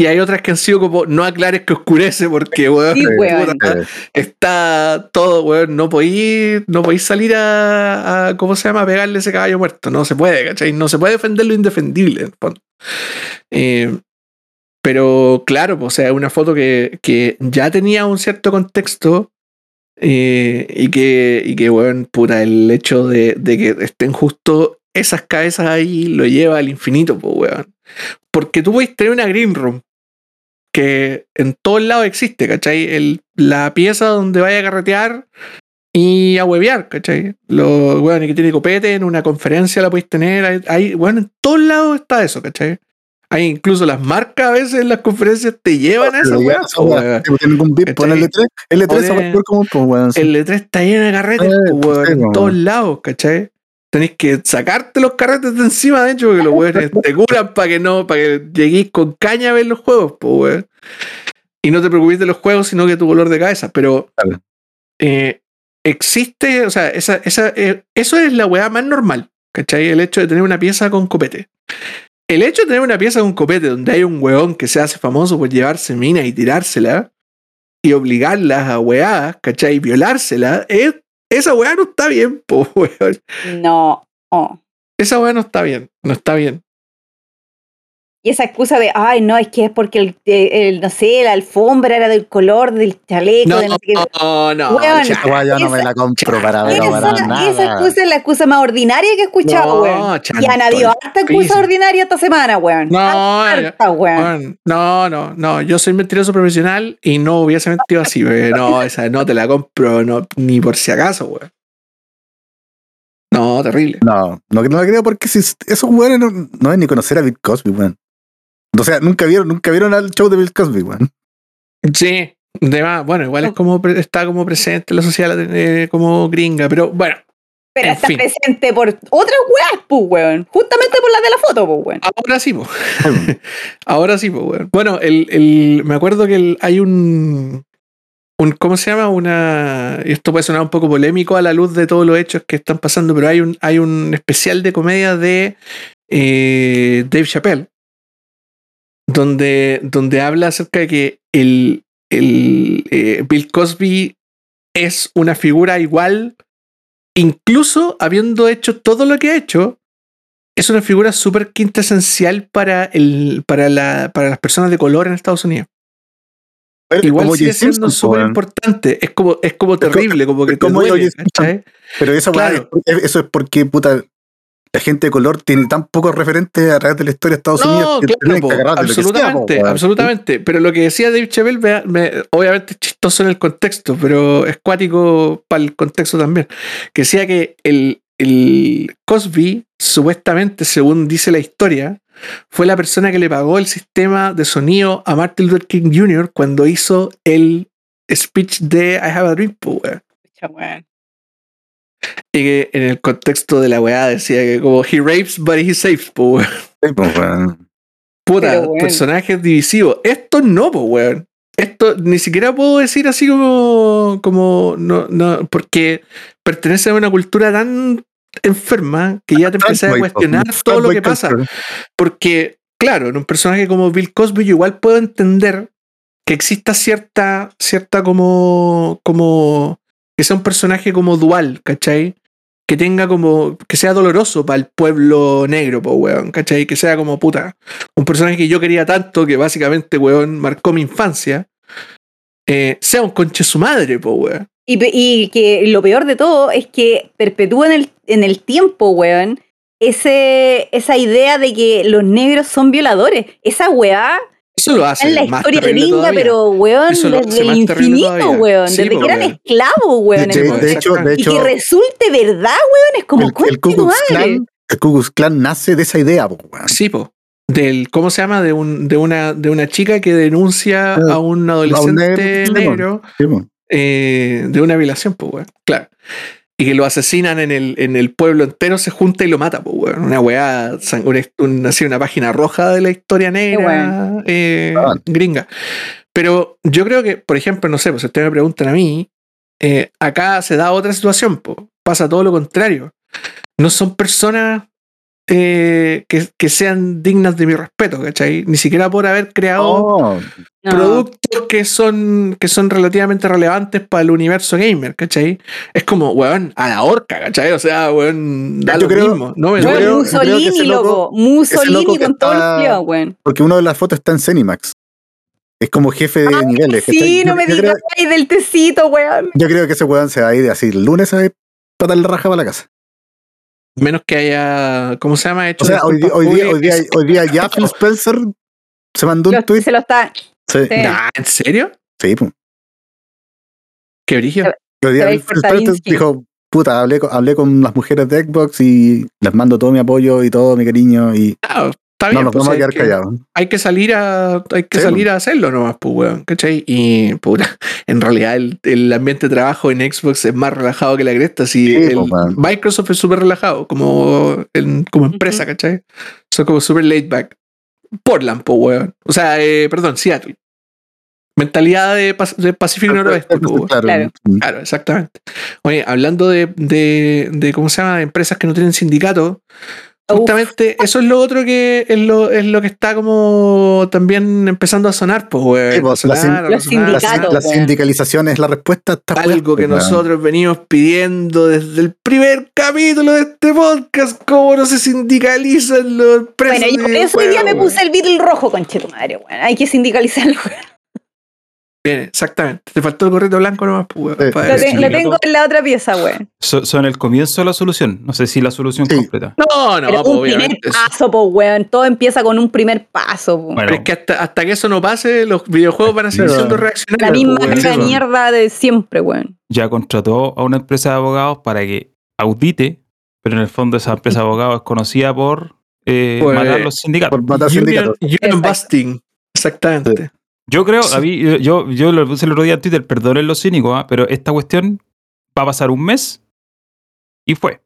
Y hay otras que han sido como, no aclares que oscurece, porque, weón, Sí, weón. puta, está todo, weón. No podéis no podéis salir a, a, ¿cómo se llama? A pegarle ese caballo muerto. No se puede, ¿cachai? No se puede defender lo indefendible, en el fondo. Eh, pero claro, pues, o sea, una foto que, que ya tenía un cierto contexto eh, y que, y que, weón, puta, el hecho de, de que estén justo esas cabezas ahí lo lleva al infinito, pues, weón. Porque tú puedes tener una green room que en todos lados existe, ¿cachai? El, la pieza donde vaya a carretear y a huevear, ¿cachai? Lo, weón, y que tiene copete, en una conferencia la podéis tener, hay- bueno, en todos lados está eso, ¿cachai? Hay incluso las marcas a veces en las conferencias te llevan a esa weá, ¿Cachai? L3. L3 Pone- se va a como, pues, E3 está lleno de carretes, Eh, en todos lados, ¿cachai? Tenéis que sacarte los carretes de encima, de hecho, porque los weones te curan para que no, para que lleguéis con caña a ver los juegos, pues, weón. Y no te preocupes de los juegos, sino que tu dolor de cabeza. Pero eh, existe, o sea, esa, esa, eh, eso es la weá más normal, ¿cachai? El hecho de tener una pieza con copete. El hecho de tener una pieza con copete donde hay un weón que se hace famoso por llevarse minas y tirársela y obligarlas a weá, ¿cachai? Y violársela, es, esa weá no está bien, po, weón. No. oh. Esa weá no está bien, no está bien. Y esa excusa de, ay, no, es que es porque el, eh, el- no sé, la alfombra era del color del chaleco, No, de no sé qué. no, no. Weón, cha- Esa yo no me la compro para ver Esa, para esa nada. excusa es la excusa más ordinaria que he escuchado, No, weón. chanto, Y han habido harta excusa ordinaria esta semana, weón. No, Harta, weón. Weón, No, no, no. Yo soy mentiroso profesional y no hubiese mentido así, weón. No, esa no te la compro, no, ni por si acaso, weón. No, terrible. No, no, no la creo porque si esos weones no, no es ni conocer a Bill Cosby, weón. O sea, nunca vieron, nunca vieron al show de Bill Cosby, weón. Sí, de más. Bueno, igual es como está como presente en la sociedad eh, como gringa, pero bueno, Pero en está fin. presente por otras weas, pues, weón. Justamente por la de la foto, pues, weón. ahora sí, po. ahora sí, pues, weón. Bueno, el, el, me acuerdo que el- hay un, un. ¿Cómo se llama? Una. y Esto puede sonar un poco polémico a la luz de todos los hechos que están pasando, pero hay un, hay un especial de comedia de eh, Dave Chappelle, donde, donde habla acerca de que el, el eh, Bill Cosby es una figura igual, incluso habiendo hecho todo lo que ha hecho, es una figura súper quintesencial para, el, para, la, para las personas de color en Estados Unidos. Pero Igual como sigue siendo súper importante. Es como, es como co- terrible, como que te como duele. Pero Claro. eso es porque, puta, la gente de color tiene tan pocos referentes a través de la historia de Estados No, Unidos que claro, que sea, po, absolutamente, absolutamente. Pero lo que decía Dave Chappelle, me- me- obviamente es chistoso en el contexto, pero es cuático para el contexto también. Que decía que el, el Cosby, supuestamente, según dice la historia, fue la persona que le pagó el sistema de sonido a Martin Luther King Jr. cuando hizo el speech de I Have a Dream, po. Y que en el contexto de la weá decía que como he rapes but he saves, po, weón. Sí, po, weón. Puta, personajes divisivos. Esto no, pues, weón. Esto ni siquiera puedo decir así como. como no, no, porque pertenece a una cultura tan enferma que ya te empecé a po, cuestionar todo lo que pasa. Porque, claro, en un personaje como Bill Cosby, yo igual puedo entender que exista cierta, cierta como, como, que sea un personaje como dual, ¿cachai? Que tenga como, que sea doloroso para el pueblo negro, po, weón, ¿cachai? Que sea como, puta, un personaje que yo quería tanto, que básicamente, weón, marcó mi infancia, eh, sea un conche su madre, po, weón. Y, y que lo peor de todo es que perpetúa en el, en el tiempo, weón, ese, esa idea de que los negros son violadores. Esa weá Eso lo hace en la más historia todavía. pero weón, desde el infinito, weón, Sí, desde que eran weón. esclavos, weón. De, en- de hecho, de y que resulte verdad, weón, es como el, el Ku Klux madre. Klan, el Ku Klux Klan nace de esa idea, po, weón. Sí, po. Del, ¿cómo se llama? De, un, de, una, de una chica que denuncia Ah, a un adolescente negro, Sí, eh, de una violación, pues, weón. Claro. Y que lo asesinan en el, en el pueblo entero, se junta y lo mata, pues. Una weá, una, una, así, una página roja de la historia negra eh, Ah. gringa. Pero yo creo que, por ejemplo, no sé, pues si ustedes me preguntan a mí, eh, acá se da otra situación, pues. Pasa todo lo contrario. No son personas eh, que, que sean dignas de mi respeto, ¿cachai? Ni siquiera por haber creado Oh, No. productos que son, que son relativamente relevantes para el universo gamer, ¿cachai? Es como, weón, a la horca, ¿cachai? O sea, weón, da Yo lo creo- mismo. No me yo creo- yo creo que Mussolini, loco- loco. Mussolini loco con todos los está- culiados, weón. porque una de las fotos está en Cenimax. Es como jefe de niveles. Sí, ¿cachai? no Yo- me digas ay, del tecito, weón. Yo creo que ese weón se va a ir así el lunes a patar la raja para la casa. Menos que haya, ¿cómo se llama? Hecho O sea, hoy día, hoy día, hoy día, públicas. hoy día ya Phil Spencer se mandó un tweet. se lo está. Sí, sí. Nah, ¿En serio? sí, pues. Qué brillo. Hoy día Phil Spencer dijo, puta, hablé con, hablé con las mujeres de Xbox y les mando todo mi apoyo y todo mi cariño y Ah, está no nos pues, vamos a quedar que- callados. hay que salir a hay que Sí, salir a hacerlo nomás, pues, weón, ¿cachai? Y puta, en realidad el, el ambiente de trabajo en Xbox es más relajado que la cresta. Si Sí, el- pues. Microsoft es súper relajado como, en- como empresa. ¿cachai? Son como súper laid back. Portland, pues, weón. O sea, eh, perdón, Seattle. Mentalidad de, de Pacífico Noroeste, pues. Claro. Claro. Claro, exactamente. Oye, hablando de, de, de, ¿cómo se llama? De empresas que no tienen sindicato, Justamente eso es lo otro que es lo, es lo que está como también empezando a sonar, pues, weón. Sí, pues, la sin-. La, la sindicalización es la respuesta a Algo que weón. nosotros venimos pidiendo desde el primer capítulo de este podcast, cómo no se sindicalizan los presos. Bueno, yo por eso hoy día me puse el Beatle rojo, conchetumadre, weón. Hay que sindicalizarlo, weón. Bien, exactamente. Te faltó el gorrito blanco nomás, pues, Sí. para Lo, te- tengo en la otra pieza, weón. So- son el comienzo de la solución. No sé si la solución Sí. completa. No, no, Pero pues, un primer paso, pues, weón. Todo empieza con un primer paso, po. Bueno, Pero es que hasta, hasta que eso no pase, los videojuegos van a seguir siendo La reaccionarios. misma de eso. mierda de siempre, weón. ya contrató a una empresa de abogados para que audite, pero en el fondo esa empresa de abogados es conocida por eh, Pues, matar los sindicatos. Por matar Union, sindicatos. union busting. Exactamente. Yo creo, Sí. a mí, yo, yo, lo puse el otro día en Twitter, perdonen los cínicos, ¿ah? pero esta cuestión va a pasar un mes y fue.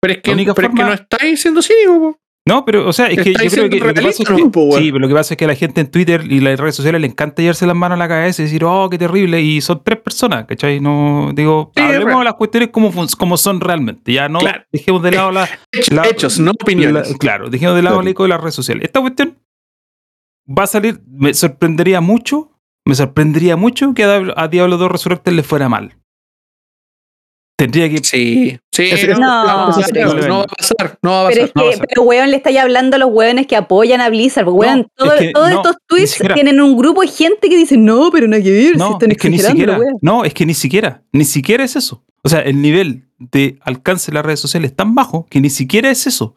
Pero es que, es no estáis siendo cínico, po. No, pero, o sea, es que yo creo que lo que pasa es que, po, sí, pero lo que pasa es que a la gente en Twitter y las redes sociales le encanta llevarse las manos a la cabeza y decir, oh, qué terrible, y son tres personas, ¿cachai? No, digo, Sí, hablemos de las cuestiones como, como son realmente, ya no Claro. dejemos de lado la, Hechos, La- hechos, no opiniones. La- claro, dejemos de lado Claro. el eco de las redes sociales. Esta cuestión va a salir, me sorprendería mucho, me sorprendería mucho que a Diablo, a Diablo 2 Resurrected le fuera mal. Tendría que... Sí, sí, Es- no, no, no va a pasar, pero- no va a pasar, no va a Pero es no va a que, pero weón, le estáis hablando a los weones que apoyan a Blizzard. porque, Weón, No, todo- es que todos no, estos tweets siquiera. tienen un grupo de gente que dice, no, pero nada que ver, se No, están es que ni siquiera, wea". no, es que ni siquiera, ni siquiera es eso. O sea, el nivel de alcance de las redes sociales es tan bajo que ni siquiera es eso.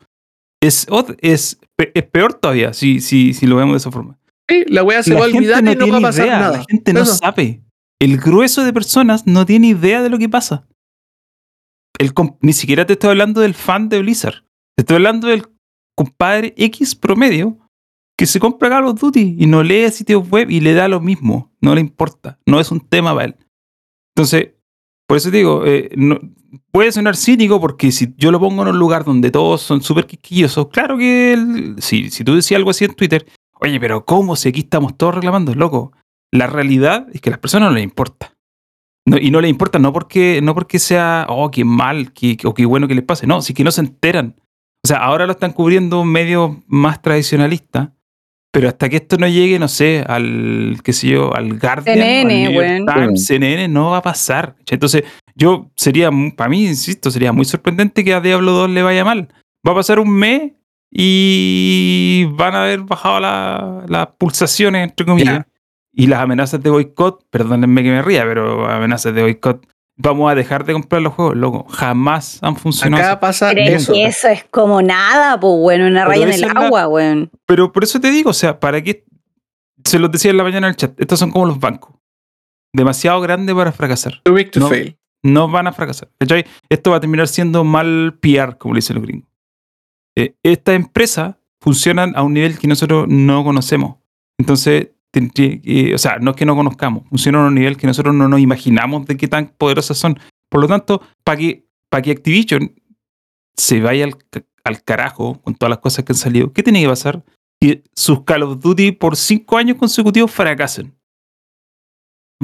Es, es, pe- es peor todavía si, si, si lo vemos de esa forma. Sí, la wea se la va a gente olvidar no y no va a tiene pasar idea, nada. La gente no Eso. sabe. El grueso de personas no tiene idea de lo que pasa. El ni siquiera te estoy hablando del fan de Blizzard. Te estoy hablando del compadre X promedio que se compra Call of Duty y no lee sitios web y le da lo mismo. No le importa. No es un tema para él. Entonces, por eso digo, eh, puede sonar cínico porque si yo lo pongo en un lugar donde todos son súper quisquillosos, claro que el- si, si tú decías algo así en Twitter, oye, pero ¿cómo si aquí estamos todos reclamando? Loco, la realidad es que a las personas no les importa. Y no les importa no porque, no porque sea, oh, qué mal qué- o qué bueno que les pase, no, sí que no se enteran. O sea, ahora lo están cubriendo medios más tradicionalistas, pero hasta que esto no llegue, no sé, al, qué sé yo, al Guardian, CNN, al New York weón. Times, CNN, no va a pasar. Entonces, yo sería, para mí, insisto, sería muy sorprendente que a Diablo 2 le vaya mal. Va a pasar un mes y van a haber bajado la- las pulsaciones, entre comillas. Y las amenazas de boicot, perdónenme que me ría, pero amenazas de boicot, vamos a dejar de comprar los juegos, loco. Jamás han funcionado. Acá pasa Pero es eso. que eso es como nada, pues, bueno, una Pero raya en el la- agua, weón. Pero por eso te digo, o sea, ¿para qué? Se los decía en la mañana en el chat, estos son como los bancos. Demasiado grandes para fracasar. Too big to No. fail. No van a fracasar. ¿cachai? Esto va a terminar siendo mal PR, como le dicen los gringos. Eh, Estas empresas funcionan a un nivel que nosotros no conocemos. Entonces, tendría que- o sea, no es que no conozcamos, funcionan a un nivel que nosotros no nos imaginamos de qué tan poderosas son. Por lo tanto, para que, para que Activision se vaya al, al carajo con todas las cosas que han salido, ¿qué tiene que pasar? Que sus Call of Duty por cinco años consecutivos fracasen.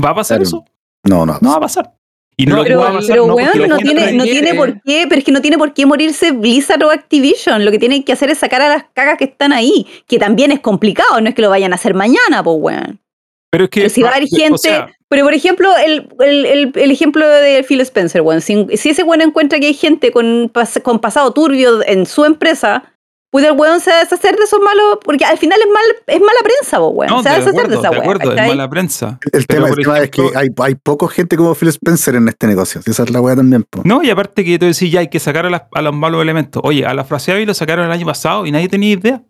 ¿Va a pasar Claro. eso? No, no. No va a pasar. Y no, Pero- no no, weón, no gente tiene, no tiene por qué, pero es que no tiene por qué morirse Blizzard o Activision. Lo que tienen que hacer es sacar a las cagas que están ahí, que también es complicado, no es que lo vayan a hacer mañana, pues weón. Pero es que. Pero si va a haber o gente. sea, pero por ejemplo, el, el, el, el ejemplo de Phil Spencer, weón. Si, si ese weón encuentra que hay gente con, con pasado turbio en su empresa, puede el weón se va a deshacer de esos malos. Porque al final es mal, es mala prensa, po, weón. no, se va a de deshacer acuerdo, de esa de weón. acuerdo, es mala prensa. El Pero, tema, el tema es que ejemplo- hay, hay poca gente como Phil Spencer en este negocio. Esa es la weá también. po. No, y aparte que tú decís, ya hay que sacar a, las- a los malos elementos. Oye, a la fraseada lo sacaron el año pasado y nadie tenía idea.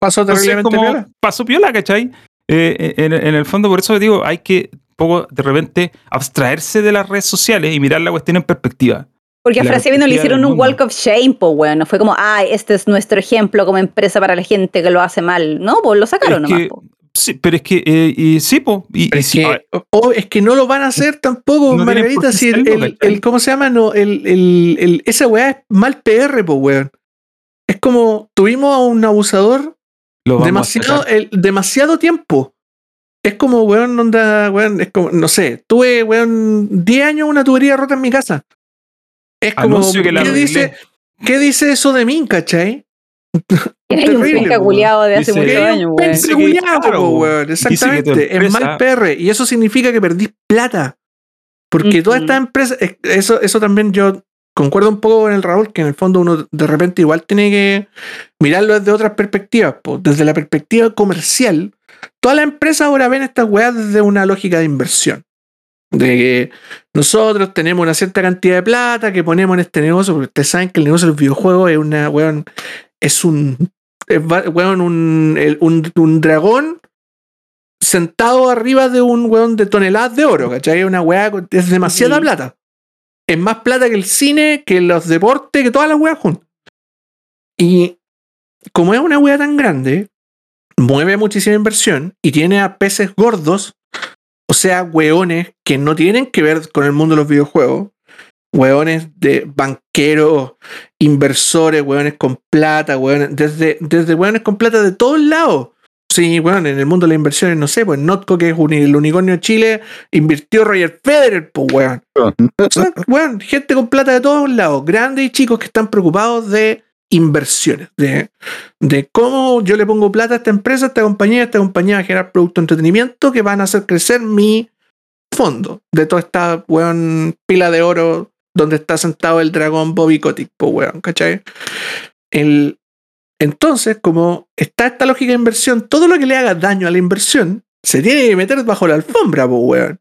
Pasó terriblemente como piola. pasó piola, ¿cachai? Eh, en, en el fondo, por eso digo, hay que un poco de repente abstraerse de las redes sociales y mirar la cuestión en perspectiva. Porque a Frase Vino le hicieron un walk of shame, pues, weón. No fue como, ay, este es nuestro ejemplo como empresa para la gente que lo hace mal. No, pues lo sacaron Es nomás, que- po. Sí, pero es que, eh, y, sí, po, y, es, sí, que, o- es que no lo van a hacer tampoco, No Margarita. Si el, el- ¿Cómo se llama? No, el, el, el- esa weá es mal PR, pues, weón. Es como tuvimos a un abusador lo demasiado, demasiado tiempo. Es como, weón, onda, weón, es como, no sé, tuve, weón, 10 años una tubería rota en mi casa. Es como, Anuncio que la ¿qué arreglé. dice? ¿qué dice eso de mí, cachai? Hay un Terrible, penca culiado de hace Dice- muchos años, Un weón. Exactamente. Es mal empresa- PR. Y eso significa que perdís plata. Porque todas Ujú. estas empresas, eh, eso, eso también yo concuerdo un poco con el Raúl, que en el fondo uno de repente igual tiene que mirarlo desde otras perspectivas. po. Desde la perspectiva comercial, todas las empresas ahora ven estas weas desde una lógica de inversión. De que nosotros tenemos una cierta cantidad de plata que ponemos en este negocio, porque ustedes saben que el negocio de los videojuegos es una weón, es un es weón, un, un, un dragón sentado arriba de un weón de toneladas de oro, ¿cachai? Es una weá, es demasiada Sí. plata. Es más plata que el cine, que los deportes, que todas las weas juntas. Y como es una weá tan grande, mueve muchísima inversión y tiene a peces gordos, o sea, weones que no tienen que ver con el mundo de los videojuegos, weones de banqueros, inversores, weones con plata, weones, desde, desde weones con plata de todos lados. Sí, bueno, en el mundo de las inversiones, no sé, pues Notco, que es un- el unicornio de Chile, invirtió Roger Federer, pues weón. O sea, weón, gente con plata de todos lados, grandes y chicos que están preocupados de inversiones, de, de cómo yo le pongo plata a esta empresa, a esta compañía, esta compañía a generar producto de entretenimiento que van a hacer crecer mi fondo de toda esta weón pila de oro donde está sentado el dragón Bobby Kotick, pues weón, ¿cachai? El, entonces, como está esta lógica de inversión, todo lo que le haga daño a la inversión se tiene que meter bajo la alfombra, pues weón.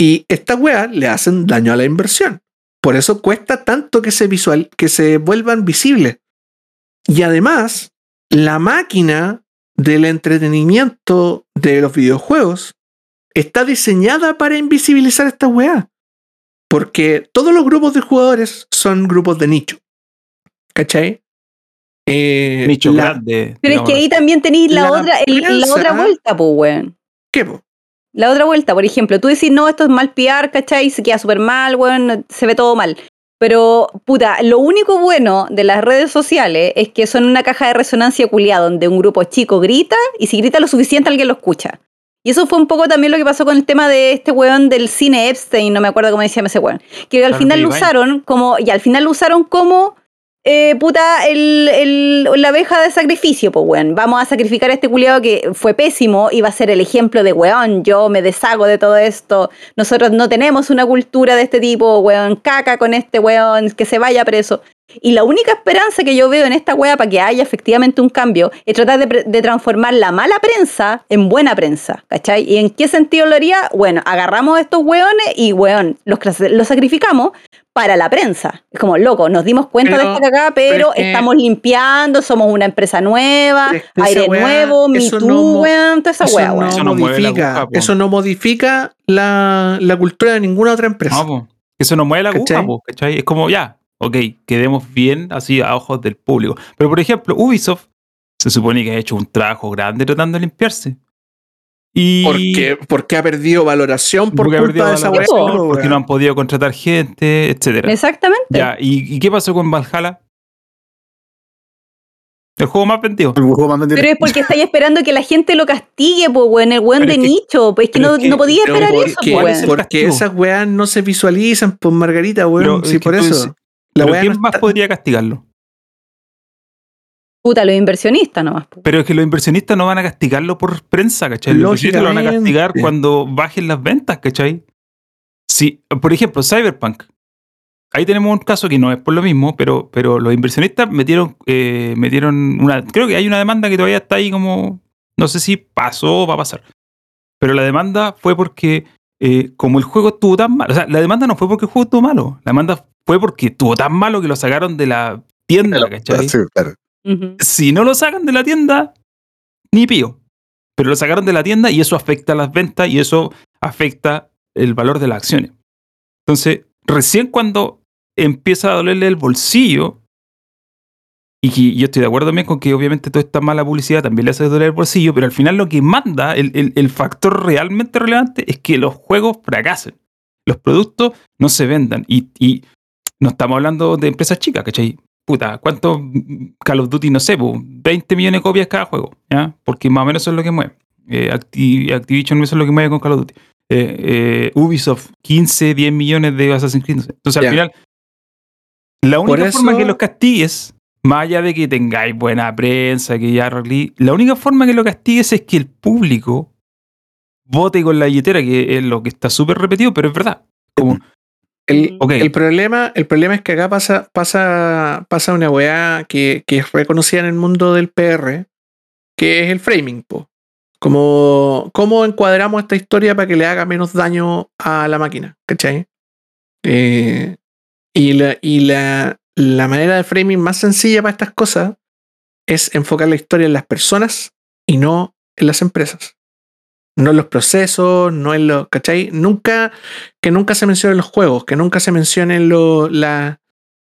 Y estas weas le hacen daño a la inversión. Por eso cuesta tanto que se visual, que se vuelvan visibles. Y además, la máquina del entretenimiento de los videojuegos está diseñada para invisibilizar estas weas. Porque todos los grupos de jugadores son grupos de nicho. ¿Cachai? Eh, Nicho la- grande. Pero es que ahí también tenéis la, La otra, el- la otra vuelta, pues, weón. ¿Qué, po? La otra vuelta, por ejemplo, tú decís, no, esto es mal PR, ¿cachai? Se queda súper mal, weón, se ve todo mal. Pero, puta, lo único bueno de las redes sociales es que son una caja de resonancia culiada donde un grupo chico grita y si grita lo suficiente alguien lo escucha. Y eso fue un poco también lo que pasó con el tema de este weón del cine Epstein, no me acuerdo cómo decía ese weón. Que al final lo usaron como, y al final lo usaron como, eh, puta, el, el- la abeja de sacrificio, pues weón. Vamos a sacrificar a este culiado que fue pésimo y va a ser el ejemplo de weón, yo me deshago de todo esto. Nosotros no tenemos una cultura de este tipo, weón, caca con este weón, que se vaya preso. Y la única esperanza que yo veo en esta wea para que haya efectivamente un cambio es tratar de, transformar la mala prensa en buena prensa, ¿cachai? ¿Y en qué sentido lo haría? Bueno, agarramos a estos weones y, weón, los sacrificamos para la prensa. Es como, loco, nos dimos cuenta Pero- de esta cagada, pero, pero es que- estamos limpiando, somos una empresa nueva, Pero es que aire nuevo, Me Too, no weón, toda esa eso, no. Eso no modifica, aguja, eso no modifica la, la cultura de ninguna otra empresa. Po. Eso no mueve la aguja, ¿Cachai? po, ¿cachai? Es como, ya, ok, quedemos bien así a ojos del público. Pero, por ejemplo, Ubisoft se supone que ha hecho un trabajo grande tratando de limpiarse. Y porque, porque ha perdido valoración por porque ha culpa perdido de esa porque no han podido contratar gente, etcétera. Exactamente. Ya, ¿y, y qué pasó con Valhalla? El juego más vendido. El juego más vendido. Pero es porque estáis esperando que la gente lo castigue, pues, weón, el weón de es que- nicho. Pues es que no, es que- no podía esperar porque, eso, ¿cuál pues, weón. porque esas weas no se visualizan, pues Margarita, weón. Sí, que por eso. dices- la Pero ¿quién no más está- podría castigarlo? Puta, los inversionistas nomás. Pero es que los inversionistas no van a castigarlo por prensa, ¿cachai? Los inversionistas lo van a castigar cuando bajen las ventas, ¿cachai? Si, por ejemplo, Cyberpunk. Ahí tenemos un caso que no es por lo mismo, pero, pero los inversionistas metieron, eh, metieron una. Creo que hay una demanda que todavía está ahí como. No sé si pasó o va a pasar. Pero la demanda fue porque, eh, como el juego estuvo tan malo. O sea, la demanda no fue porque el juego estuvo malo. La demanda fue porque estuvo tan malo que lo sacaron de la tienda, ¿cachai? Sí, claro. Si no lo sacan de la tienda, ni pío. Pero lo sacaron de la tienda y eso afecta las ventas y eso afecta el valor de las acciones. Entonces, recién cuando empieza a dolerle el bolsillo, y yo estoy de acuerdo también con que obviamente toda esta mala publicidad también le hace doler el bolsillo, pero al final lo que manda, el factor realmente relevante es que los juegos fracasen. Los productos no se vendan. Y, y no estamos hablando de empresas chicas, ¿cachai? Puta, ¿cuántos mm, Call of Duty, no sé, po, 20 millones de copias cada juego? ¿ya? Porque más o menos eso es lo que mueve. Eh, Acti- Activision eso es lo que mueve con Call of Duty. Eh, eh, Ubisoft, 15, 10 millones de Assassin's Creed. Entonces al final La única forma que los castigues, más allá de que tengáis buena prensa, que ya la única forma que lo castigues es que el público vote con la billetera, que es lo que está súper repetido, pero es verdad. Como, El, el problema, el problema es que acá pasa, pasa, pasa una weá que, que es reconocida en el mundo del PR, que es el framing, po. Como, ¿Cómo encuadramos esta historia para que le haga menos daño a la máquina? ¿Cachai? Eh, y la, y la, la manera de framing más sencilla para estas cosas es enfocar la historia en las personas y no en las empresas. No en los procesos, no en los. ¿Cachai? Nunca que nunca se mencionen los juegos, que nunca se mencionen lo- la-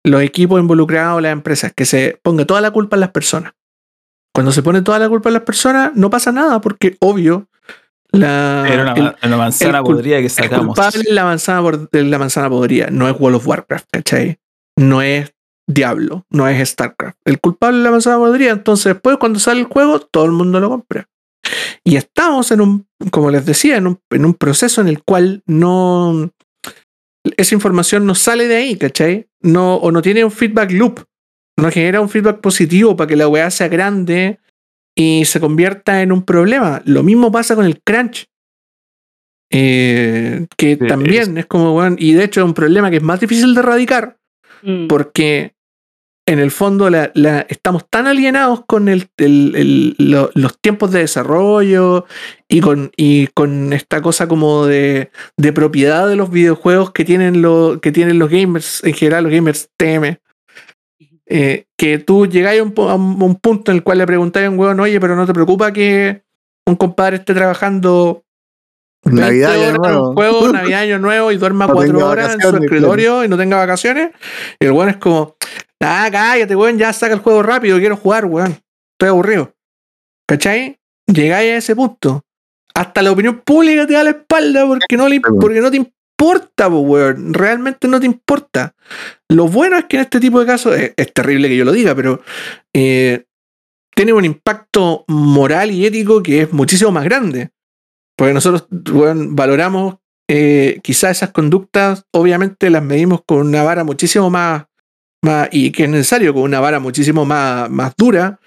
los equipos involucrados, las empresas, que se ponga toda la culpa en las personas. Cuando se pone toda la culpa en las personas, no pasa nada, porque obvio, la, era una, el, una manzana el podrida que el sacamos. culpable es la manzana, la manzana podrida, no es World of Warcraft, ¿cachai? No es Diablo, no es StarCraft. El culpable es la manzana podrida, entonces después cuando sale el juego, todo el mundo lo compra. Y estamos en un, como les decía, en un, en un proceso en el cual no. Esa información no sale de ahí, ¿cachai? No, o no tiene un feedback loop. No genera un feedback positivo para que la weá sea grande y se convierta en un problema. Lo mismo pasa con el crunch. Eh, que Sí, también es como, weón, y de hecho es un problema que es más difícil de erradicar Mm. porque en el fondo estamos tan alienados con los tiempos de desarrollo y con, esta cosa como de, propiedad de los videojuegos que tienen, los gamers, en general los gamers TM. eh, que tú llegáis a un, punto en el cual le preguntáis a un weón, oye, pero no te preocupa que un compadre esté trabajando 20 Navidad nuevo. juego, Navidad, Año Nuevo y duerma No cuatro horas en su escritorio y no tenga vacaciones. Y el weón es como, ah, cállate, weón, ya saca el juego rápido, quiero jugar, weón. Estoy aburrido. ¿Cachai? Llegáis a ese punto. Hasta la opinión pública te da la espalda porque no, le, porque no te importa, po, weón. Realmente no te importa. Lo bueno es que en este tipo de casos, es, es terrible que yo lo diga, pero eh, tiene un impacto moral y ético que es muchísimo más grande. Porque nosotros valoramos eh, quizás esas conductas, obviamente las medimos con una vara muchísimo más, y que es necesario, con una vara muchísimo más, más dura.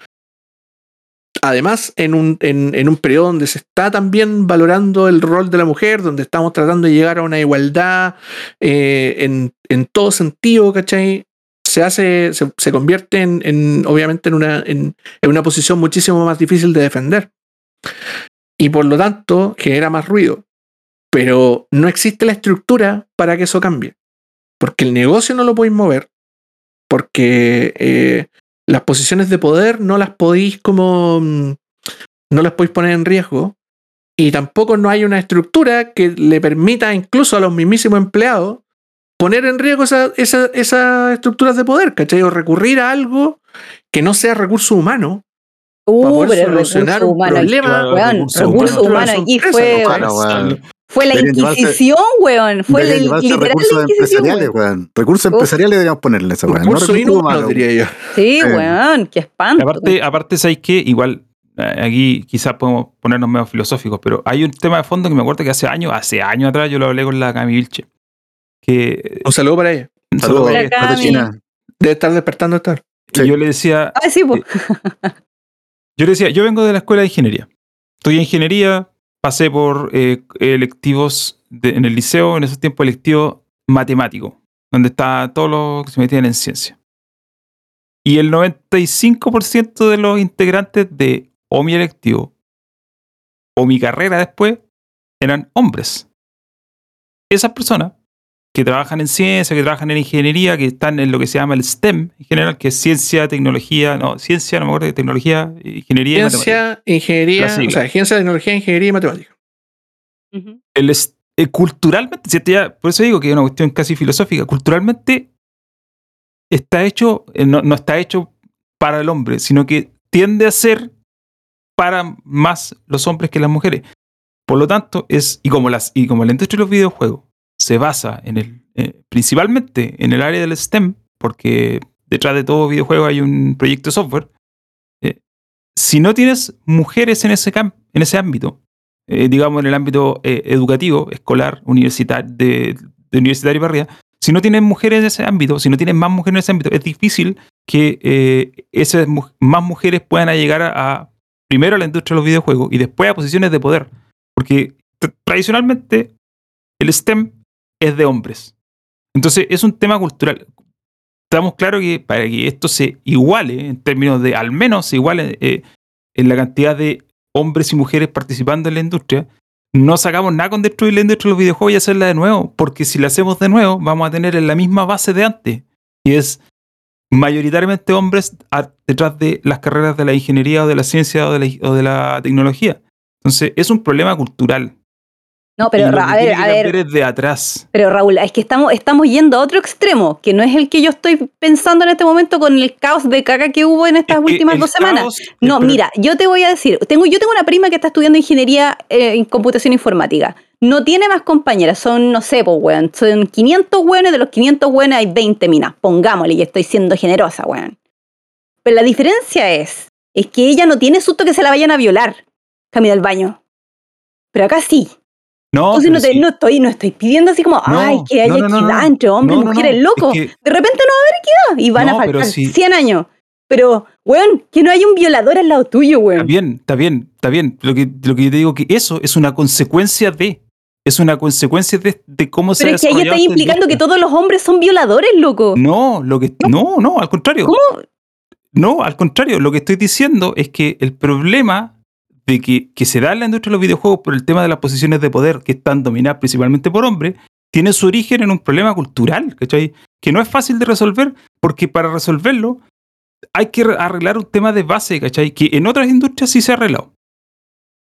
Además, en un, en, un periodo donde se está también valorando el rol de la mujer, donde estamos tratando de llegar a una igualdad eh, en, en todo sentido, ¿cachai? Se hace, se, se convierte en, en, obviamente, en una, en una posición muchísimo más difícil de defender. Y por lo tanto, genera más ruido. Pero no existe la estructura para que eso cambie. Porque el negocio no lo podéis mover. Porque eh, las posiciones de poder no las podéis como. mm, No las podéis poner en riesgo. Y tampoco no hay una estructura que le permita incluso a los mismísimos empleados poner en riesgo esa- esa- esas estructuras de poder, ¿cachai? O recurrir a algo que no sea recurso humano Uh, para pero el solucionar recurso un humano aquí, problema. Weón, recurso recurso humano. aquí fue, fue la Inquisición, weón. Fue la, literal recursos la Inquisición, empresariales, weón. Recursos empresariales deberíamos ponerle esa weón. Recursos inhumano, humanos. diría yo. Sí, Eh. weón, qué espanto. Aparte, aparte ¿sabéis qué? Igual, eh, aquí quizás podemos ponernos medio filosóficos, pero hay un tema de fondo que me acuerdo que hace años, hace años atrás yo lo hablé con la Cami Vilche. Que Un saludo para ella. un saludo Hola, a ella. Debe estar despertando esta hora. Y yo le decía, Ah, sí, pues. Yo le decía, yo vengo de la escuela de ingeniería. En ingeniería, pasé por eh, electivos en el liceo, en esos tiempos electivo matemático, donde está todos los que se metían en ciencia. Y el 95% de los integrantes de o mi electivo o mi carrera después eran hombres. Esas personas que trabajan en ciencia, que trabajan en ingeniería, que están en lo que se llama el STEM en general, que es ciencia, tecnología, no, ciencia, no me acuerdo de tecnología, ingeniería y. Ciencia, ingeniería, La sigla. o sea, ciencia, tecnología, ingeniería y matemática. El es- eh, culturalmente, ya- por eso digo que es una cuestión casi filosófica, culturalmente está hecho, eh, no, no está hecho para el hombre, sino que tiende a ser para más los hombres que las mujeres. Por lo tanto, es, y como, las, y como la industria de los videojuegos se basa en el, eh, principalmente en el área del STEM, porque detrás de todo videojuego hay un proyecto de software, eh, si no tienes mujeres en ese, cam- en ese ámbito, eh, digamos en el ámbito eh, educativo, escolar, universitario, de, de universitario para arriba, Si no tienes mujeres en ese ámbito, si no tienes más mujeres en ese ámbito, es difícil que eh, esas mu- más mujeres puedan llegar a, a, primero a la industria de los videojuegos y después a posiciones de poder. Porque tra- tradicionalmente el STEM es de hombres. Entonces es un tema cultural. Estamos claros que para que esto se iguale, en términos de al menos se iguale eh, en la cantidad de hombres y mujeres participando en la industria, no sacamos nada con destruir la industria de los videojuegos y hacerla de nuevo, porque si la hacemos de nuevo, vamos a tener en la misma base de antes, y es mayoritariamente hombres detrás de las carreras de la ingeniería o de la ciencia o de la, o de la tecnología. Entonces, es un problema cultural. No, Y pero lo Ra- que a ver, a ver, es de atrás. Pero Raúl, es que estamos, estamos yendo a otro extremo, que no es el que yo estoy pensando en este momento con el caos de caca que hubo en estas Es últimas dos semanas. caos- No, pero- mira, yo te voy a decir, tengo, yo tengo una prima que está estudiando ingeniería eh, en computación informática. No tiene más compañeras, son, no sé, pues, weón, son 500 weones, de los 500 weones hay 20 minas, pongámosle, y estoy siendo generosa, weón. Pero la diferencia es, es que ella no tiene susto que se la vayan a violar, camino al baño. Pero acá sí. No, Entonces pero no, te- sí. no estoy, no estoy pidiendo así como, No, ay, que haya equidad entre hombres y mujeres, loco. es que- De repente no va a haber equidad y van a pero faltar sí. 100 años. Pero, weón, que no haya un violador al lado tuyo, Está weón. bien, está bien, está bien. Lo que, lo que yo te digo que eso es una consecuencia de. Es una consecuencia de, de cómo se Pero es que ahí está esta implicando que todos los hombres son violadores, loco. No, lo que no, no, al contrario. ¿Cómo? No, al contrario, lo que estoy diciendo es que el problema de que, que se da en la industria de los videojuegos por el tema de las posiciones de poder que están dominadas principalmente por hombres, tiene su origen en un problema cultural, ¿cachai? Que no es fácil de resolver, porque para resolverlo hay que re- arreglar un tema de base, ¿cachai? Que en otras industrias sí se ha arreglado.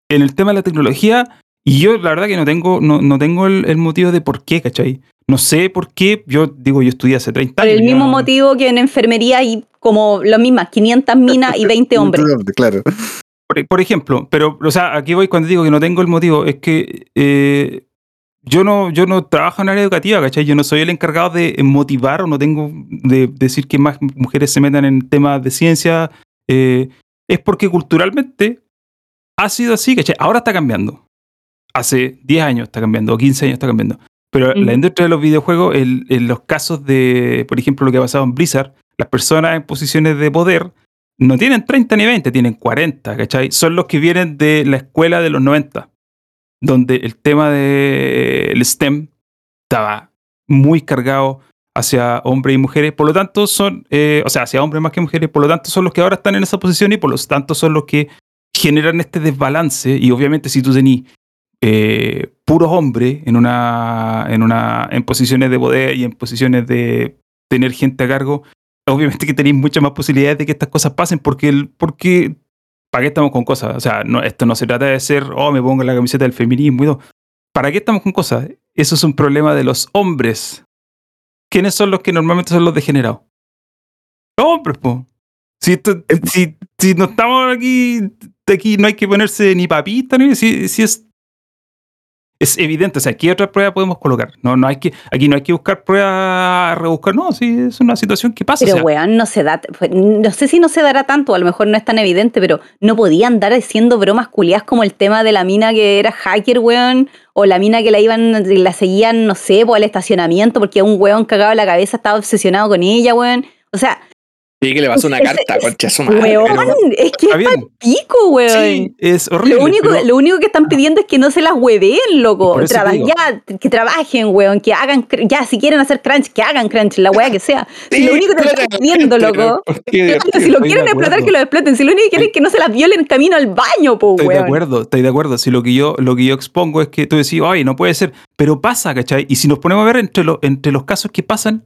En el tema de la tecnología, y yo la verdad que no tengo, no, no tengo el, el motivo de por qué, ¿cachai? No sé por qué, yo digo, yo estudié hace 30 Por años. el mismo yo- motivo que en enfermería hay como las mismas 500 minas y 20 hombres. Claro. Por, por ejemplo, pero, o sea, aquí voy cuando digo que no tengo el motivo, es que eh, yo, no, yo no trabajo en área educativa, ¿cachai? Yo no soy el encargado de motivar o no tengo de decir que más mujeres se metan en temas de ciencia. eh, es porque culturalmente ha sido así, ¿cachai? Ahora está cambiando. Hace 10 años está cambiando, o 15 años está cambiando. Pero la industria de los videojuegos, en los casos de, por ejemplo, lo que ha pasado en Blizzard, las personas en posiciones de poder no tienen 30 ni 20, tienen 40, ¿cachai? Son los que vienen de la escuela de los 90, donde el tema del STEM estaba muy cargado hacia hombres y mujeres, por lo tanto son, eh, o sea, hacia hombres más que mujeres, por lo tanto son los que ahora están en esa posición y por lo tanto son los que generan este desbalance y obviamente si tú tenés eh, puros hombres en una, en una en posiciones de poder y en posiciones de tener gente a cargo, obviamente que tenéis muchas más posibilidades de que estas cosas pasen porque el, porque ¿para qué estamos con cosas? O sea, no, esto no se trata de ser, oh, me pongo la camiseta del feminismo y todo. ¿Para qué estamos con cosas? Eso es un problema de los hombres. ¿Quiénes son los que normalmente son los degenerados? Los hombres, po. Si, esto- si, si no estamos aquí, aquí no hay que ponerse ni papita, ni si, si es es evidente, o sea, ¿qué otra prueba podemos colocar? No, no hay que, aquí no hay que buscar pruebas, rebuscar, no, sí, es una situación que pasa. o Pero, sea, weón, no se da. No sé si no se dará tanto, a lo mejor no es tan evidente, pero no podía andar haciendo bromas culiadas como el tema de la mina que era hacker, weón, o la mina que la iban, la seguían, no sé, por el estacionamiento, porque un weón cagado la cabeza estaba obsesionado con ella, weón. O sea, Sí, que le pasó una carta, ese- concha su madre. weón, pero- es que es pico, weón. Sí, es horrible. Lo único, pero- lo único que están pidiendo es que no se las hueveen, loco. Traba- ya, que trabajen, weón, que hagan, ya, si quieren hacer crunch, que hagan crunch, la weá que sea. Si lo único que están pidiendo, loco. Si lo Estoy quieren de explotar, que lo exploten. Si lo único que quieren es que no se las violen camino al baño, po, Estoy de weón. acuerdo, estoy de acuerdo. Si lo que yo, lo que yo expongo es que tú decís, ay, no puede ser, pero pasa, ¿cachai? Y si nos ponemos a ver entre, lo- entre los casos que pasan,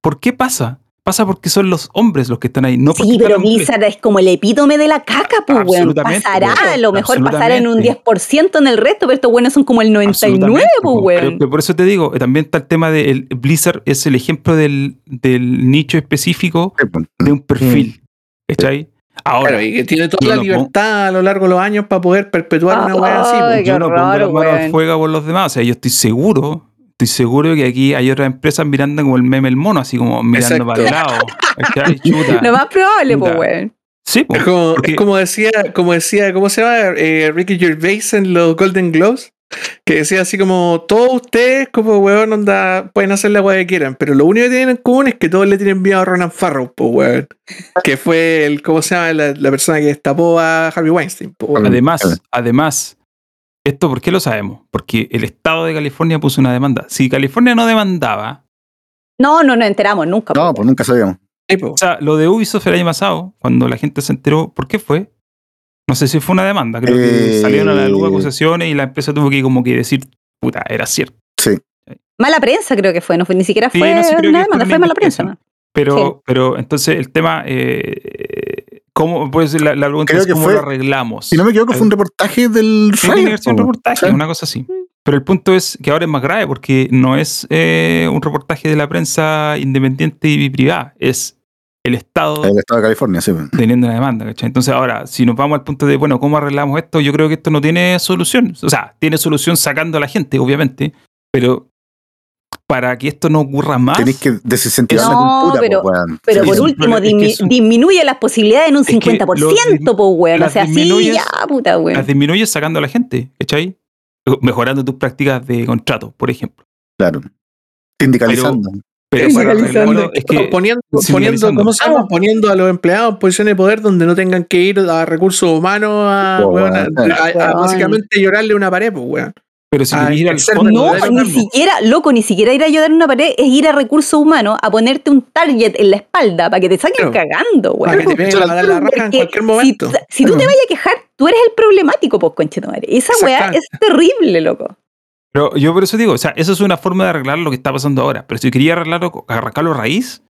¿por qué pasa? Pasa porque son los hombres los que están ahí, no porque Sí, pero. Blizzard es como el epítome de la caca, pues, weón. Pasará, po. a lo mejor pasará en un Absolutamente. 10% en el resto, pero estos buenos son como el 99, Absolutamente, pues, po. weón. Pero- por eso te digo, eh, también está el tema de el Blizzard es el ejemplo del, del nicho específico de un perfil. ¿Cachai? Ahora, Claro, y que tiene toda yo la no libertad a lo largo de los años para poder perpetuar una weá así. Pues. yo no pongo raro, las manos al fuego por los demás. O sea, yo estoy seguro, estoy seguro que aquí hay otras empresas mirando como el meme el mono, así como mirando Exacto. para el lado. Chuta. Lo más probable, pues, weón. Sí, po, Es como, porque- es como decía, como decía, ¿cómo se llama? Eh, Ricky Gervais en los Golden Globes. que decía así como, todos ustedes como weón onda, pueden hacer la weá que quieran, pero lo único que tienen en común es que todos le tienen miedo a Ronan Farrow, pues weón. Que fue el, ¿cómo se llama? La, la persona que destapó a Harvey Weinstein. po, weón. Además, además, esto ¿por qué lo sabemos? Porque el Estado de California puso una demanda. Si California no demandaba, No, no nos enteramos nunca. No, pues nunca sabíamos. O sea, lo de Ubisoft el año pasado, cuando la gente se enteró, ¿por qué fue? No sé si fue una demanda, creo que Eh, salieron a la luz acusaciones y la empresa tuvo que como que decir, puta, era cierto. Sí. Mala prensa creo que fue, no fue ni siquiera Sí, fue sí, una demanda, fue mala prensa. ¿no? Pero, Sí. pero entonces el tema, eh, ¿cómo? Pues la, la pregunta Creo es que cómo fue- lo arreglamos. Si no me equivoco, fue un reportaje del un po. reportaje, Sí. una cosa así. Pero el punto es que ahora es más grave porque no es eh, un reportaje de la prensa independiente y privada, es el Estado El Estado de California, sí. teniendo una demanda. ¿cachai? Entonces ahora, si nos vamos al punto de, bueno, ¿cómo arreglamos esto? Yo creo que esto no tiene solución. O sea, tiene solución sacando a la gente, obviamente, pero para que esto no ocurra más... Tenéis que desincentivar la No, cultura, pero- po, weón. Pero Sí, por último, es que un- disminuye las posibilidades en un que 50%, po, weón. O las sea, sí, disminuyes- ya, puta, weón. las disminuyes sacando a la gente, ¿cachai? Mejorando tus prácticas de contrato, por ejemplo. Claro. Sindicalizando. Pero es que poniendo, poniendo. ¿cómo se llama? Poniendo a los empleados en posiciones de poder donde no tengan que ir a recursos humanos a, Oh, weón, a- básicamente llorarle una pared, pues, weón. Pero si Ah, ir al ser fondo No, lo ni siquiera, loco, ni siquiera ir a ayudar en una pared es ir a recursos humanos a ponerte un target en la espalda para que te saquen Claro. cagando, Para que te a dar la raja en cualquier si, momento. si tú te vayas a quejar, tú eres el problemático, pues, conchetumare. Esa weá es terrible, loco. Pero yo por eso digo, o sea, eso es una forma de arreglar lo que está pasando ahora. Pero si quería arreglarlo, arrancarlo raíz,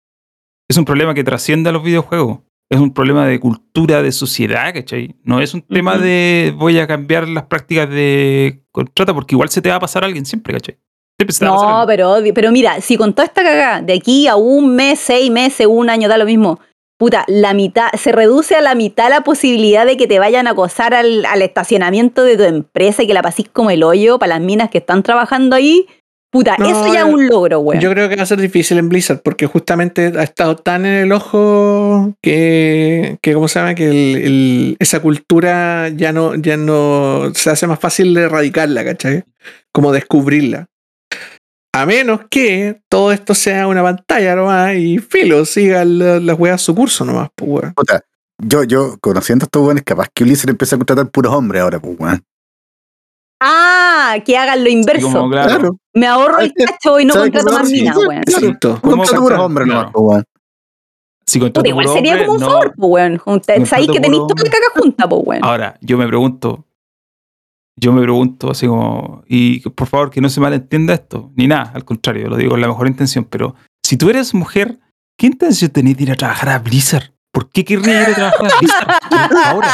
es un problema que trasciende a los videojuegos. Es un problema de cultura, de sociedad, ¿cachai? No es un tema de voy a cambiar las prácticas de contrata, porque igual se te va a pasar a alguien siempre, ¿cachai? Siempre se te va a pasar a No, alguien. pero, obvio- pero mira, si con toda esta cagada, de aquí a un mes, seis meses, un año, da lo mismo. Puta, la mitad, se reduce a la mitad la posibilidad de que te vayan a acosar al, al estacionamiento de tu empresa y que la pasís como el hoyo para las minas que están trabajando ahí. Puta, No, eso ya es un logro, weón. Yo creo que va a ser difícil en Blizzard porque justamente ha estado tan en el ojo que, que ¿cómo se llama? Que el- el- esa cultura ya no, ya no se hace más fácil de erradicarla, ¿cachai? Como descubrirla. A menos que todo esto sea una pantalla nomás y filo, sigan la- las weas su curso nomás, pues weón. Puta, yo, yo, conociendo a estos weones, capaz que Blizzard empieza a contratar puros hombres ahora, pues, weón. Ah, que hagan lo inverso. como, claro, Claro. Me ahorro el cacho y no contrato más sí, weón. Exacto. ¿Cómo Contrata puros contratar? hombres Claro. nomás, pues, weón. si Puta, contrato igual sería hombre, como un no- favor, pues, weón. Contrato Sabéis que tenéis toda la caga junta, pues, weón. Ahora, yo me pregunto, yo me pregunto así como, y por favor que no se malentienda esto, ni nada, al contrario, lo digo con la mejor intención, pero si tú eres mujer, ¿qué intención tenés de ir a trabajar a Blizzard? ¿Por qué querrías ir a trabajar a Blizzard? Ahora,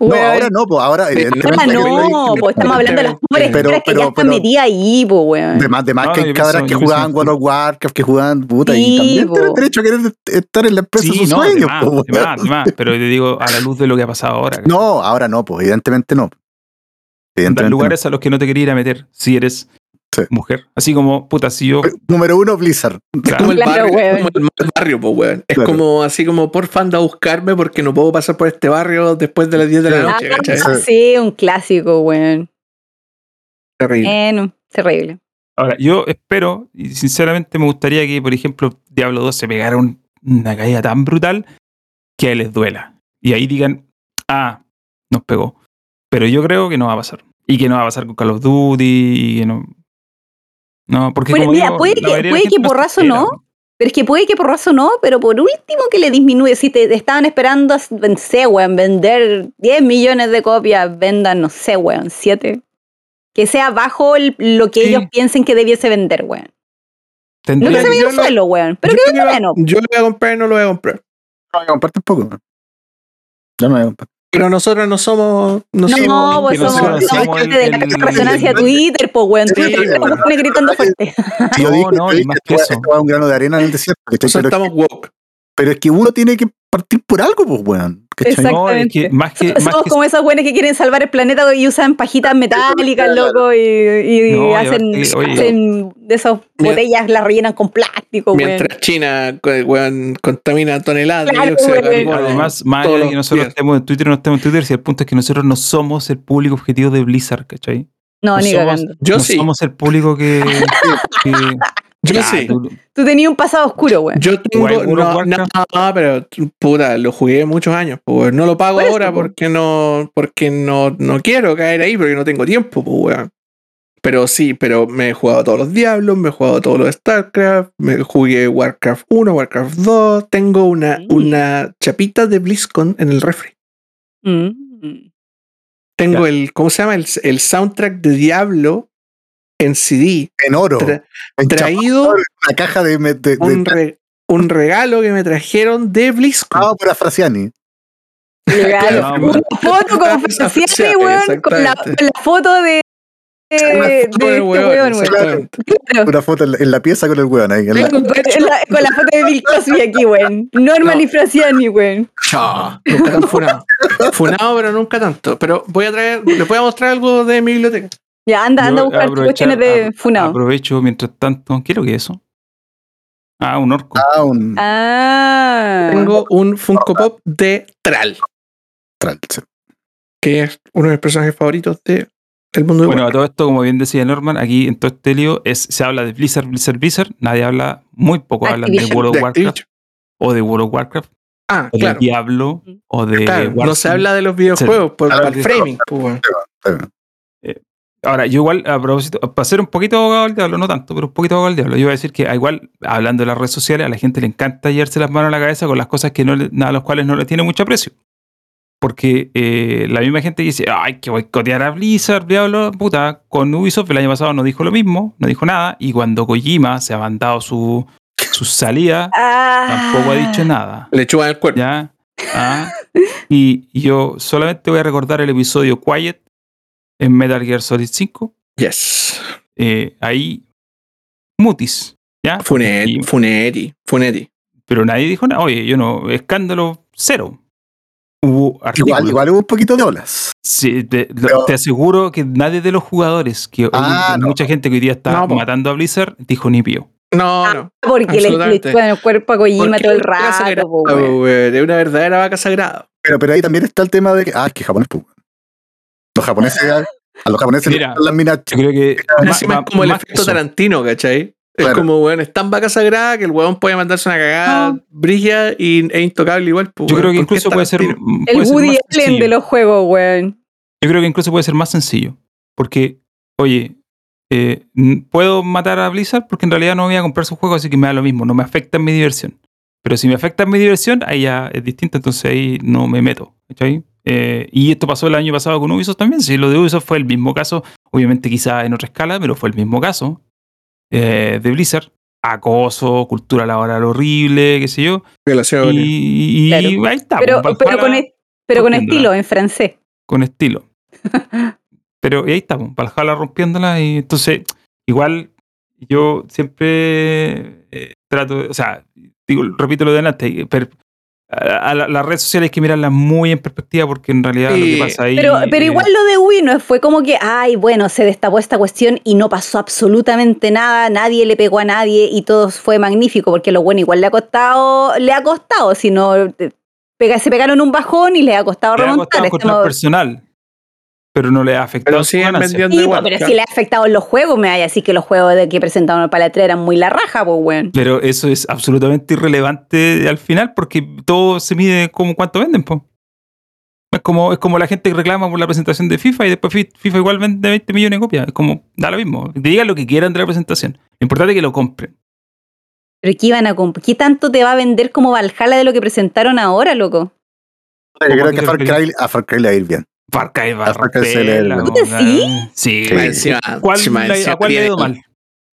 No, ahora no, pues ahora Ah, evidentemente. no, pues estamos hablando de las pobres Pero- cabras que pero- ya están pero- metidas ahí, pues, weón. De más, de más No, que hay cabras que jugaban World of Warcraft, que jugaban puta, Sí, y también po. tienen derecho a querer estar en la empresa de sí, sus no, sueños, de más, po, de más, de más, pero te digo, a la luz de lo que ha pasado ahora. No, ahora no, pues evidentemente no. Dar Evidentemente no. lugares a los que no te quería ir a meter si eres Sí. mujer. Así como, puta, si yo... Número uno, Blizzard. claro, Como el barrio, weón. como el mal barrio, pues, weón. Es Claro. como así como por anda a buscarme porque no puedo pasar por este barrio después de las 10 de la noche, Ah, sí, un clásico, weón. Terrible. Bueno, terrible. Ahora, yo espero, y sinceramente me gustaría que, por ejemplo, Diablo 2 se pegara un- una caída tan brutal que a él les duela. Y ahí digan, ah, nos pegó. Pero yo creo que no va a pasar. Y que no va a pasar con Call of Duty, y que no... No, porque Bueno, como mira, digo, puede que- puede que porrazo espera. no, Pero es que puede que porrazo no, pero por último que le disminuye. Si te, te estaban esperando, no sé, weón, vender 10 millones de copias, vendan, no sé, weón, 7. Que sea bajo el- lo que Sí. ellos piensen que debiese vender, weón. No que se vaya lo- suelo, weón. Pero yo, que lo venda voy a- menos. yo lo voy a comprar y no lo voy a comprar. No voy a comprar tampoco. ¿no? Yo no voy a comprar. Pero nosotros no somos. No, No, somos pues que somos, somos somos parte el- de la resonancia de el- Twitter, pues, weón. Twitter pone gritando fuerte. Yo No, no, y más que eso. un grano de arena en el desierto. estamos woke. pero es que uno tiene que partir por algo, pues, weón. ¿cachai? Exacto. No, es que más que, Somos más que como esos güeyes que quieren salvar el planeta y usan pajitas metálicas, loco, y, y No, y hacen, aparte, oye. hacen de esas botellas, las rellenan con plástico, güey. Mientras China co- weón, contamina toneladas Claro, de dióxido de weón. carbono. Además, más allá de que nosotros días. estemos en Twitter o no estemos en Twitter, si el punto es que nosotros no somos el público objetivo de Blizzard, ¿cachai? No, No ni somos- cagando. Yo no sí. somos el público que. que- Yo Ya, sí. tú- Tú tenías un pasado oscuro, weón. Yo tengo. ¿Jugáis World of No, no, pero puta, lo jugué muchos años. Pues no lo pago Por ahora po. porque no, porque no, no quiero caer ahí, porque no tengo tiempo, pues weón. Pero sí, pero me he jugado todos los Diablos, me he jugado todos los StarCraft, me jugué Warcraft 1, Warcraft 2, tengo una, una chapita de BlizzCon en el refri. Mm. Tengo el, ¿cómo se llama? El, el soundtrack de Diablo en CD, En oro. Tra- en traído Una caja de. de, de- un, re- un regalo que me trajeron de BlizzCon. Ah, por Afrasiani. Legal. No, Una foto con Francione, weón, con la, foto de, de, Una de foto este weón. Una foto en la, en la pieza con el weón ahí. en la- Con la, con la foto de Bill Cosby aquí, weón. Norman No. y Franciani, weón. Chao, nunca tan funado. Funado, pero nunca tanto. Pero voy a traer, les voy a mostrar algo de mi biblioteca. Ya, anda, anda a buscar cuestiones de Funao. Aprovecho mientras tanto. ¿Qué es lo que es eso? Ah, un orco. Ah, un. Ah. Tengo un Funko Pop de Tral, tral, sí. que es uno de mis personajes favoritos de, del mundo de Bueno, a Warcraft. todo esto, como bien decía Norman, aquí en todo este lío es, se habla de Blizzard, Blizzard, Blizzard. Nadie habla, muy poco hablan de. World De of Warcraft Activision. o de World of Warcraft Ah, o claro. de Diablo o de Claro, no se habla de los videojuegos por el framing. pues, weón. Ahora, yo igual, a propósito, para ser un poquito abogado del diablo, no tanto, pero un poquito abogado del diablo, yo voy a decir que ah, igual, hablando de las redes sociales, a la gente le encanta llevarse las manos a la cabeza con las cosas que no le- a las cuales no le tiene mucho aprecio. Porque eh, la misma gente dice, ay, que boicotear a Blizzard, diablo, puta, con Ubisoft el año pasado no dijo lo mismo, no dijo nada, y cuando Kojima se ha mandado su, su salida, Ah. tampoco ha dicho nada. Le chupan el cuerpo. ¿Ya? Ah, y yo solamente voy a recordar el episodio Quiet en Metal Gear Solid 5. Yes. eh, ahí Mutis, ¿ya? Funetti, Y- Funetti, Funetti. pero nadie dijo nada. Oye, yo no, escándalo cero. Hubo. Igual, igual hubo un poquito de olas. Sí, te, Pero- te aseguro que nadie de los jugadores, que hoy- Ah, no. mucha gente que hoy día está No, matando a Blizzard, dijo ni pío. No, Ah, no. Porque le, le chupan el cuerpo a Kojima todo el es rato, po, De una verdadera vaca sagrada. Pero, pero ahí también está el tema de que. Ah, es que japonés, pues. Los japoneses. A los japoneses Mira, gustan las minas. Yo creo que. Es como el efecto eso. Tarantino, ¿cachai? Es como, weón, es tan vaca sagrada que el weón puede mandarse una cagada No. brigia y, e intocable igual. pues, Yo creo que incluso puede ser. Puede El ser Woody Allen de los juegos, weón. Yo creo que incluso puede ser más sencillo. Porque, oye, eh, puedo matar a Blizzard porque en realidad no voy a comprar su juego, así que me da lo mismo, no me afecta en mi diversión. Pero si me afecta en mi diversión, ahí ya es distinto, entonces ahí no me meto. ¿cachai? Eh, y esto pasó el año pasado con Ubisoft también. Si lo de Ubisoft fue el mismo caso, obviamente quizá en otra escala, pero fue el mismo caso eh, de Blizzard. Acoso, cultura laboral horrible, qué sé yo. Violaciones. Y, y Claro. ahí está. Pero, pues, pero, con, pero con estilo, en francés. con estilo. Pero y ahí estamos, Valhalla rompiéndola y entonces igual yo siempre eh, trato, o sea, digo, repito lo de antes, pero a, a la- las redes sociales hay que mirarlas muy en perspectiva porque en realidad lo que pasa ahí... Pero, pero eh, igual lo de Ubi no fue como que, ay, bueno, se destapó esta cuestión y no pasó absolutamente nada, nadie le pegó a nadie y todo fue magnífico, porque lo bueno igual le ha costado, le ha costado, si no eh, pega- se pegaron un bajón y le ha costado le ha remontar. costado encontrar Estamos- personal, pero no le ha afectado Pero siguen vendiendo Sí, igual. pero claro. si le ha afectado en los juegos, me vaya a decir que los juegos de que presentaron para la 3 eran muy la raja, pues, weón. Pero eso es absolutamente irrelevante al final porque todo se mide como cuánto venden, po. Es como, es como la gente que reclama por la presentación de FIFA y después Fi- FIFA igual vende 20 millones de copias. Es como, da lo mismo. Digan lo que quieran de la presentación. Lo importante es que lo compren. Pero ¿qué iban a comp- ¿Qué tanto te va a vender como Valhalla de lo que presentaron ahora, loco? Yo creo ¿Cómo que que a Far te Cry, a Far Cry le va a ir bien. Far Cry va a A Far Cry se le- romperla, ¿Puta, ¿no? sí? Sí. Encima- ¿Cuál encima ¿A cuál le ha ido mal?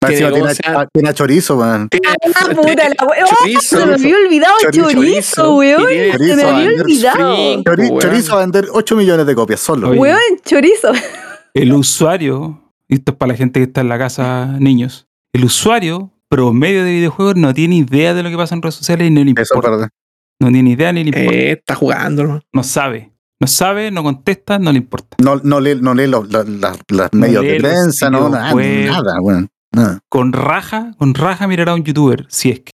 Tiene a- tiene a chorizo, man. Ah, puta la ¡Oh! Chorizo. Se me había olvidado Chorizo, chorizo, weón. Se me Chorizo, había olvidado. Chorizo va a vender 8 millones de copias solo. Weón, chorizo. El usuario, y esto es para la gente que está en la casa, niños, el usuario promedio de videojuegos no tiene idea de lo que pasa en redes sociales y no le Eso es importa. verdad. No tiene idea ni le importa. Eh, está jugando. No sabe. No sabe, no contesta, no le importa. No, no lee, no lee los, los- las- las medios lee de prensa, no, nada. Nada. Con raja, con raja mirará a un youtuber, si es que.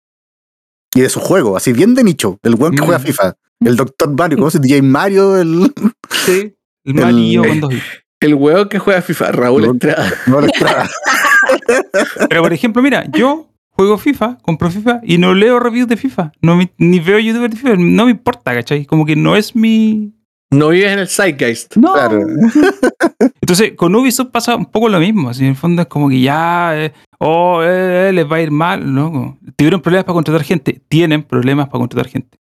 Y de su juego, así bien de nicho. El weón que Mm. juega FIFA. El Doctor Mario, ¿cómo se llama? DJ Mario, el. Sí. El El- malillo con. El weón que juega FIFA, Raúl No. Estrada. No lo esperaba. Pero por ejemplo, mira, yo juego FIFA, compro FIFA y no leo reviews de FIFA. No me- ni veo youtubers de FIFA. No me importa, ¿cachai? Como que no es mi. No vives en el Zeitgeist. No. Claro. Entonces, con Ubisoft pasa un poco lo mismo. Así, en el fondo es como que ya. eh, oh, eh, eh, les va a ir mal. No. Tuvieron problemas para contratar gente. Tienen problemas para contratar gente.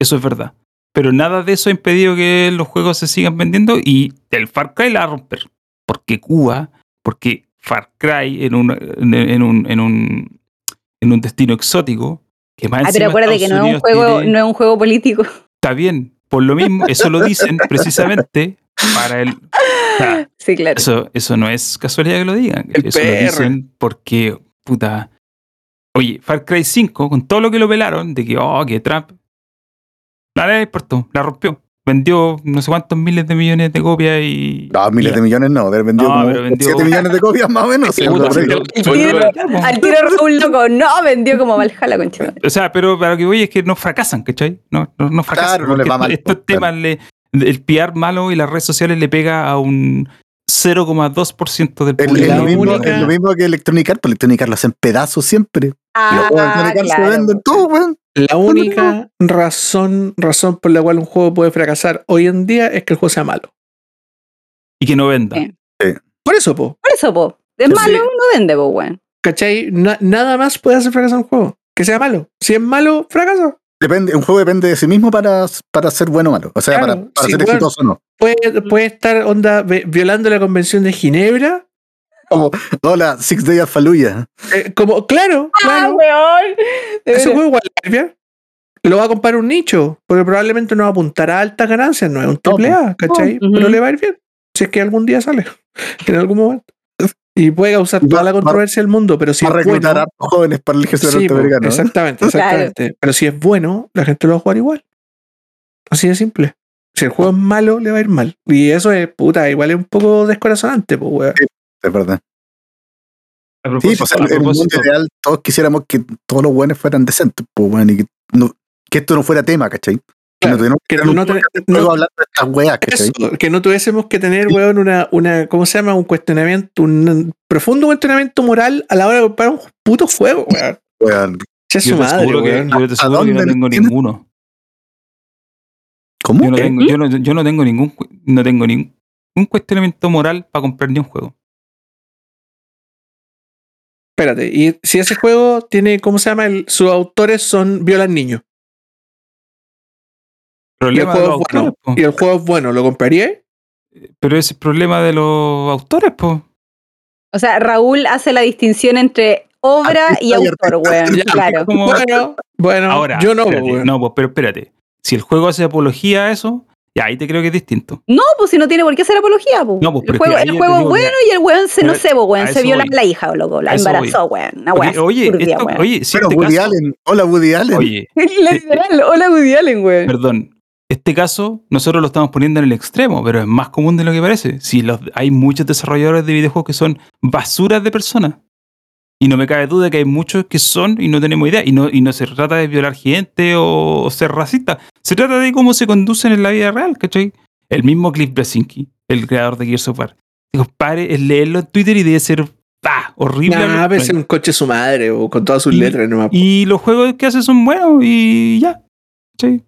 Eso es verdad. Pero nada de eso ha impedido que los juegos se sigan vendiendo y el Far Cry la va a romper. Porque Cuba, porque Far Cry en un, en, en un, en un, en un destino exótico. Que más Ah, pero acuérdate que no es un juego, tiene- no es un juego político. Está bien, por lo mismo, eso lo dicen precisamente para el. o sea, Sí, claro. eso, eso no es casualidad que lo digan. El eso lo dicen porque, puta. Oye, Far Cry 5, con todo lo que lo pelaron, de que, oh, que Trump. Nada le importó, la rompió. Vendió no sé cuántos miles de millones de copias y. No, miles de millones no, haber vendido No, como vendió- 7 millones de copias más o menos. sí, Puta, tiro-. Al tiro Raúl loco, no, vendió como Valhalla, concha. O sea, pero para lo que voy es que no fracasan, ¿cachai? No, no, no fracasan. Claro, no les va mal, Estos pues, temas, le, el PR malo y las redes sociales le pega a un 0,2% del público. es lo mismo, es lo mismo que Electronic Arts, pues Electronic Arts lo hacen pedazos siempre. y los Ah, juegos de Electronic Arts se claro. venden todo, weón. La única razón, razón por la cual un juego puede fracasar hoy en día es que el juego sea malo. Y que no venda. Eh. Por eso, po. Por eso, po. Es Sí. malo, no vende, po, weón. ¿Cachai? Na- nada más puede hacer fracasar un juego. Que sea malo. Si es malo, fracasa. Depende, un juego depende de sí mismo para, para ser bueno o malo. O sea, Claro, para, para sí, ser exitoso o no. Puede, puede estar onda vi- violando la convención de Ginebra. Como, hola, Six Days of Fallujah. Eh, como, claro, Ah, claro. weón. De Ese juego igual va a ir bien. Lo va a comprar un nicho, porque probablemente no va a apuntar a altas ganancias, no es un triple A, ¿cachai? Ujú. Pero le va a ir bien. Si es que algún día sale, en algún momento. Y puede causar Va- toda la va- controversia del mundo, pero si Para es reclutar bueno, a jóvenes para el ejército sí, norteamericano. exactamente, Claro. exactamente. Pero si es bueno, la gente lo va a jugar igual. Así de simple. Si el juego es malo, le va a ir mal. Y eso es, puta, igual es un poco descorazonante, pues, weón. Es verdad. A Sí, pues a en, en el mundo ideal todos quisiéramos que todos los buenos fueran decentes, pues, weón, y que, no- que esto no fuera tema, ¿cachai? Que Claro, no tuviéramos que un que no tuviésemos que tener, weón, una, una, ¿cómo se llama? Un cuestionamiento, un profundo cuestionamiento moral a la hora de comprar un puto juego, weón. Weón, Sea su yo te madre, que, yo te ¿A aseguro que no tengo tienes? ninguno. ¿Cómo? Yo no tengo, yo no, yo no tengo ningún no tengo ningún cuestionamiento moral para comprar ni un juego. Espérate, y si ese juego tiene, ¿cómo se llama? El- sus autores son violan niños. Y el juego es bueno. po. Y el juego es bueno, ¿lo compraría? Pero ese es el problema de los autores, pues. O sea, Raúl hace la distinción entre obra Artista y autor, weón. Ya, Claro. Como- Bueno, bueno, Ahora, yo no, espérate, weón. no, pues, pero espérate. Si el juego hace apología a eso, ya ahí te creo que es distinto. No, pues si no tiene por qué hacer apología, pues. No, pues, el juego, el juego es bueno y el weón se, no sé, pues, weón, se viola a la hija, o loco, la embarazó, weón. Una oye, turbia, esto- weón. oye, si Pero este Woody caso- Allen. Hola, Woody Allen. oye, Literal, hola Woody Allen, weón. perdón, este caso nosotros lo estamos poniendo en el extremo, pero es más común de lo que parece. Si los, hay muchos desarrolladores de videojuegos que son basuras de personas. Y no me cabe duda que hay muchos que son y no tenemos idea. Y no, y no se trata de violar gente o, o ser racista. Se trata de cómo se conducen en la vida real, ¿cachai? El mismo Cliff Blasinski, el creador de Gears of War. Digo, padre, es leerlo en Twitter y debe ser ¡pah! horrible. Nah, hablar pero con es él. un coche su madre, o con todas sus Y- letras nomás. Y los juegos que hace son buenos y ya. ¿cachai?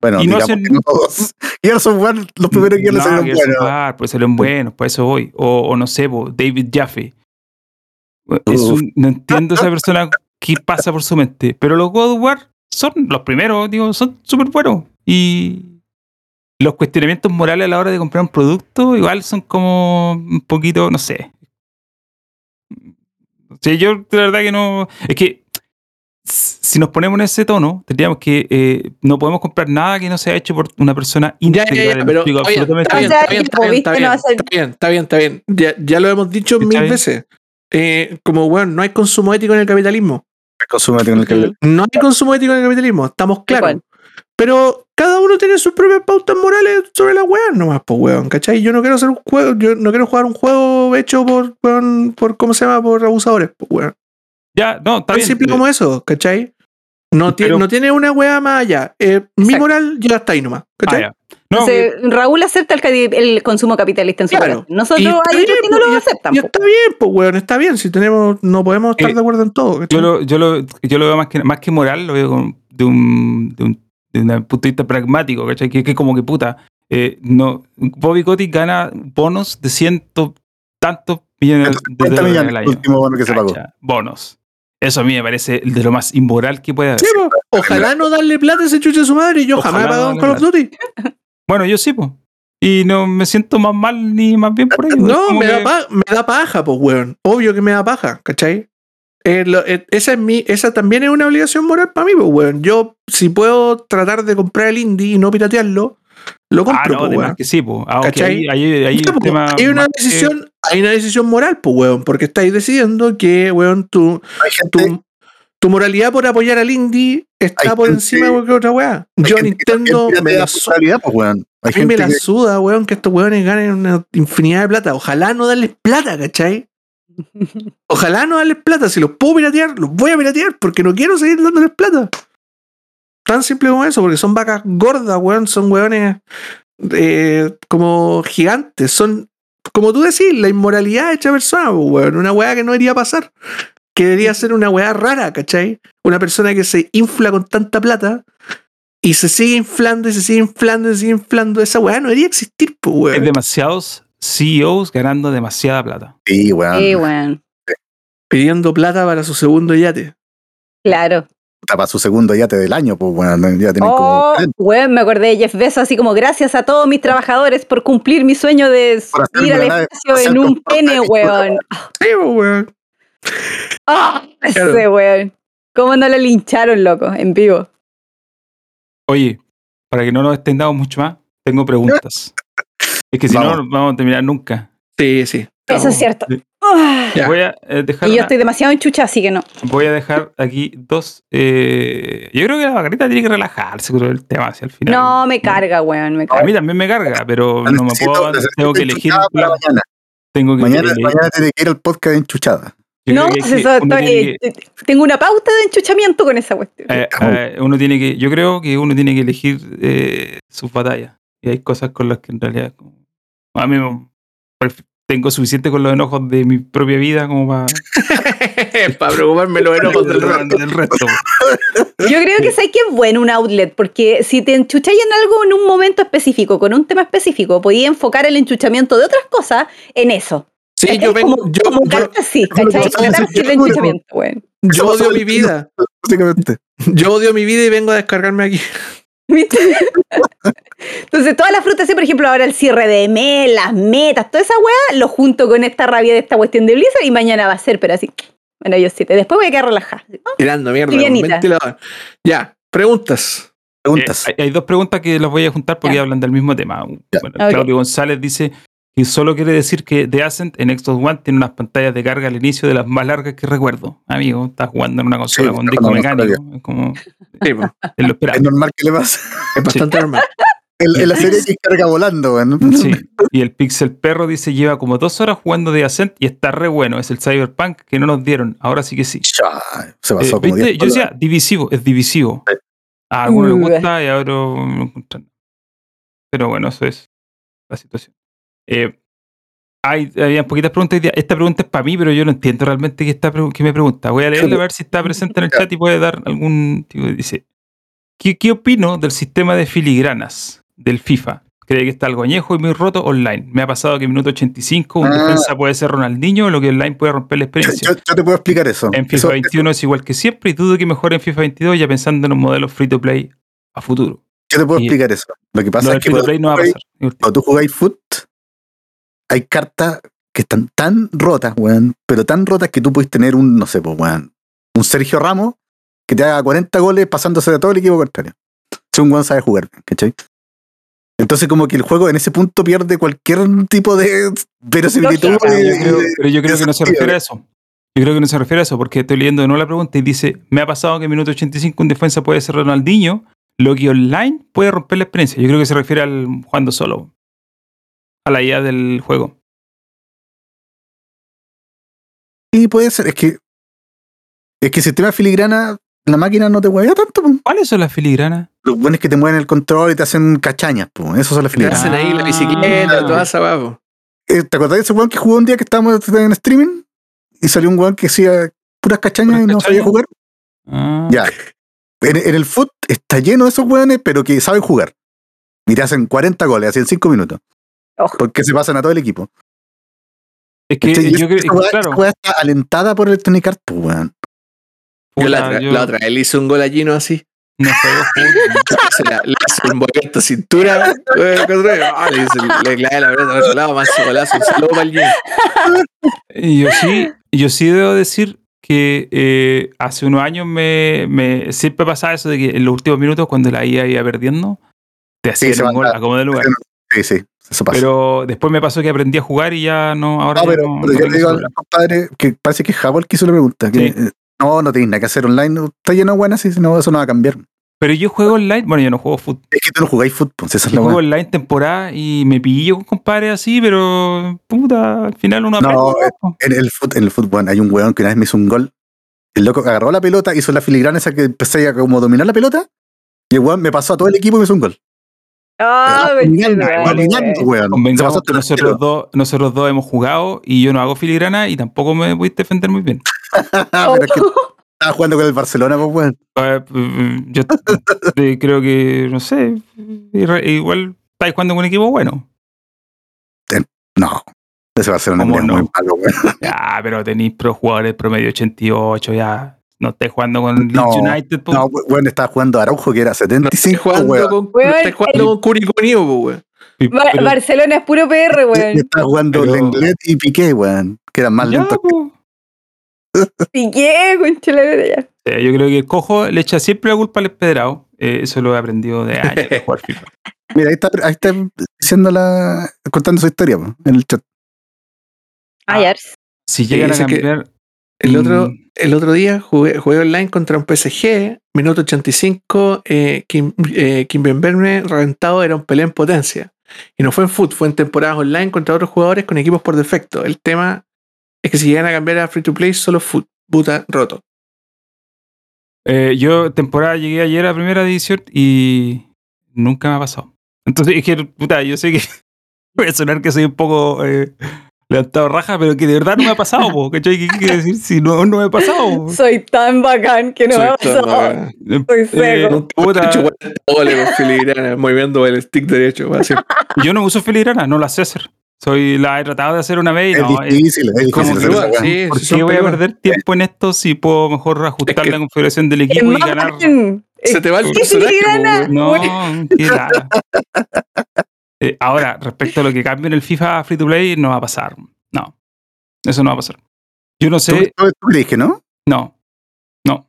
Bueno, y no digamos hacen- que no todos. Gears of War, los primeros que No, salieron Gears of buenos. War, pues salieron buenos, por eso voy. O, o no sé, David Jaffe. Es un- no entiendo esa persona qué pasa por su mente. Pero los God of War son los primeros, digo, son súper buenos. Y los cuestionamientos morales a la hora de comprar un producto igual son como un poquito, no sé. Sí, yo de verdad que no. Es que si nos ponemos en ese tono, tendríamos que eh, no podemos comprar nada que no sea hecho por una persona íntegra. pero está bien, absolutamente está bien, O está bien, está bien. Ya, ya lo hemos dicho ¿Está mil bien? veces. Eh, como, bueno, no hay consumo ético en el capitalismo. El No hay consumo ético en el capitalismo, estamos claros. Igual. Pero cada uno tiene sus propias pautas morales sobre las weas nomás, pues weón, ¿cachai? Yo no quiero hacer un juego, yo no quiero jugar un juego hecho por, weón, por ¿cómo se llama? Por abusadores, pues weón. Ya, no, está Tan bien. simple como eso, ¿cachai? No, tiene no tiene una wea más allá. Eh, mi moral llega hasta ahí nomás, Ah, ¿cachai? ya. No, Entonces, Raúl acepta el, el consumo capitalista en su Claro. país. Nosotros Y hay otros que no lo y- aceptan. Y está bien, pues, weón, está bien. Si tenemos, no podemos estar Eh, de acuerdo en todo. yo lo, yo lo, yo lo veo más que, más que moral, lo veo de un, de un, de un punto de vista pragmático, ¿cachai? Que, que como que puta, eh, no, Bobby Kotick gana bonos de ciento tantos millones de 150 dólares millones al el año. último bono que se pagó. Cacha, Bonos. Eso a mí me parece de lo más inmoral que puede haber. Sí. Ojalá no darle plata a ese chuche de su madre. Yo Ojalá jamás he no pagado en darle Call of Duty. Bueno, yo sí, pues. Y no me siento más mal ni más bien por ello. No, me da, que- pa- me da paja, pues, weón. Obvio que me da paja, ¿cachai? Eh, lo- eh, esa, es mi, esa también es una obligación moral para mí, pues, weón. Yo, si puedo tratar de comprar el indie y no piratearlo, lo Ah, compro, no, pues, weón. que sí, pues. Ah, ¿Cachai? ahí, ahí, ahí Ya, el po, tema hay una que- decisión, hay una decisión moral, pues, weón, porque estáis decidiendo que, weón, tu, Hay gente, tu, moralidad por apoyar al indie está Hay por gente- encima de cualquier otra weá. Yo que Nintendo me la, su su- realidad, pues, weón. Hay a mí me la que- suda, weón, que estos weones ganen una infinidad de plata. Ojalá no darles plata, ¿cachai? Ojalá no darles plata. Si los puedo piratear, los voy a piratear porque no quiero seguir dándoles plata. Tan simple como eso, porque son vacas gordas, weón. Son weones eh, como gigantes. Son, como tú decís, la inmoralidad hecha persona, pues, weón. Una weá que no debería pasar. Que debería ser una weá rara, ¿cachai? Una persona que se infla con tanta plata y se sigue inflando y se sigue inflando y se sigue inflando. Esa weá no debería existir, pues, Hay weón. demasiados CEOs ganando demasiada plata. Sí, weón. Sí, weón. Pidiendo plata para su segundo yate. Claro. Para su segundo yate del año, pues, weón. Ya tienen Oh, como. weón, me acordé de Jeff Bezos, así como gracias a todos mis trabajadores por cumplir mi sueño de ir al espacio en un pene, weón. Sí, weón. Ah, ese Claro. weón. ¿Cómo no lo lincharon, loco, en vivo? Oye, para que no nos extendamos mucho más, tengo preguntas. Es que si no, Vamos. no vamos a terminar nunca. Sí, sí. Eso es cierto. Sí. Ah. Voy a eh, dejar Y yo una- estoy demasiado enchucha, así que no. voy a dejar aquí dos. eh, yo creo que la Margarita tiene que relajarse con el tema hacia el final. No, me carga, weón, me A carga. mí también me carga, pero no me puedo. Tengo que elegir. mañana. Tengo que Mañana, elegir. mañana tiene que ir al podcast de enchuchada. Yo No, que eso uno estoy- que- eh, tengo una pauta de enchuchamiento con esa cuestión. Eh, eh, uno tiene que, yo creo que uno tiene que elegir eh, sus batallas. Y hay cosas con las que en realidad como- a mí me- tengo suficiente con los enojos de mi propia vida como para para preocuparme los enojos del del resto. Yo creo que sé que es bueno un outlet, porque si te enchucháis en algo en un momento específico, con un tema específico, podías enfocar el enchuchamiento de otras cosas en eso. Sí, yo vengo, yo, como yo, odio mi vida. Básicamente. Yo odio mi vida y vengo a descargarme aquí. ¿Viste? Entonces, todas las frutas, así, por ejemplo, ahora el cierre de mes, las metas, toda esa weá, lo junto con esta rabia de esta cuestión de Blizzard y mañana va a ser, pero así, bueno, yo siete. Después voy a quedar relajada. ¿no? Tirando mierda. Ventilador. Ya, preguntas. Preguntas. Eh, hay, hay dos preguntas que las voy a juntar porque Ya. hablan del mismo tema. Bueno, Ok. Claudio González dice que solo quiere decir que The Ascent en Xbox One tiene unas pantallas de carga al inicio de las más largas que recuerdo. Amigo, estás jugando en una consola Sí, con disco mecánico. Es como Sí, po, es lo es esperable. normal que le pase. es bastante normal. En, en la serie que carga volando, weón. Sí. Y el Pixel Perro dice lleva como dos horas jugando The Ascent y está re bueno. Es el Cyberpunk que no nos dieron. Ahora sí que sí. Ya, se Eh, pasó como ¿viste? 10 Yo decía divisivo, es divisivo. Sí. A algunos les Uh. gusta y a otros no les gusta. Pero bueno, eso es la situación. Eh, hay, había poquitas preguntas. Esta pregunta es para mí, pero yo no entiendo realmente qué, está, qué me pregunta. Voy a leerle a ver si está presente en el chat y puede dar algún. tipo, dice: ¿Qué, ¿Qué opino del sistema de filigranas del FIFA? ¿Cree que está algo añejo y muy roto online? Me ha pasado que en minuto 85 un Ah. defensa puede ser Ronaldinho, lo que online puede romper la experiencia. yo- yo te puedo explicar eso. En FIFA Eso- 21 es igual que siempre y dudo que mejore en FIFA 22 ya pensando en un modelo free to play a futuro. Yo te puedo Y- explicar eso. Lo que pasa es que free to cuando, play no va a pasar. cuando tú jugáis foot, hay cartas que están tan rotas, weón, pero tan rotas que tú puedes tener un, no sé, pues, weón, un Sergio Ramos que te haga 40 goles pasándose de todo el equipo contrario. Si un weón sabe jugar, ¿cachai? Entonces como que el juego en ese punto pierde cualquier tipo de verosimilitud. Pero yo creo, pero yo creo que no se refiere a eso. Yo creo que no se refiere a eso, porque estoy leyendo de nuevo la pregunta y dice, me ha pasado que en minuto 85 un defensa puede ser Ronaldinho, lo que online puede romper la experiencia. Yo creo que se refiere al jugando solo. A la idea del juego. Sí, puede ser. Es que es que el sistema de filigrana, la máquina no te huevea tanto. po. ¿Cuáles son las filigranas? los buenos que te mueven el control y te hacen cachañas. Esos son las Te filigranas. hacen ahí la Ah. bicicleta, toda esa po. Eh, ¿Te acordás de ese weón que jugó un día que estábamos en streaming? Y salió un weón que hacía puras cachañas ¿Puras y no sabía jugar. Ah. Ya. En, en el foot está lleno de esos weones, pero que saben jugar. Y te hacen 40 goles, así en 5 minutos. Ojo. Porque se pasan a todo el equipo. Es que yo creo weá- claro. está alentada por Electronic Arts, pues, weón. Yo la, yo la otra vez le hice un gol a Gino así. no. Se la, le hace un de cintura. ah, le, le clavé la pelota al otro lado, más golazo. Un saludo para el Yo sí, yo sí debo decir que eh, hace unos años me, me siempre pasaba eso de que en los últimos minutos, cuando la IA iba perdiendo, te hacían se un gol a como de lugar. Sí, sí, eso pasa. Pero después me pasó que aprendí a jugar y ya no, ahora no, ya pero, no- pero no yo le digo a los compadres que parece que Jabo el que hizo la pregunta. Que, Sí. eh, no, no tienes nada que hacer online. Está lleno de buenas y si no, eso no va a cambiar. Pero yo juego online, bueno, yo no juego fútbol. Es que tú no jugáis fútbol, esa es Yo la juego weá. online temporada y me pillo con compadres así, pero puta, al final uno No, aprende. eh, po. En el, fut, en el fútbol hay un weón que una vez me hizo un gol. El loco agarró la pelota, hizo la filigrana esa que empecé a como dominar la pelota. Y el weón me pasó a todo el equipo y me hizo un gol. Ah, Convengamos que nosotros dos, nosotros dos hemos jugado y yo no hago filigrana y tampoco me voy a defender muy bien. Ah, pero es que estaba jugando con el Barcelona, pues weón. Eh, eh, Yo eh, creo que, no sé, igual estáis jugando con un equipo bueno. No. Ese Barcelona ¿Cómo es no? muy malo, weón. Ya, pero tenéis pro jugadores promedio 88, ya. No estáis jugando con No, Leeds United. po. No, weón, estaba jugando Araujo que era No estoy 75, jugando weón. con, no jugando con Curicunio, po, weón. Bar- pero- Barcelona es puro PR, weón. estaba jugando Pero- Lenglet y Piqué, weón. Que eran más ya, lentos. Piqué, lora, ya. Eh, yo creo que el cojo le echa siempre la culpa al empedrado. Eh, eso lo he aprendido de años de jugar FIFA. Mira, ahí está, ahí está diciendo la, contando su historia, po, en el chat. Ah, ya. Si llegan a cambiar. El otro, el otro día jugué, jugué online contra un PSG, minuto 85, eh, Kim, eh, Kim reventado era un pelea en potencia. Y no fue en foot, fue en temporadas online contra otros jugadores con equipos por defecto. El tema es que si llegan a cambiar a free to play, solo foot, puta, roto. eh, yo, temporada, llegué ayer a primera división y nunca me ha pasado. Entonces, es que, puta, yo sé que voy a sonar que soy un poco eh, levantado raja, pero que de verdad no me ha pasado, po, ¿cachai? ¿Qué quiere decir? Si no, no me ha pasado. po. Soy tan bacán que no Soy me ha pasado. Soy Eh, seco. Nunca puta, he hecho 40 goles con filigrana, moviendo el stick derecho. así. yo no uso filigrana, no la sé hacer. Soy, la he tratado de hacer una vez y Es no, es- difícil, es como difícil. que hacer sí, ¿Por sí, qué voy a perder tiempo en esto si puedo mejor ajustar que- la configuración del Es equipo y ganar? Se te va el ¿Qué personaje. No, qué. Eh, ahora, respecto a lo que cambie en el FIFA Free to Play, no va a pasar. No, eso no va a pasar. Yo no ¿Tú, sé, tú- tú crees que no? no, no,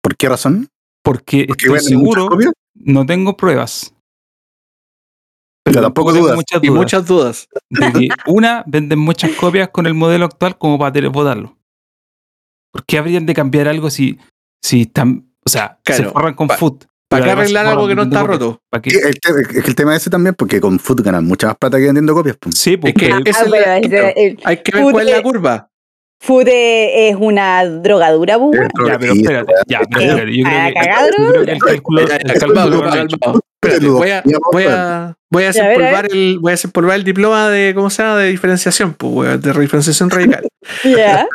¿Por qué razón? porque Porque estoy seguro, no tengo pruebas. Pero tampoco dudas. muchas Y dudas muchas dudas. de que, una, venden muchas copias con el modelo actual como para televotarlo. ¿Por qué habrían de cambiar algo si, si están, o sea, se forran con foot? ¿Para qué arreglar algo que no está roto? ¿Para qué? Sí, el te- es que el tema ese también, porque con Foot ganan mucha más plata que vendiendo copias. pues. Sí, pues, Es que Ah, es la- el hay que ver cuál es la curva. food es una drogadura, pues, weón. Ya, pero espérate, ya, pero espérate. Yo creo que, el cálculo, el cálculo calmado. Espérate, voy a, voy a, voy desempolvar el, voy a desempolvar el diploma de, ¿cómo se llama? De diferenciación, pues, de diferenciación radical. Ya.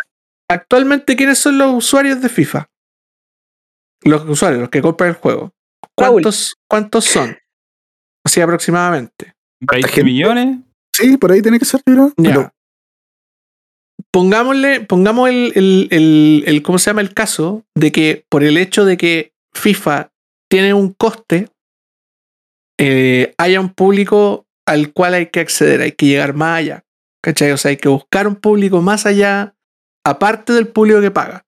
Actualmente, ¿quiénes son los usuarios de FIFA? Los usuarios, los que compran el juego. ¿Cuántos, cuántos son? Así aproximadamente. 20 gente? millones. Sí, por ahí tiene que ser, ¿no? Ya. Pero Pongámosle, pongamos el, el, el, el- ¿cómo se llama? El caso de que por el hecho de que FIFA tiene un coste, eh, haya un público al cual hay que acceder, hay que llegar más allá. ¿Cachai? O sea, hay que buscar un público más allá, aparte del público que paga.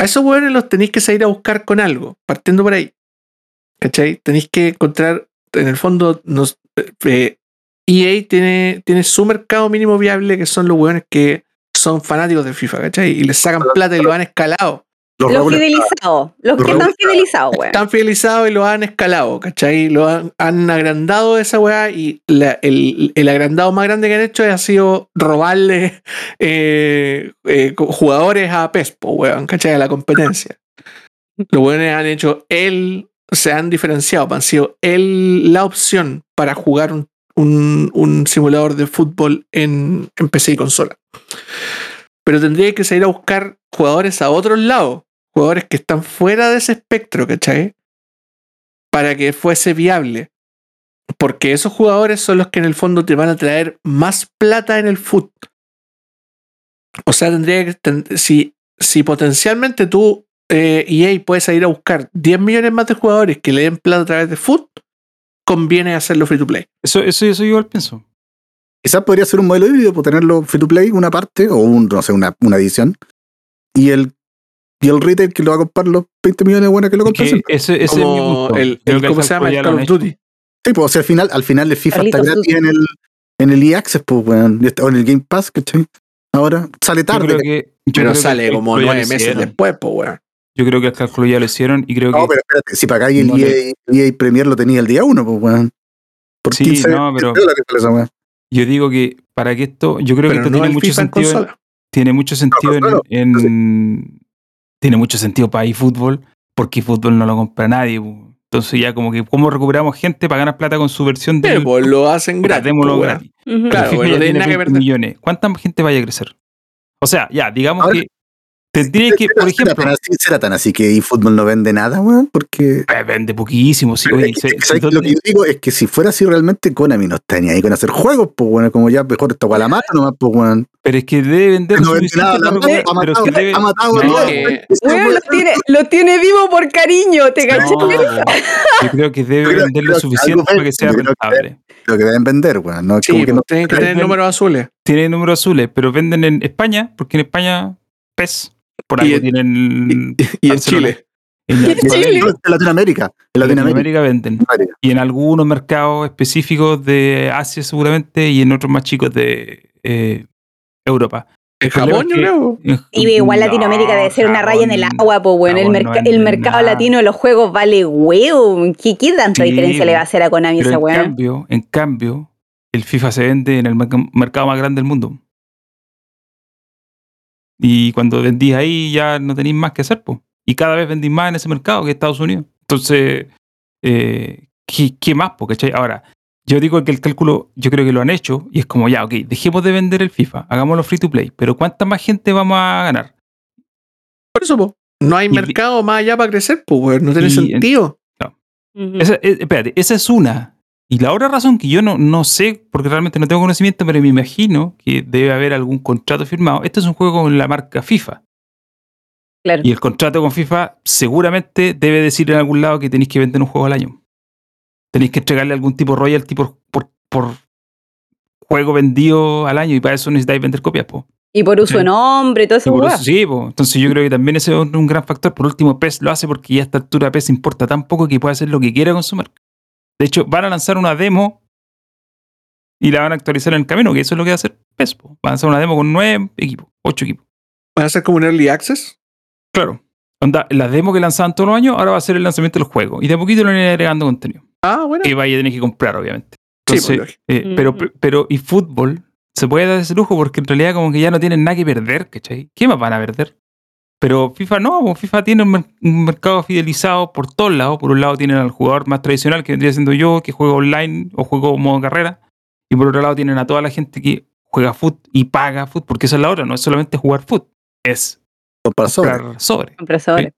A esos hueones los tenéis que salir a buscar con algo, partiendo por ahí. ¿Cachai? Tenéis que encontrar, en el fondo, nos, eh, EA tiene, tiene su mercado mínimo viable, que son los hueones que son fanáticos de FIFA, ¿cachai? Y les sacan plata y lo han escalado. los Los fidelizados. Los que están está- fidelizados, weón. Están fidelizados y lo han escalado, ¿cachai? Lo han, han agrandado esa weá y la- el, el agrandado más grande que han hecho ha sido robarle eh, eh, jugadores a PES, po, weón, ¿cachai? A la competencia. Los weones han hecho el se han diferenciado, han sido el, la opción para jugar un, un- simulador de fútbol en, en PC y consola. Pero tendría que salir a buscar jugadores a otros lados, jugadores que están fuera de ese espectro, ¿cachai? Para que fuese viable. Porque esos jugadores son los que en el fondo te van a traer más plata en el fútbol. O sea, tendría que. si, si potencialmente tú, eh, EA, puedes ir a buscar 10 millones más de jugadores que le den plata a través de foot, conviene hacerlo free to play. Eso, eso, eso yo igual pienso. Quizás podría ser un modelo híbrido, por tenerlo free to play, una parte, o un, no sé, una, una edición. Y el, y el retail que lo va a comprar los 20 millones de buenas que lo Es siempre. ese, ese es mi Como punto. el, el- ¿cómo se llama? El Call of. Duty. Sí, pues, o sea, al final, al final el FIFA Carlitos está gratis en el, en el EA Access, pues, O en el Game Pass, ¿cachai? Ahora sale Yo tarde. creo que, yo Pero sale como nueve meses después, pues, weón. Yo creo que el cálculo ya lo hicieron y creo que. No, pero espérate, si pagáis el No le- EA, EA Premier lo tenía el día uno, pues, weón. Por Sí, 15 no, pero- dólares. Yo digo que para que esto. Yo creo que esto no tiene mucho sentido. en- tiene mucho sentido en- tiene mucho sentido para eFootball porque eFootball no lo compra nadie pu. entonces ya como que cómo recuperamos gente para ganar plata con su versión de pues lo hacen gratis. démoslo pues, gratis. Claro, bueno, tiene nada que 20 perder. millones ¿cuánta gente vaya a crecer? o sea ya digamos Ahora, que tendría que por ¿Será- ejemplo ¿Será tan así, será tan así que eFootball no vende nada, weón? Porque. eh, vende poquísimo sí, lo que yo digo es que si fuera así realmente, Konami no está ni ahí con hacer juegos, pues bueno, como ya mejor esta weá la mata nomás, pues weón. pero es que debe vender No vende nada, la- ha pero es matado, que debe- ha matado No, a que- Weón, weá- lo tiene, lo tiene vivo por cariño, ¿te no, caché? po. yo creo que debe creo- vender lo suficiente para que sea yo creo que rentable Lo que deben vender, weón. No, Sí, como que no. pues, tienen que tener Venden- números azules. tiene números azules, pero venden en España, porque en España PES, por Y algo en- tienen Y en. Chile. en, en Chile. En Latinoamérica. En en Latinoamérica. Latinoamérica venden. Y en algunos mercados específicos de Asia seguramente y en otros más chicos de eh, Europa. En Japón, yo creo. en- Y igual no, Latinoamérica debe ser una raya en el agua, pues bueno, el, no vende el mercado nada. latino de los juegos vale huevo. ¿Qué, qué tanta Sí, diferencia le va a hacer a Konami esa en weá? cambio, en cambio, el FIFA se vende en el merc- mercado más grande del mundo. Y cuando vendís ahí ya no tenéis más que hacer, pues. Y cada vez vendís más en ese mercado que Estados Unidos. Entonces, eh, ¿qué, qué más? po, cachai? Ahora, yo digo que el cálculo, yo creo que lo han hecho y es como, ya, ok, dejemos de vender el FIFA, hagámoslo free to play, pero ¿cuánta más gente vamos a ganar? Por eso, po. No hay Y- mercado más allá para crecer, pues. No tiene y- sentido. Esa, eh, espérate, esa es una. Y la otra razón que yo no, no sé, porque realmente no tengo conocimiento, pero me imagino que debe haber algún contrato firmado. Este es un juego con la marca FIFA. Claro. Y el contrato con FIFA seguramente debe decir en algún lado que tenéis que vender un juego al año. Tenéis que entregarle algún tipo de royalty por, por, por juego vendido al año y para eso necesitáis vender copias. Po. Y por uso Sí. de nombre y todo Y eso, por weá. eso sí, po. entonces yo creo que también ese es un gran factor. Por último, PES lo hace porque ya a esta altura PES importa tan poco que puede hacer lo que quiera con su marca. De hecho, van a lanzar una demo y la van a actualizar en el camino, que eso es lo que va a hacer PES. po. Van a lanzar una demo con nueve equipos, ocho equipos. ¿Van a ser como un early access? Claro. Onda, la demo que lanzaban todos los años, ahora va a ser el lanzamiento del juego. Y de a poquito le van a ir agregando contenido. Ah, bueno. Que vaya a tener que comprar, obviamente. Sí, Entonces, pues, eh, pero, Ujú. pero, y fútbol se puede dar ese lujo porque en realidad como que ya no tienen nada que perder, ¿cachai? ¿Qué más van a perder? Pero FIFA no, FIFA tiene un, mer- un mercado fidelizado por todos lados. Por un lado tienen al jugador más tradicional, que vendría siendo yo, que juega online o juego modo carrera. Y por otro lado tienen a toda la gente que juega foot y paga foot, porque esa es la otra, no es solamente jugar foot, es Para sobre. comprar sobre. Compresores.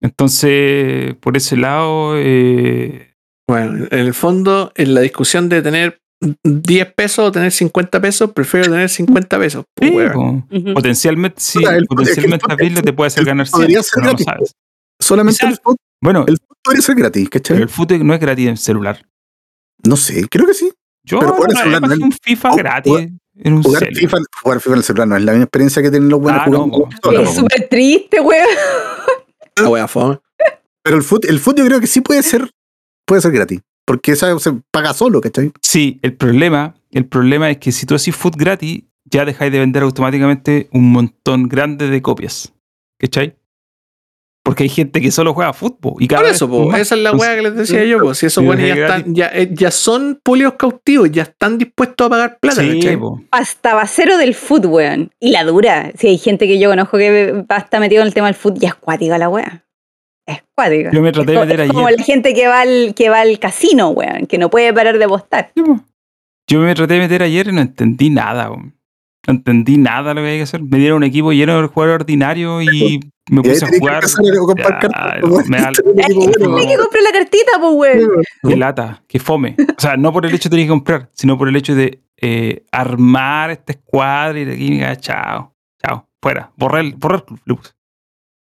Entonces, por ese lado, eh, Bueno, en el fondo, en la discusión de tener 10 pesos o tener 50 pesos, prefiero tener 50 pesos. pues, sí. Ujú. potencialmente, sí, Puta, el- potencialmente el- abrirlo te puede hacer el- ganar podría 100, ser pero no lo gratis, sabes. Solamente Quizás- el fútbol, Bueno, el fútbol podría ser gratis, pero ¿cachai? el fútbol no es gratis en celular. No sé, creo que sí. Yo Pero jugar no, celular no es- un FIFA o- gratis jugar- en un Jugar. FIFA, jugar FIFA en el celular no es la misma experiencia que tienen los buenos Ah, no, jugando Es súper triste, weón. La wea fome. Pero el fútbol, el fútbol yo creo que sí puede ser, puede ser gratis. Porque esa se paga solo, ¿cachai? Sí, el problema, el problema es que si tú haces food gratis, ya dejáis de vender automáticamente un montón grande de copias. ¿Cachai? Porque hay gente que solo juega fútbol. Y cada Por vez eso, po, esa es la wea que les decía yo. Po. Si esos buenos ya, están, ya, eh, ya son públicos cautivos, ya están dispuestos a pagar plata. Sí. Hasta basero del foot, weón. Y la dura. Si hay gente que yo conozco que va- está metido en el tema del foot, ya es cuática la weá. Es cuática. Yo me traté de meter es como ayer. la gente que va al, que va al casino, weón, que no puede parar de apostar. Yo me traté de meter ayer y no entendí nada. weón. No entendí nada lo que hay que hacer. Me dieron un equipo lleno de jugadores ordinarios y me puse a jugar. me da- que comprar la cartita, pues, weón. Qué lata, qué fome. O sea, no por el hecho de tener que comprar, sino por el hecho de eh, armar esta escuadra y de aquí, chao, chao, fuera. Borrar el, borrar el club, le puse.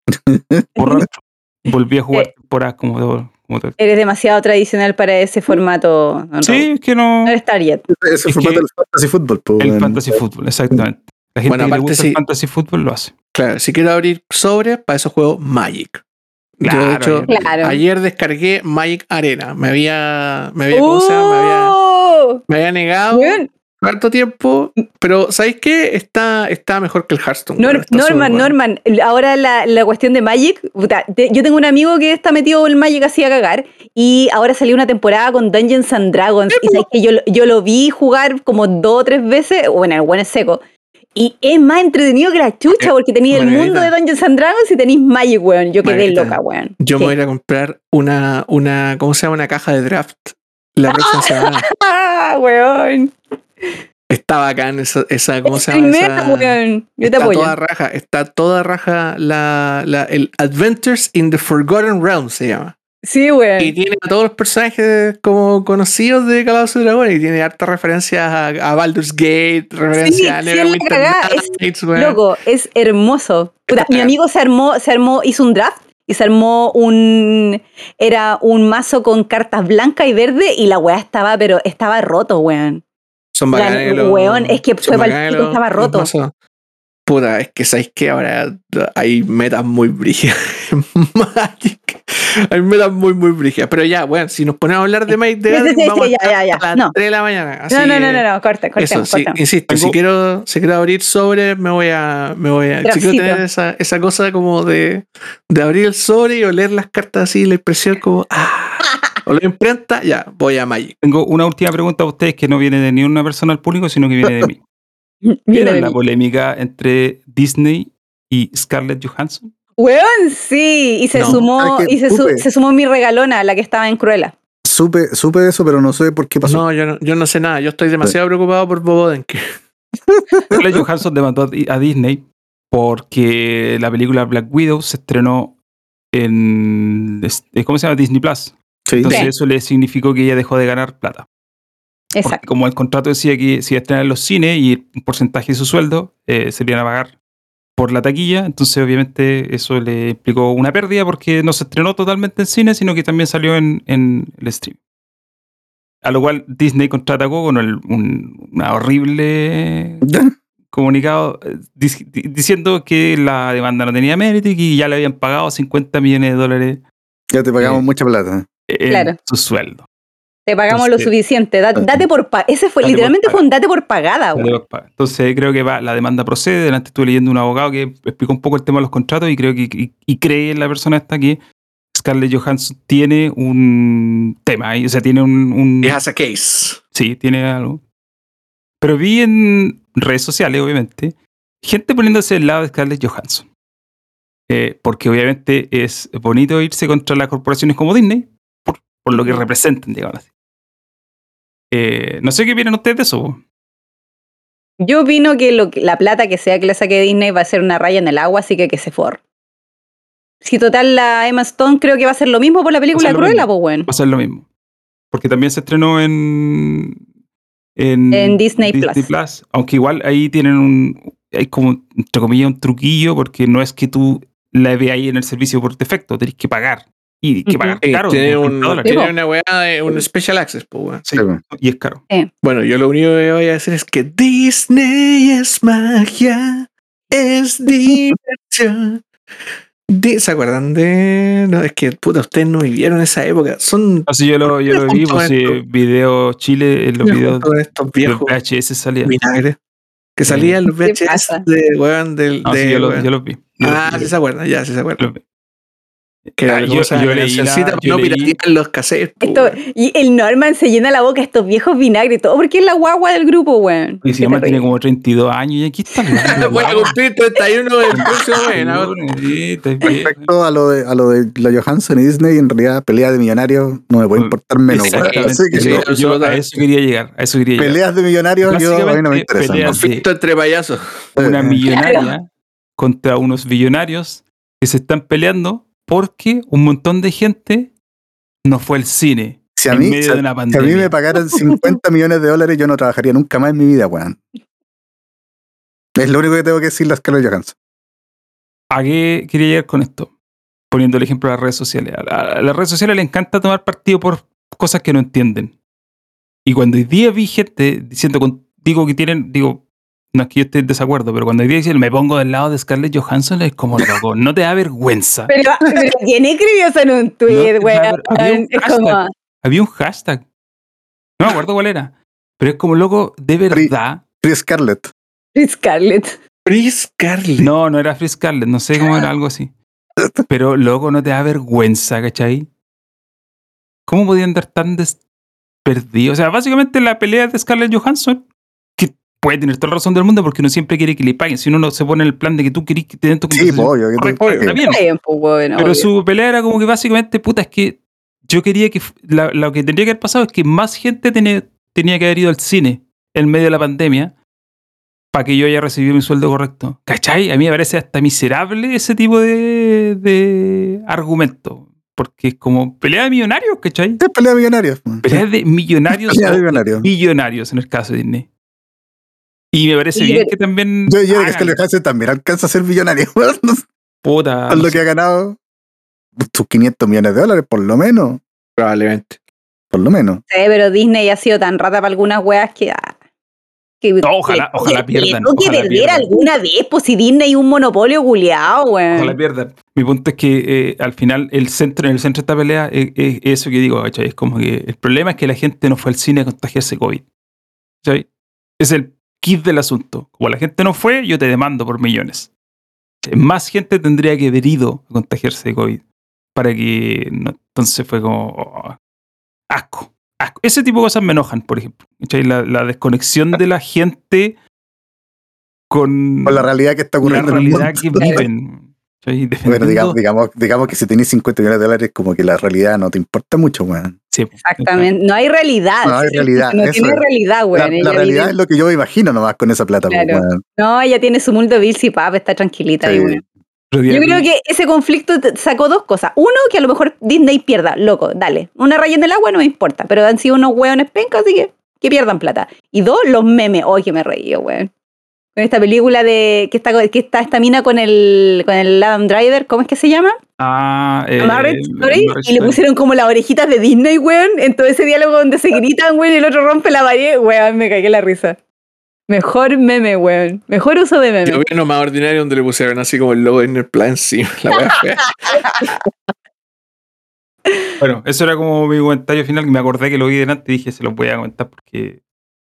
Borrar el club. Volví a jugar Eh. temporadas como de. Como de- Eres demasiado tradicional para ese formato. don Sí, es que no. No eres target. Ese Es formato del fantasy fútbol. pues, El fantasy fútbol, exactamente. La gente Bueno, que le aparte gusta sí. el fantasy fútbol lo hace. Claro, si quiero abrir sobre, para eso juego Magic. Yo, Claro, de hecho, ayer- Claro. ayer descargué Magic Arena. Me había. Me había, ¿cómo se llama? me había, me había negado Weón, harto tiempo. Pero, ¿sabéis qué? Está, está mejor que el Hearthstone. Nor- Norman, bueno. Norman, ahora la, la cuestión de Magic, puta, te- yo tengo un amigo que está metido en el Magic así a cagar y ahora salió una temporada con Dungeons and Dragons y sabes que yo, lo- yo lo vi jugar como dos o tres veces, bueno, el buen es seco. Y es más entretenido que la chucha porque tenéis el mundo de Dungeons and Dragons y tenéis Magic, weón. Yo quedé Margarita, loca, weón. Yo Sí. me voy a ir a comprar una, una. ¿Cómo se llama? Una caja de draft. La próxima semana. ¡Ah, weón! Está bacán esa, esa ¿cómo se llama? Esa- weón. Yo te está apoyo. toda raja, está toda raja la, la- el Adventures in the Forgotten Realms se llama. Sí, weón. Y tiene a todos los personajes como conocidos de Calabozos y Dragones y tiene hartas referencias a, a Baldur's Gate, referencias Sí, a Neverwinter Nights, weón. Loco, es hermoso. Puta, mi amigo se armó, se armó, hizo un draft y se armó un. Era un mazo con cartas blanca y verde y la weá estaba, pero estaba roto, weón. Son La- bacanes los- weón, es que fue pico, los- estaba roto. Puta, es que sabéis que ahora hay metas muy brígidas Magic. Hay metas muy, muy brígidas. Pero ya, bueno, si nos ponemos a hablar de Magic, de Sí, vamos sí, a ya, ya, ya. a las No. 3 de la mañana. Así No, no, no, no, no, corta, Eso, sí, cortemos. insisto, si quiero, si quiero abrir sobre, me voy a, me voy a, si quiero tener esa, esa cosa como de, de abrir el sobre y oler las cartas así, la impresión como, ah, o la imprenta, ya, voy a Magic. Tengo una última pregunta a ustedes que no viene de ni una persona al público, sino que viene de mí. ¿Vieron la polémica entre Disney y Scarlett Johansson? Weón, sí. Y se No, sumó, que y se, su- supe. se sumó mi regalona, la que estaba en Cruella. Supe, supe de eso, pero no sé por qué pasó. No, yo no, yo no sé nada, yo estoy demasiado preocupado por Bobo Denke. Scarlett Johansson demandó a Di- a Disney porque la película Black Widow se estrenó en ¿cómo se llama? Disney Plus. Sí. Entonces Sí. eso le significó que ella dejó de ganar plata. Porque Exacto. como el contrato decía que si iba a estrenar en los cines y un porcentaje de su sueldo eh, se le iban a pagar por la taquilla, entonces obviamente eso le implicó una pérdida porque no se estrenó totalmente en cine, sino que también salió en, en el stream. A lo cual Disney contraatacó con el- un una horrible comunicado eh, dic- di- diciendo que la demanda no tenía mérito y que ya le habían pagado 50 millones de dólares Ya te pagamos Eh, mucha plata. En Claro. su sueldo. Te pagamos lo suficiente. da- date por pa Ese fue, literalmente fue un date por pagada. Entonces creo que va, la demanda procede. Delante estuve leyendo un abogado que explicó un poco el tema de los contratos y creo que y, y cree en la persona esta que Scarlett Johansson tiene un tema ahí, o sea, tiene un, un- It has a case. sí, tiene algo. Pero vi en redes sociales, obviamente, gente poniéndose del lado de Scarlett Johansson. Eh, porque obviamente es bonito irse contra las corporaciones como Disney, por, lo que representan, digamos así. Eh, no sé qué opinan ustedes de eso. Yo opino que, lo que- la plata que sea que le saque Disney va a ser una raya en el agua, así que que se forre. Si total la Emma Stone creo que va a ser lo mismo por la película Cruella, pues bueno. va a ser lo mismo. Porque también se estrenó en. En, En Disney Plus. Aunque igual ahí tienen un. Hay como, entre comillas, un truquillo, porque no es que tú la veas ahí en el servicio por defecto, tenés que pagar. Y que pagar Sí, caro. tiene, un, 30 dólares. tiene una weá de un special access, pues, weón. Sí, Sí, y es caro. Bueno, yo lo único que voy a decir es que Disney es magia, es diversión. Di- ¿Se acuerdan de.? No, es que puta, ustedes no vivieron esa época. Son. Así yo lo, yo lo vi, pues sí, video Chile, en los videos Con estos de viejos VHS salían. vinagres. Que salían los ¿Qué VHS de weón del. No, de, sí, yo, lo- yo los vi. Yo los Ah, vi, sí se acuerdan, ya, sí se acuerdan. Que Ah, yo- yo leí la- yo no leí- los cassettes. Esto, y el Norman se llena la boca estos viejos vinagres y todo, porque es la guagua del grupo, weón. Y Qué llama tiene como 32 años y aquí está. Voy a cumplir 31 el próximo. Respecto a lo, de, a lo de la Johansson y Disney, en realidad pelea de millonarios no me puede importar menos. Así que Sí, Yo- no, yo a eso quería llegar. A eso quería llegar. peleas de millonarios yo, a mí no me ¿no? Conflicto entre payasos. Una Eh, millonaria contra unos billonarios que se están peleando porque un montón de gente no fue al cine Si a en mí, medio si a- de una si a pandemia. mí me pagaran 50 millones de dólares, yo no trabajaría nunca más en mi vida, weón. Es lo único que tengo que decir la Scarlett Johansson. ¿A qué quería llegar con esto? Poniendo el ejemplo de las redes sociales. A, la- a las redes sociales le encanta tomar partido por cosas que no entienden. Y cuando hoy día vi gente diciendo, con- digo que tienen, digo, no es que yo esté en desacuerdo, pero cuando dicen, me pongo del lado de Scarlett Johansson, es como loco, no te da vergüenza. Pero, pero ¿quién escribió eso en un tweet, No, pero había como, hashtag. Había un hashtag. No me acuerdo cuál era. Pero es como loco, de verdad. Free Scarlett. Scarlett. Free Scarlett. No, no era Free Scarlet, no sé cómo era algo así. Pero loco, no te da vergüenza, ¿cachai? ¿Cómo podían andar tan desperdidos? O sea, básicamente la pelea de Scarlett Johansson, puede tener toda la razón del mundo porque uno siempre quiere que le paguen. Si uno no se pone en el plan de que tú querés que te den tu Sí, pollo. que bien. Pues, weón, Pero obvio. su pelea era como que básicamente, puta, es que yo quería que. la- lo que tendría que haber pasado es que más gente tenía, tenía que haber ido al cine en medio de la pandemia para que yo haya recibido mi sueldo correcto. ¿Cachai? A mí me parece hasta miserable ese tipo de, de argumento. Porque es como pelea de millonarios, ¿cachai? Es pelea de millonarios. Pelea de millonarios Pelea de o millonarios. en el caso de Disney. Y me parece Y bien pero- que también. Yo, yo creo que también alcanza a ser millonario. puta, Con lo que ha ganado sus 500 millones de dólares, por lo menos. Probablemente. Por lo menos. Sí, pero Disney ha sido tan rata para algunas weas que. ah, que No, ojalá- que- ojalá que pierdan, toque ojalá perder pierdan. alguna vez, pues si Disney es un monopolio culiado, weón. Ojalá pierdan. Mi punto es que eh, al final el centro, en el centro de esta pelea es, es eso que digo, ¿cachai? Es como que el problema es que la gente no fue al cine a contagiarse COVID. ¿cachai? Es el kit del asunto. Como la gente no fue, yo te demando por millones. Más gente tendría que haber ido a contagiarse de COVID para que no- entonces fue como oh, asco, asco. Ese tipo de cosas me enojan, por ejemplo. La, la desconexión de la gente con, Con la realidad que está la ocurriendo en el realidad que viven. ¿Cachai? Bueno, digamos, digamos, digamos que si tenés 50 millones de dólares, como que la realidad no te importa mucho, weón. Sí, Exactamente. No hay realidad. No hay realidad, No tiene es. realidad, weón. la realidad vive- es lo que yo me imagino nomás con esa plata, pues, Claro. weón. No, ella tiene su mundo Bills y Pap, está tranquilita. ahí, Sí. weón. Yo creo que ese conflicto sacó dos cosas. Uno, que a lo mejor Disney pierda, loco, dale. Una raya en el agua no me importa, pero han sido unos hueones pencas, así que que pierdan plata. Y dos, los memes. Hoy que me reí, yo, weón. Con esta película de que está, que está esta mina con el, con el Adam Driver, ¿cómo es que se llama? Ah, eh, Marriage Story, y le pusieron como las orejitas de Disney, weón, en todo ese diálogo donde se gritan, weón, y el otro rompe la pared, weón, me cagué la risa. Mejor meme, weón. Mejor uso de meme. Yo vi uno más ordinario donde le pusieron así como el logo en el plan encima. La fea. Bueno, eso era como mi comentario final, que me acordé que lo vi delante y dije, se lo voy a comentar porque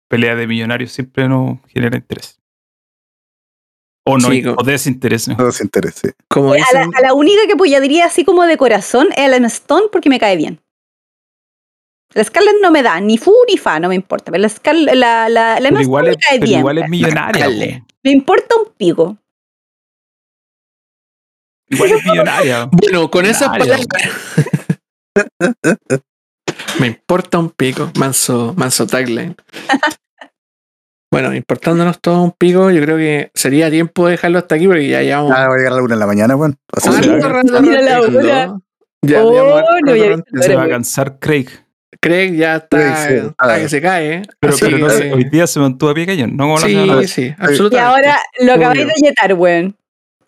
pelea de millonarios siempre no genera interés. O no, Sí, o desinterés. ¿no? Se interese. Como a, la, a la única que apoyaría así como de corazón es la Stone porque me cae bien. La Scarlett no me da ni fu ni fa, no me importa. Pero la, Scarlett, la, la, la Emma Pero igual, Stone es, me cae pero bien. igual es millonaria. Dale. Me importa un pico. Igual es millonaria. Bueno, con esas palabras. Me importa un pico. Manso, manso tagline. Bueno, importándonos todo un pico, yo creo que sería tiempo de dejarlo hasta aquí porque ya llevamos. Ah, voy a llegar a la una de la mañana, weón. Así Ah, será. no, rato Mira la rateando. hora. Ya Oh, no, ya-. Se va a cansar Craig. Craig ya está, Craig, sí, está que se cae. Pero, así pero no sé, que- hoy día se mantuvo a pie cañón, ¿no? Como la Sí, sí, Y absolutamente. ahora lo acabáis de yetar, weón.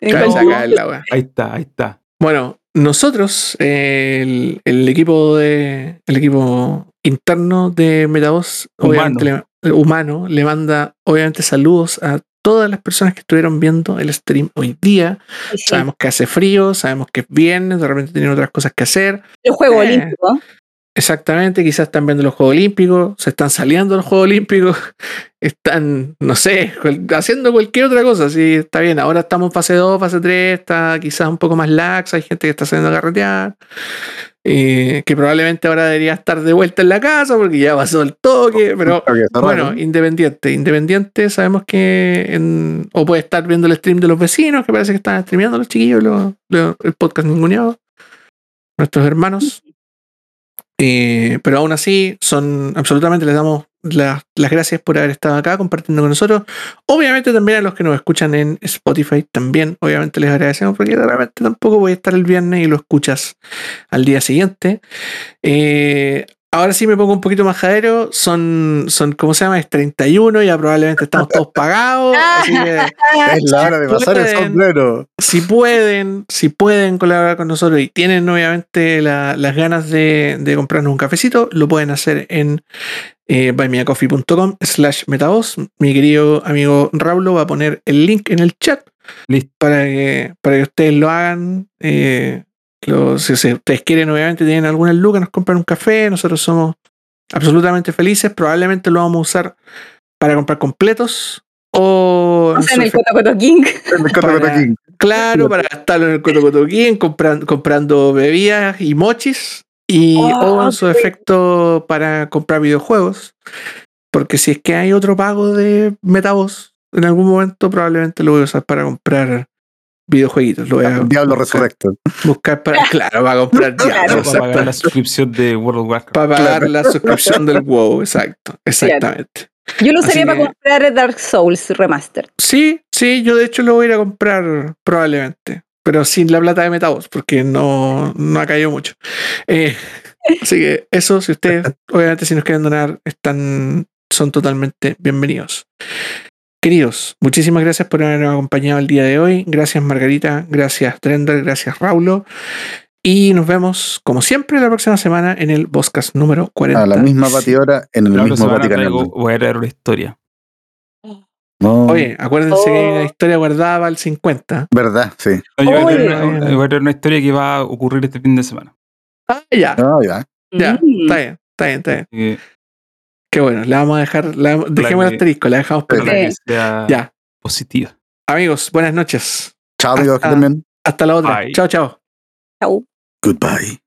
Ahí está, ahí está. Bueno, nosotros, eh, el, el equipo de el equipo interno de Metavoz, obviamente le- humano, le manda obviamente saludos a todas las personas que estuvieron viendo el stream hoy día. Sí. Sabemos que hace frío, sabemos que es viernes, de repente tienen otras cosas que hacer. El juego Eh. olímpico. Exactamente, quizás están viendo los Juegos Olímpicos, se están saliendo los Juegos Olímpicos, están, no sé, haciendo cualquier otra cosa. Sí, está bien. Ahora estamos en fase 2, fase 3, está quizás un poco más lax, hay gente que está saliendo a carretear, eh, que probablemente ahora debería estar de vuelta en la casa porque ya pasó el toque, pero que está bueno, independiente. Independiente, sabemos que. en- o puede estar viendo el stream de los vecinos, que parece que están streameando los chiquillos, lo- lo- el podcast ninguneado. Nuestros hermanos. Eh, pero aún así, son absolutamente les damos la- las gracias por haber estado acá compartiendo con nosotros. Obviamente también a los que nos escuchan en Spotify, también obviamente les agradecemos porque realmente tampoco voy a estar el viernes y lo escuchas al día siguiente. Eh, ahora sí me pongo un poquito majadero, son, son ¿cómo se llama? Es 31, ya probablemente estamos todos pagados. Así que Es la hora de pasar el sombrero. si pueden, si pueden colaborar con nosotros y tienen obviamente la- las ganas de, de comprarnos un cafecito, lo pueden hacer en eh, buymeacoffee.com slash metavoz. Mi querido amigo Raulo va a poner el link en el chat Listo. para que, para que ustedes lo hagan. eh, si, ustedes quieren, obviamente, tienen alguna lucas, nos compran un café. Nosotros somos absolutamente felices. Probablemente lo vamos a usar para comprar completos o en O sea, en su el Coto Coto King. El Coto Coto Para- King. Claro, para gastarlo en el Cotocotoquín, comprando, comprando bebidas y mochis. Y Oh, o en su qué efecto para comprar videojuegos. Porque si es que hay otro pago de Metavoz, en algún momento probablemente lo voy a usar para comprar videojueguitos. Lo voy a Diablo buscar, Resurrected. buscar para, claro, para comprar Claro. Diablo, Para pagar la suscripción de World of Warcraft. Para pagar la suscripción del WoW, exacto, exactamente. Yo lo usaría para comprar Dark Souls Remastered. Sí, sí, yo de hecho lo voy a ir a comprar probablemente, pero sin la plata de Metavoz, porque no, no ha caído mucho. Eh, así que eso, si ustedes, obviamente, si nos quieren donar, están, son totalmente bienvenidos. Queridos, muchísimas gracias por habernos acompañado el día de hoy. Gracias Margarita, gracias Drender, gracias Raulo. Y nos vemos, como siempre, la próxima semana en el Boscas número 40. A la misma batidora en el La mismo traigo- voy a traer una historia. No, Oye, acuérdense que hay Oh. una historia guardada para el 50. ¿verdad? Sí. No, yo voy, a traer una, voy a traer una historia que va a ocurrir este fin de semana. Ah, ya, No, ya. ya, Mm. está bien, está bien, está bien. Qué bueno, la vamos a dejar, la, dejemos el asterisco, la dejamos Sí. que sea Ya, positiva. amigos, buenas noches. Chao, amigos, Hasta- bien. Hasta la otra. Bye. Chao, chao. Chau. Goodbye.